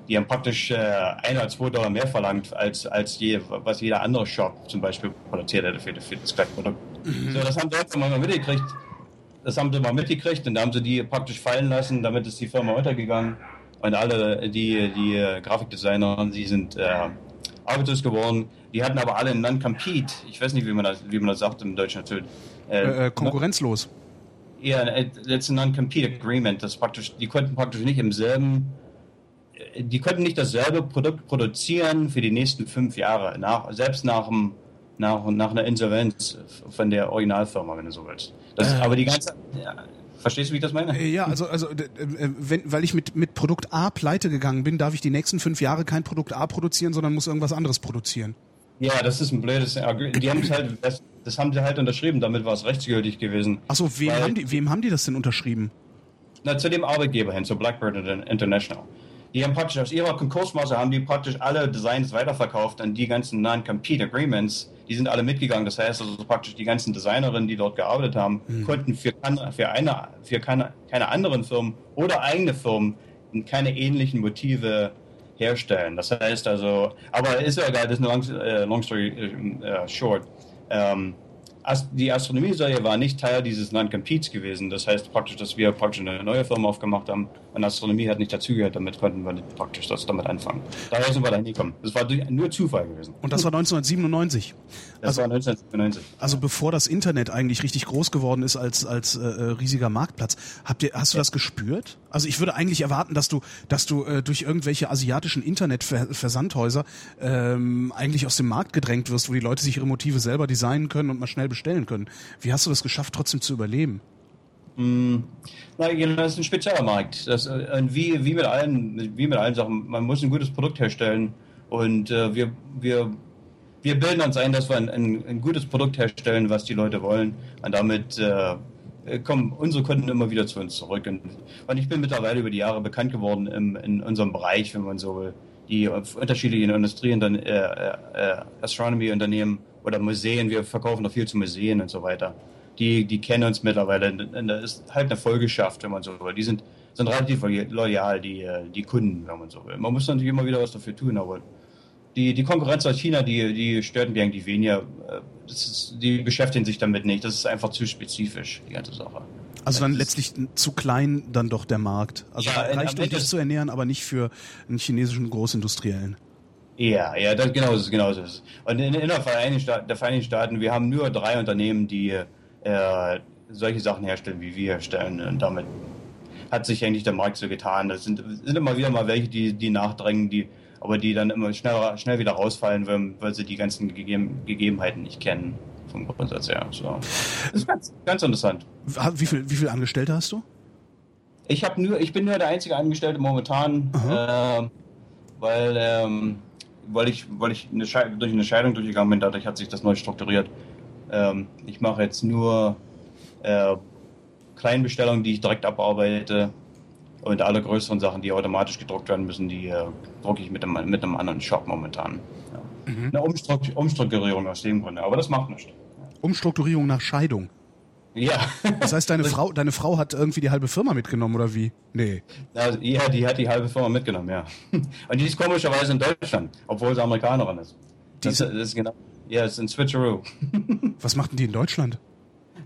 die haben praktisch äh, ein oder zwei Dollar mehr verlangt, als, als je, was jeder andere Shop zum Beispiel produziert hätte für, für das gleiche Produkt. Mhm. So, das haben sie jetzt mal mitgekriegt. Das haben sie mal mitgekriegt und da haben sie die praktisch fallen lassen, damit ist die Firma untergegangen. Und alle, die, die äh, Grafikdesigner, die sind äh, arbeitslos geworden. Die hatten aber alle einen Non-Compete. Ich weiß nicht, wie man das, wie man das sagt im Deutschen natürlich. Äh, äh, äh konkurrenzlos. Ja, letzte Non-Compete Agreement. Das praktisch, die konnten praktisch nicht im selben die konnten nicht dasselbe Produkt produzieren für die nächsten fünf Jahre, nach, selbst nach, dem, nach, nach einer Insolvenz von der Originalfirma, wenn du so willst. Das, äh. Aber die ganze. Ja, verstehst du, wie ich das meine? Ja, also, also äh, wenn, weil ich mit, mit Produkt A pleite gegangen bin, darf ich die nächsten fünf Jahre kein Produkt A produzieren, sondern muss irgendwas anderes produzieren. Ja, das ist ein blödes. Die haben es halt, das, das haben sie halt unterschrieben, damit war es rechtsgültig gewesen. Achso, wem, haben die, wem haben die das denn unterschrieben? Na, zu dem Arbeitgeber hin, zu Blackbird International die haben praktisch aus ihrer Konkursmasse haben die praktisch alle Designs weiterverkauft an die ganzen Non-Compete Agreements. Die sind alle mitgegangen. Das heißt also praktisch die ganzen Designerinnen, die dort gearbeitet haben, mhm. konnten für, für, eine, für keine, keine anderen Firmen oder eigene Firmen keine ähnlichen Motive herstellen. Das heißt also, aber ist ja egal, das ist eine long, äh, long story äh, short. Ähm, die Astronomie-Serie war nicht Teil dieses Non-Competes gewesen. Das heißt praktisch, dass wir praktisch eine neue Firma aufgemacht haben Und Astronomie hat nicht dazugehört, damit konnten wir nicht praktisch das damit anfangen. Daher sind wir da hingekommen. Das war durch, nur Zufall gewesen. Und das war 1997. Das Also- war 1997. Also bevor das Internet eigentlich richtig groß geworden ist als als äh, äh, riesiger Marktplatz, habt ihr hast du das gespürt? Also ich würde eigentlich erwarten, dass du dass du äh, durch irgendwelche asiatischen Internetversandhäuser ähm, eigentlich aus dem Markt gedrängt wirst, wo die Leute sich ihre Motive selber designen können und mal schnell bestellen können. Wie hast du das geschafft, trotzdem zu überleben? Na, genau, das ist ein spezieller Markt. Das, äh, wie, wie, mit allen, wie mit allen Sachen, man muss ein gutes Produkt herstellen und äh, wir, wir, wir bilden uns ein, dass wir ein, ein, ein gutes Produkt herstellen, was die Leute wollen und damit äh, kommen unsere Kunden immer wieder zu uns zurück. Und, und ich bin mittlerweile über die Jahre bekannt geworden im, in unserem Bereich, wenn man so will, die unterschiedlichen Industrien, dann äh, äh, äh, Astronomy-Unternehmen oder Museen, wir verkaufen noch viel zu Museen und so weiter die, die kennen uns mittlerweile. Und da ist halt eine Folgeschaft, wenn man so will. Die sind, sind relativ loyal, die, die Kunden, wenn man so will. Man muss natürlich immer wieder was dafür tun, aber die, die Konkurrenz aus China, die, die stört mich eigentlich weniger. Äh, ist, die beschäftigen sich damit nicht. Das ist einfach zu spezifisch, die ganze Sache. Also dann letztlich zu klein dann doch der Markt. Also Ja, reicht um dich zu ernähren, aber nicht für einen chinesischen Großindustriellen. Ja, ja, das, genau so ist genau so ist es. Und in, in der, Vereinigten Staaten, der Vereinigten Staaten, wir haben nur drei Unternehmen, die äh, solche Sachen herstellen, wie wir herstellen. Und damit hat sich eigentlich der Markt so getan. Das sind, sind immer wieder mal welche, die, die nachdrängen, die, aber die dann immer schnell, schnell wieder rausfallen, weil, weil sie die ganzen Gegeben, Gegebenheiten nicht kennen. Vom Grundsatz her. So. Das ist ganz, ganz interessant. Wie viel, wie viel Angestellte hast du? Ich habe nur, ich bin nur der einzige Angestellte momentan, äh, weil, ähm, weil ich, weil ich eine durch eine Scheidung durchgegangen bin. Dadurch hat sich das neu strukturiert. Ähm, ich mache jetzt nur äh, Kleinbestellungen, die ich direkt abarbeite. Und alle größeren Sachen, die automatisch gedruckt werden müssen, die äh, drucke ich mit einem, mit einem anderen Shop momentan. Ja. Eine Umstrukt Umstrukturierung aus dem Grunde, aber das macht nichts. Umstrukturierung nach Scheidung. Ja, Das heißt, deine Frau, deine Frau hat irgendwie die halbe Firma mitgenommen oder wie? Nee. Also, ja, die hat die halbe Firma mitgenommen, ja. Und die ist komischerweise in Deutschland, obwohl sie Amerikanerin ist. Das, das ist genau. Ja, es ist ein Switcheroo. Was machten die in Deutschland?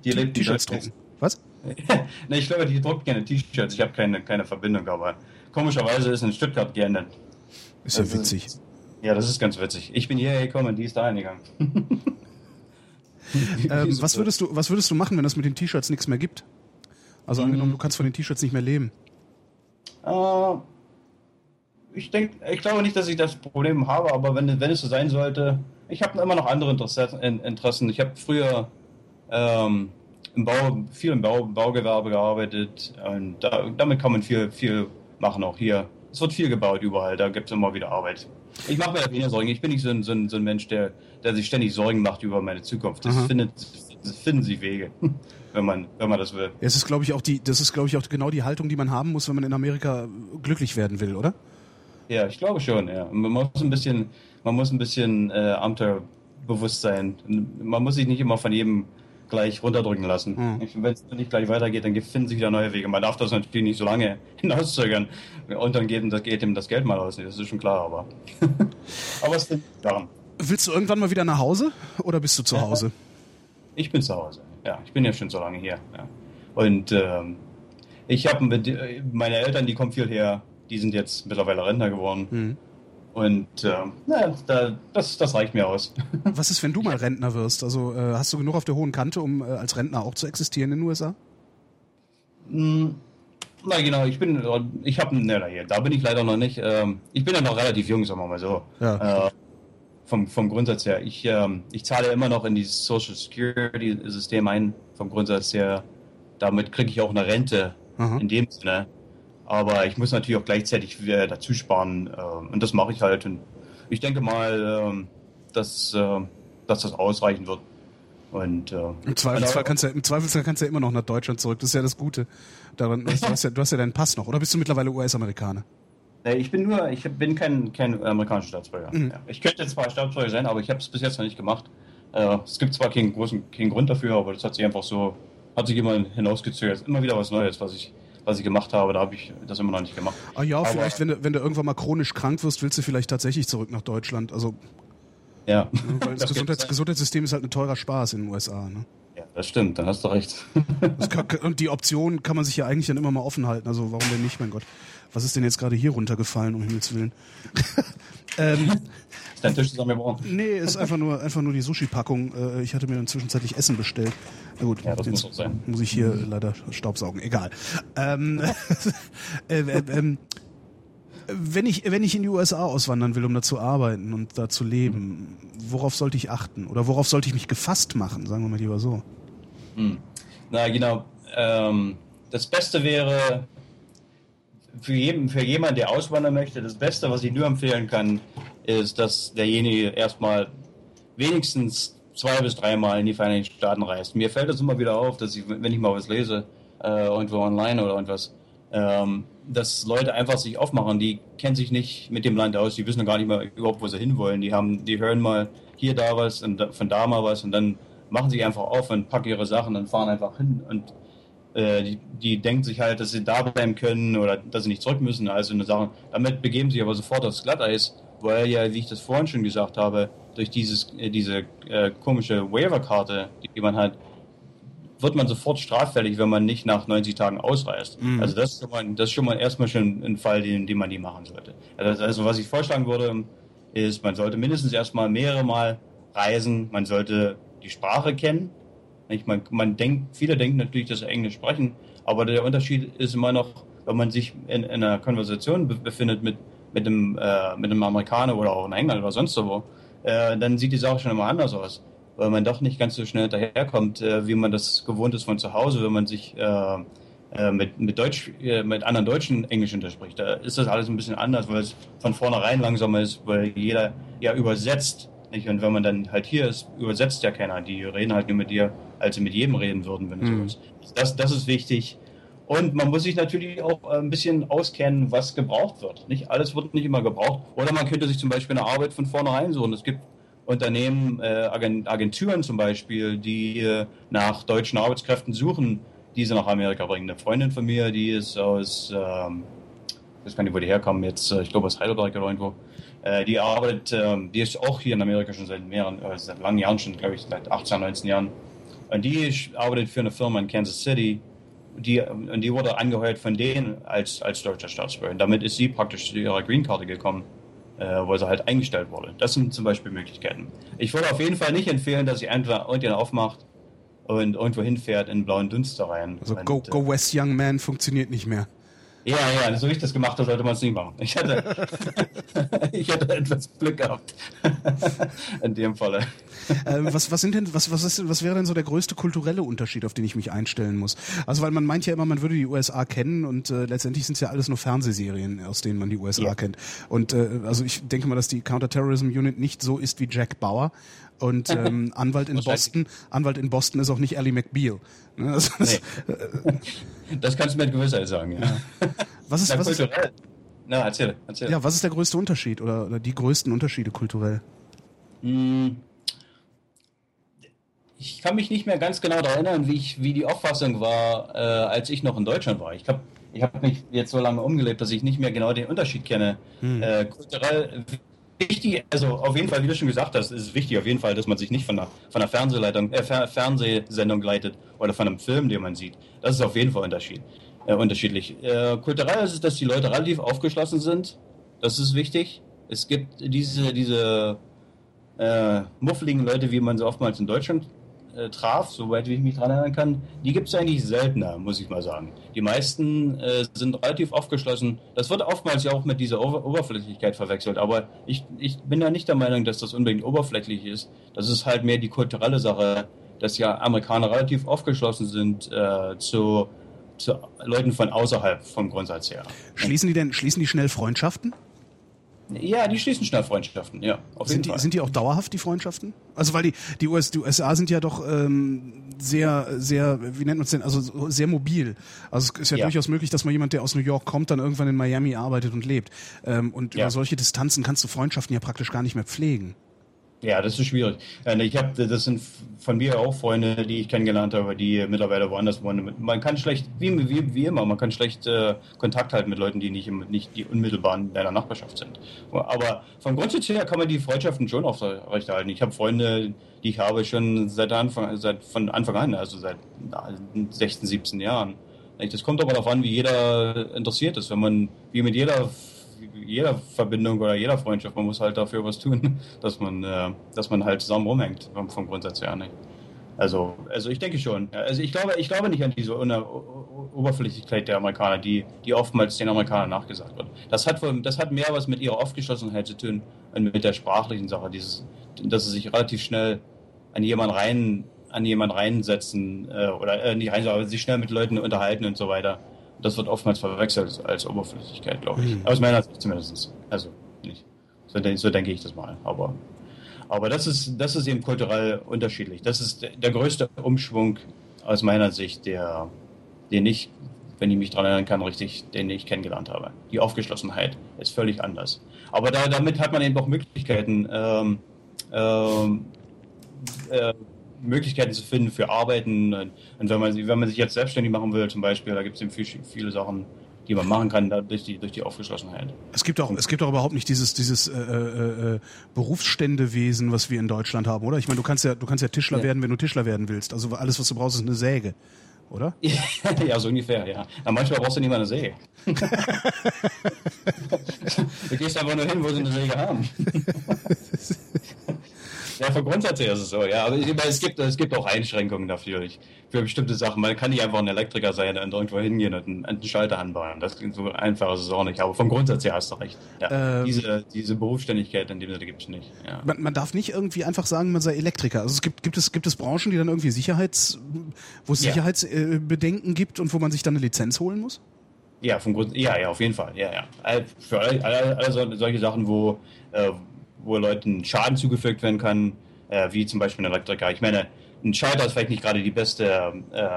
Die lebt T-Shirts drucken. Was? ne, ich glaube, die druckt keine T-Shirts. Ich habe keine, keine Verbindung, aber komischerweise ist in Stuttgart geändert. Ist ja Also, witzig. Ja, das ist ganz witzig. Ich bin hierher gekommen, die ist da eingegangen. Ähm, was, würdest du, was würdest du machen, wenn es mit den T-Shirts nichts mehr gibt? Also angenommen, du kannst von den T-Shirts nicht mehr leben. Äh, ich denke, ich glaube nicht, dass ich das Problem habe, aber wenn, wenn es so sein sollte, ich habe immer noch andere Interesse, in- Interessen. Ich habe früher ähm, im Bau, viel im Bau, Baugewerbe gearbeitet und da, damit kann man viel, viel machen, auch hier. Es wird viel gebaut überall, da gibt es immer wieder Arbeit. Ich mache mir da weniger Sorgen. Ich bin nicht so ein, so ein, so ein Mensch, der, der sich ständig Sorgen macht über meine Zukunft. Das, Aha. findet, das finden sich Wege, wenn man, wenn man das will. Es ist, glaube ich, auch die, das ist, glaube ich, auch genau die Haltung, die man haben muss, wenn man in Amerika glücklich werden will, oder? Ja, ich glaube schon, ja. Man muss ein bisschen, man muss ein bisschen äh, Abenteuerbewusst sein. Man muss sich nicht immer von jedem gleich runterdrücken lassen. Mhm. Wenn es nicht gleich weitergeht, dann finden sich wieder neue Wege. Man darf das natürlich nicht so lange hinauszögern und dann geht, ihm das, geht ihm das Geld mal aus. Das ist schon klar, aber. aber es sind Sachen. Willst du irgendwann mal wieder nach Hause oder bist du zu Ja. Hause? Ich bin zu Hause. Ja, ich bin ja schon so lange hier. Ja. Und ähm, ich habe mit äh, meine Eltern, die kommen viel her. Die sind jetzt mittlerweile Rentner geworden. Hm. Und ähm, na, da, das, das reicht mir aus. Was ist, wenn du mal Rentner wirst? Also äh, hast du genug auf der hohen Kante, um äh, als Rentner auch zu existieren in den USA? Hm, Na genau, ich bin, ich habe, ne, da bin ich leider noch nicht. Ähm, ich bin ja noch relativ jung, sagen wir mal so. Ja. Äh, vom, vom Grundsatz her. Ich, ähm, ich zahle immer noch in dieses Social Security System ein, vom Grundsatz her. Damit kriege ich auch eine Rente Aha. in dem Sinne. Aber ich muss natürlich auch gleichzeitig wieder dazu sparen. ähm, und das mache ich halt. Und ich denke mal, ähm, dass, äh, dass das ausreichen wird. Und, äh, Im Zweifelsfall aber- kannst du, ja- im Zweifelsfall kannst du ja immer noch nach Deutschland zurück. Das ist ja das Gute. Daran, du, hast ja, du hast ja deinen Pass noch. Oder bist du mittlerweile US-Amerikaner? Nee, ich bin nur, ich bin kein, kein amerikanischer Staatsbürger. Mhm. Ich könnte zwar Staatsbürger sein, aber ich habe es bis jetzt noch nicht gemacht. Äh, es gibt zwar keinen großen keinen Grund dafür, aber das hat sich einfach so, hat sich immer hinausgezögert. Immer wieder was Neues, was ich, was ich gemacht habe, da habe ich das immer noch nicht gemacht. Ah ja, Aber- vielleicht, wenn du, wenn du irgendwann mal chronisch krank wirst, willst du vielleicht tatsächlich zurück nach Deutschland. Also, Ja. weil das Das Gesundheits Gesundheitssystem ist halt ein teurer Spaß in den USA. Ne? Ja, das stimmt, dann hast du recht. Kann, und die Option kann man sich ja eigentlich dann immer mal offen halten. Also warum denn nicht, mein Gott? Was ist denn jetzt gerade hier runtergefallen, um Himmels Willen? ähm, ist dein Tisch zusammengebrochen? Nee, ist einfach nur, einfach nur die Sushi-Packung. Äh, ich hatte mir dann zwischenzeitlich Essen bestellt. Na gut, ja, das muss auch sein. Muss ich hier leider staubsaugen. Egal. Ähm, äh, äh, ähm, wenn ich, wenn ich in die USA auswandern will, um da zu arbeiten und da zu leben, worauf sollte ich achten? Oder worauf sollte ich mich gefasst machen? Sagen wir mal lieber so. Hm. Na, genau. Ähm, das Beste wäre, für, jeden, für jemanden, der auswandern möchte, das Beste, was ich nur empfehlen kann, ist, dass derjenige erstmal wenigstens zwei bis dreimal in die Vereinigten Staaten reist. Mir fällt das immer wieder auf, dass ich, wenn ich mal was lese, äh, irgendwo online oder irgendwas, ähm, dass Leute einfach sich aufmachen, die kennen sich nicht mit dem Land aus, die wissen gar nicht mal überhaupt, wo sie hinwollen. Die haben, die hören mal hier da was und von da mal was und dann machen sie einfach auf und packen ihre Sachen und fahren einfach hin und äh, die, die denken sich halt, dass sie da bleiben können oder dass sie nicht zurück müssen. Also eine Sache. Damit begeben sie sich aber sofort aufs Glatteis, weil ja, wie ich das vorhin schon gesagt habe, durch dieses, äh, diese äh, komische Waiver-Karte, die man hat, wird man sofort straffällig, wenn man nicht nach 90 Tagen ausreist. Mhm. Also das ist, schon mal, das ist schon mal erstmal schon ein Fall, den, den man nie machen sollte. Also, also was ich vorschlagen würde, ist, man sollte mindestens erstmal mehrere Mal reisen, man sollte die Sprache kennen. Man, man denkt, viele denken natürlich, dass sie Englisch sprechen, aber der Unterschied ist immer noch, wenn man sich in, in einer Konversation befindet mit, mit, einem, äh, mit einem Amerikaner oder auch in England oder sonst wo, äh, dann sieht die Sache schon immer anders aus weil man doch nicht ganz so schnell daherkommt, äh, wie man das gewohnt ist von zu Hause, wenn man sich äh, äh, mit, mit, Deutsch, äh, mit anderen Deutschen Englisch unterspricht. Da ist das alles ein bisschen anders, weil es von vornherein langsamer ist, weil jeder ja übersetzt. Nicht? Und wenn man dann halt hier ist, übersetzt ja keiner. Die reden halt nur mit dir, als sie mit jedem reden würden, wenn es mhm. so ist. Das, das ist wichtig. Und man muss sich natürlich auch ein bisschen auskennen, was gebraucht wird. Nicht alles wird nicht immer gebraucht. Oder man könnte sich zum Beispiel eine Arbeit von vornherein suchen. Es gibt Unternehmen, äh, Agenturen zum Beispiel, die äh, nach deutschen Arbeitskräften suchen, die sie nach Amerika bringen. Eine Freundin von mir, die ist aus, ähm, ich weiß gar nicht, wo die herkommen jetzt, äh, ich glaube aus Heidelberg oder irgendwo. Äh, die arbeitet, äh, die ist auch hier in Amerika schon seit mehreren, äh, seit langen Jahren schon, glaube ich, seit 18, 19 Jahren. Und die arbeitet für eine Firma in Kansas City. Die, und die wurde angeheuert von denen als, als deutscher Staatsbürger. Und damit ist sie praktisch zu ihrer Green Card gekommen wo sie halt eingestellt wurde. Das sind zum Beispiel Möglichkeiten. Ich würde auf jeden Fall nicht empfehlen, dass sie einfach irgendjemand aufmacht und irgendwo hinfährt in blauen Dunst da rein. Also und, Go, Go West Young Man funktioniert nicht mehr. Ja, ja, so wie ich das gemacht habe, sollte man es nicht machen. Ich hatte, ich hatte etwas Glück gehabt. In dem Falle. Äh, was, was, sind denn, was, was, ist, was wäre denn so der größte kulturelle Unterschied, auf den ich mich einstellen muss? Also, weil man meint ja immer, man würde die USA kennen und äh, letztendlich sind es ja alles nur Fernsehserien, aus denen man die USA ja. kennt. Und äh, also ich denke mal, dass die Counterterrorism Unit nicht so ist wie Jack Bauer, und ähm, Anwalt in Boston, Anwalt in Boston ist auch nicht Ellie McBeal. Ne? Das, nee. das, kannst du mit Gewissheit sagen, ja. Was ist, was ist, Na, erzähl, erzähl. Ja, was ist der größte Unterschied oder, oder die größten Unterschiede kulturell? Hm. Ich kann mich nicht mehr ganz genau daran erinnern, wie, ich, wie die Auffassung war, äh, als ich noch in Deutschland war. Ich glaube, ich habe mich jetzt so lange umgelebt, dass ich nicht mehr genau den Unterschied kenne. Hm. Äh, kulturell wichtig, also auf jeden Fall, wie du schon gesagt hast, ist es wichtig auf jeden Fall, dass man sich nicht von einer, von einer Fernsehleitung, äh, Fernsehsendung leitet oder von einem Film, den man sieht. Das ist auf jeden Fall Unterschied, äh, unterschiedlich. Äh, kulturell ist es, dass die Leute relativ aufgeschlossen sind. Das ist wichtig. Es gibt diese, diese äh, muffligen Leute, wie man sie oftmals in Deutschland äh, traf, soweit ich mich daran erinnern kann, die gibt es eigentlich seltener, muss ich mal sagen. Die meisten äh, sind relativ aufgeschlossen. Das wird oftmals ja auch mit dieser Ober Oberflächlichkeit verwechselt, aber ich, ich bin ja nicht der Meinung, dass das unbedingt oberflächlich ist. Das ist halt mehr die kulturelle Sache, dass ja Amerikaner relativ aufgeschlossen sind äh, zu, zu Leuten von außerhalb vom Grundsatz her. Schließen die denn, schließen die schnell Freundschaften? Ja, die schließen schnell Freundschaften, ja. Auf sind, die, sind die auch dauerhaft, die Freundschaften? Also weil die, die, US, die USA sind ja doch ähm, sehr, sehr, wie nennt man es denn, also sehr mobil. Also es ist ja, ja, durchaus möglich, dass mal jemand, der aus New York kommt, dann irgendwann in Miami arbeitet und lebt. Ähm, und ja. über solche Distanzen kannst du Freundschaften ja praktisch gar nicht mehr pflegen. Ja, das ist schwierig. Äh, ich habe, das sind von mir auch Freunde, die ich kennengelernt habe, die mittlerweile woanders wohnen. Man kann schlecht, wie, wie, wie immer, man kann schlecht äh, Kontakt halten mit Leuten, die nicht, nicht die unmittelbar in deiner Nachbarschaft sind. Aber von Grundsatz her kann man die Freundschaften schon aufrechterhalten. Ich habe Freunde, die ich habe schon seit Anfang, seit von Anfang an, also seit 16, 17 Jahren. Das kommt aber darauf an, wie jeder interessiert ist. Wenn man, wie mit jeder jeder Verbindung oder jeder Freundschaft, man muss halt dafür was tun, dass man, äh, dass man halt zusammen rumhängt, vom, vom Grundsatz her nicht. Also, also ich denke schon. Also ich glaube, ich glaube nicht an diese Oberflächlichkeit der Amerikaner, die, die oftmals den Amerikanern nachgesagt wird. Das hat, das hat mehr was mit ihrer Aufgeschlossenheit zu tun und mit der sprachlichen Sache, dieses, dass sie sich relativ schnell an jemanden rein, an jemanden reinsetzen äh, oder äh, nicht rein, aber sich schnell mit Leuten unterhalten und so weiter das wird oftmals verwechselt als Oberflüssigkeit, glaube ich. Mhm. Aus meiner Sicht zumindest. Also nicht. So, so, denke ich das mal. Aber, aber das, ist, das ist eben kulturell unterschiedlich. Das ist der, größte Umschwung aus meiner Sicht, der, den ich, wenn ich mich daran erinnern kann, richtig, den ich kennengelernt habe. Die Aufgeschlossenheit ist völlig anders. Aber da, damit hat man eben auch Möglichkeiten, ähm, ähm, äh, Möglichkeiten zu finden für Arbeiten. Und wenn man, wenn man sich jetzt selbstständig machen will, zum Beispiel, da gibt es eben viel, viele Sachen, die man machen kann durch die, durch die Aufgeschlossenheit. Es gibt auch, es gibt auch überhaupt nicht dieses, dieses äh, äh, äh, Berufsständewesen, was wir in Deutschland haben, oder? Ich meine, du kannst ja, du kannst ja Tischler ja. werden, wenn du Tischler werden willst. Also alles, was du brauchst, ist eine Säge, oder? ja, so ungefähr, ja. Aber manchmal brauchst du nicht mal eine Säge. du gehst einfach nur hin, wo sie eine Säge haben. Ja, von Grundsatz her ist es so, ja. Aber es gibt, es gibt auch Einschränkungen dafür. Ich, für bestimmte Sachen. Man kann nicht einfach ein Elektriker sein und irgendwo hingehen und einen, einen Schalter anbauen. Das so einfach ist es auch nicht. Aber vom Grundsatz her hast du recht. Ja. Ähm, diese, diese Berufsständigkeit in dem Sinne gibt es nicht. Ja. Man, man, darf nicht irgendwie einfach sagen, man sei Elektriker. Also es gibt, gibt es, gibt es Branchen, die dann irgendwie Sicherheits, wo es Sicherheitsbedenken gibt und wo man sich dann eine Lizenz holen muss? Ja, vom Grund, ja, ja, auf jeden Fall. Ja, ja. Für alle, alle, alle solche Sachen, wo, äh, wo Leuten Schaden zugefügt werden kann, äh, wie zum Beispiel ein Elektriker. Ich meine, ein Schalter ist vielleicht nicht gerade die beste äh,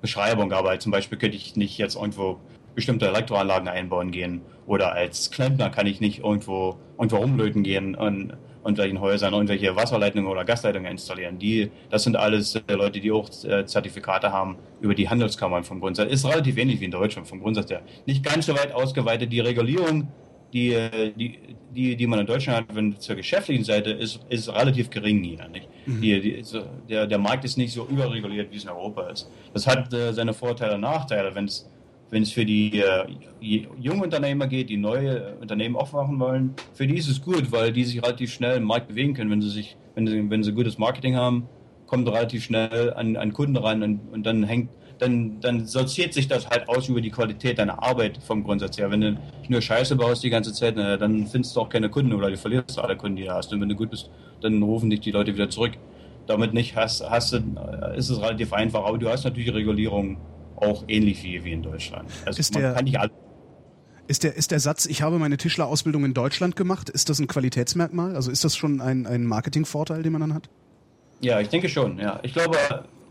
Beschreibung, aber zum Beispiel könnte ich nicht jetzt irgendwo bestimmte Elektroanlagen einbauen gehen oder als Klempner kann ich nicht irgendwo, irgendwo rumlöten gehen und irgendwelchen Häusern irgendwelche Wasserleitungen oder Gasleitungen installieren. Die, das sind alles äh, Leute, die auch äh, Zertifikate haben über die Handelskammern vom Grundsatz. Ist relativ ähnlich wie in Deutschland vom Grundsatz her. Nicht ganz so weit ausgeweitet. Die Regulierung die, die, die, die man in Deutschland hat, wenn zur geschäftlichen Seite ist, ist relativ gering hier. Nicht? Mhm. Die, die, der, der Markt ist nicht so überreguliert, wie es in Europa ist. Das hat äh, seine Vorteile und Nachteile, wenn es wenn es für die äh, jungen Unternehmer geht, die neue Unternehmen aufmachen wollen, für die ist es gut, weil die sich relativ schnell im Markt bewegen können, wenn sie sich, wenn sie, wenn sie gutes Marketing haben, kommt relativ schnell an, an Kunden ran und, und dann hängt dann, dann sortiert sich das halt aus über die Qualität deiner Arbeit vom Grundsatz her. Wenn du nur Scheiße baust die ganze Zeit, dann findest du auch keine Kunden oder du verlierst alle Kunden, die du hast. Und wenn du gut bist, dann rufen dich die Leute wieder zurück. Damit nicht hast, hast du, ist es relativ einfach, aber du hast natürlich Regulierung auch ähnlich wie, wie in Deutschland. Also ist der, kann nicht alle ist der, ist der Satz, ich habe meine Tischlerausbildung in Deutschland gemacht, ist das ein Qualitätsmerkmal? Also ist das schon ein, ein Marketingvorteil, den man dann hat? Ja, ich denke schon, ja. Ich glaube,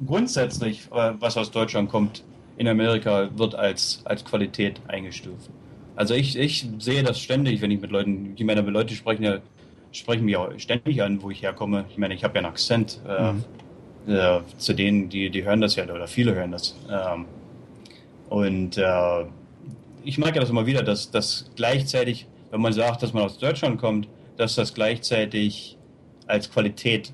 grundsätzlich, äh, was aus Deutschland kommt, in Amerika wird als, als Qualität eingestuft. Also ich, ich sehe das ständig, wenn ich mit Leuten, ich meine, Leute sprechen ja, sprechen mich auch ständig an, wo ich herkomme. Ich meine, ich habe ja einen Akzent. Äh, mhm. äh, zu denen, die, die hören das ja, oder viele hören das. Ähm, und äh, ich merke das immer wieder, dass das gleichzeitig, wenn man sagt, dass man aus Deutschland kommt, dass das gleichzeitig als Qualität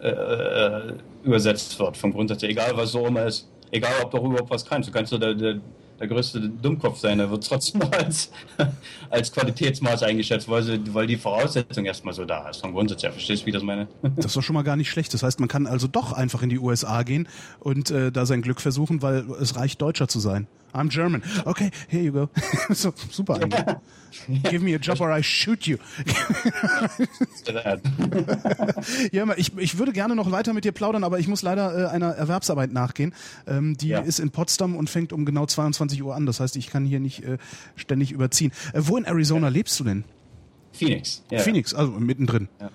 äh, äh, übersetzt wird vom Grundsatz her, egal was so immer ist, egal ob du überhaupt was kannst. Du kannst so der, der, der größte Dummkopf sein, der wird trotzdem als, als Qualitätsmaß eingeschätzt, weil, sie, weil die Voraussetzung erstmal so da ist. Vom Grundsatz her, verstehst du, wie das meine? Das ist doch schon mal gar nicht schlecht. Das heißt, man kann also doch einfach in die USA gehen und äh, da sein Glück versuchen, weil es reicht, Deutscher zu sein. I'm German. Okay, here you go. so, super. Give me a job or I shoot you. ja, ich, ich würde gerne noch weiter mit dir plaudern, aber ich muss leider äh, einer Erwerbsarbeit nachgehen. Ähm, die ja. ist in Potsdam und fängt um genau 22 Uhr an. Das heißt, ich kann hier nicht äh, ständig überziehen. Äh, wo in Arizona ja. lebst du denn? Phoenix. Ja. Phoenix, also mittendrin. Ja,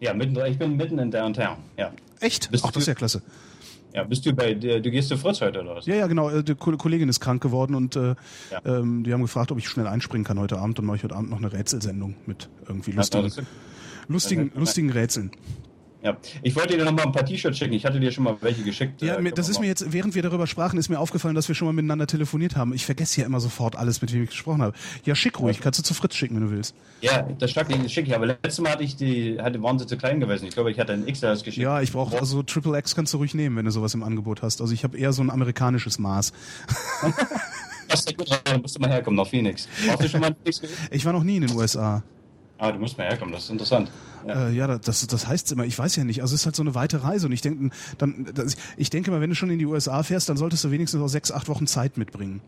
ja mittendrin. Ich bin mitten in Downtown. Ja. Echt? Bist Ach, das ist ja klasse. Ja, bist du bei, du gehst zu Fritz heute oder was? Ja, ja, genau. äh, Die Ko- Kollegin ist krank geworden und äh, Ja. ähm, die haben gefragt, ob ich schnell einspringen kann heute Abend und mache ich heute Abend noch eine Rätselsendung mit irgendwie Ja, lustigen, ist- lustigen, Ja. lustigen Rätseln. Ja, ich wollte dir noch mal ein paar T-Shirts schicken. Ich hatte dir schon mal welche geschickt. Ja, Äh, mir, das ist mir jetzt, während wir darüber sprachen, ist mir aufgefallen, dass wir schon mal miteinander telefoniert haben. Ich vergesse ja immer sofort alles, mit wem ich gesprochen habe. Ja, schick ruhig. Kannst du zu Fritz schicken, wenn du willst. Ja, das schicke schicke ich. Aber letztes Mal hatte ich die, hatte, waren sie zu klein gewesen. Ich glaube, ich hatte ein XL geschickt. Ja, ich brauche also Triple X kannst du ruhig nehmen, wenn du sowas im Angebot hast. Also ich habe eher so ein amerikanisches Maß. Das ist ja gut, dann musst du mal herkommen nach Phoenix. Warst du schon mal in Phoenix? Ich war noch nie in den USA. Ah, du musst mal herkommen, das ist interessant. Ja. Äh, ja, das, das heißt immer, ich weiß ja nicht. Also es ist halt so eine weite Reise und ich denke, dann, das, ich denke mal, wenn du schon in die USA fährst, dann solltest du wenigstens auch sechs, acht Wochen Zeit mitbringen.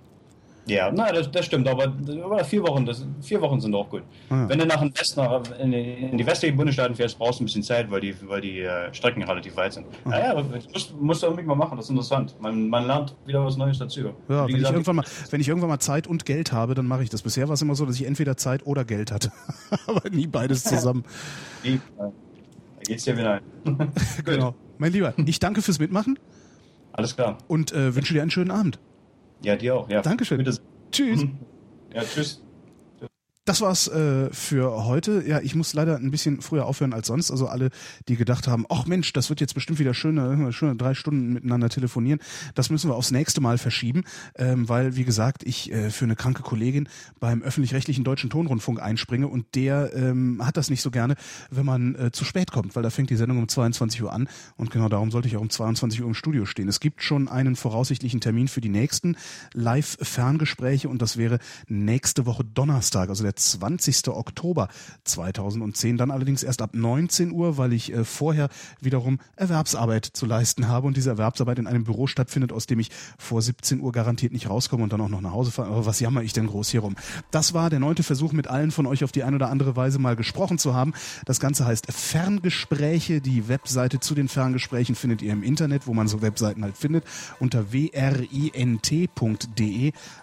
Ja, na, das, das stimmt, aber, aber vier Wochen, das, vier Wochen sind auch gut. Ah, ja. Wenn du nach dem Westen, in, die, in die westlichen Bundesstaaten fährst, brauchst du ein bisschen Zeit, weil die, weil die äh, Strecken relativ weit sind. Ah. Naja, das musst, musst du irgendwie mal machen, das ist interessant. Man, man lernt wieder was Neues dazu. Ja, wenn ich, gesagt, irgendwann mal, wenn ich irgendwann mal Zeit und Geld habe, dann mache ich das. Bisher war es immer so, dass ich entweder Zeit oder Geld hatte. Aber nie beides zusammen. die, äh, da geht's dir wieder ein. genau. Mein Lieber, ich danke fürs Mitmachen alles klar. und äh, wünsche dir einen schönen Abend. Ja, dir auch. Ja. Dankeschön. Bitte. Tschüss. Ja, tschüss. Das war's äh, für heute. Ja, ich muss leider ein bisschen früher aufhören als sonst. Also alle, die gedacht haben, ach Mensch, das wird jetzt bestimmt wieder schöne, schöne drei Stunden miteinander telefonieren. Das müssen wir aufs nächste Mal verschieben, ähm, weil, wie gesagt, ich äh, für eine kranke Kollegin beim öffentlich-rechtlichen Deutschen Tonrundfunk einspringe und der ähm, hat das nicht so gerne, wenn man äh, zu spät kommt, weil da fängt die Sendung um 22 Uhr an und genau darum sollte ich auch um 22 Uhr im Studio stehen. Es gibt schon einen voraussichtlichen Termin für die nächsten Live-Ferngespräche und das wäre nächste Woche Donnerstag, also der 20. Oktober 2010. Dann allerdings erst ab 19 Uhr, weil ich äh, vorher wiederum Erwerbsarbeit zu leisten habe und diese Erwerbsarbeit in einem Büro stattfindet, aus dem ich vor 17 Uhr garantiert nicht rauskomme und dann auch noch nach Hause fahre. Aber was jammer ich denn groß hier rum? Das war der neunte Versuch, mit allen von euch auf die eine oder andere Weise mal gesprochen zu haben. Das Ganze heißt Ferngespräche. Die Webseite zu den Ferngesprächen findet ihr im Internet, wo man so Webseiten halt findet, unter wrint.de,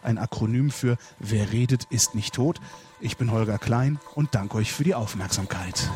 ein Akronym für Wer redet, ist nicht tot. Ich bin Holger Klein und danke euch für die Aufmerksamkeit.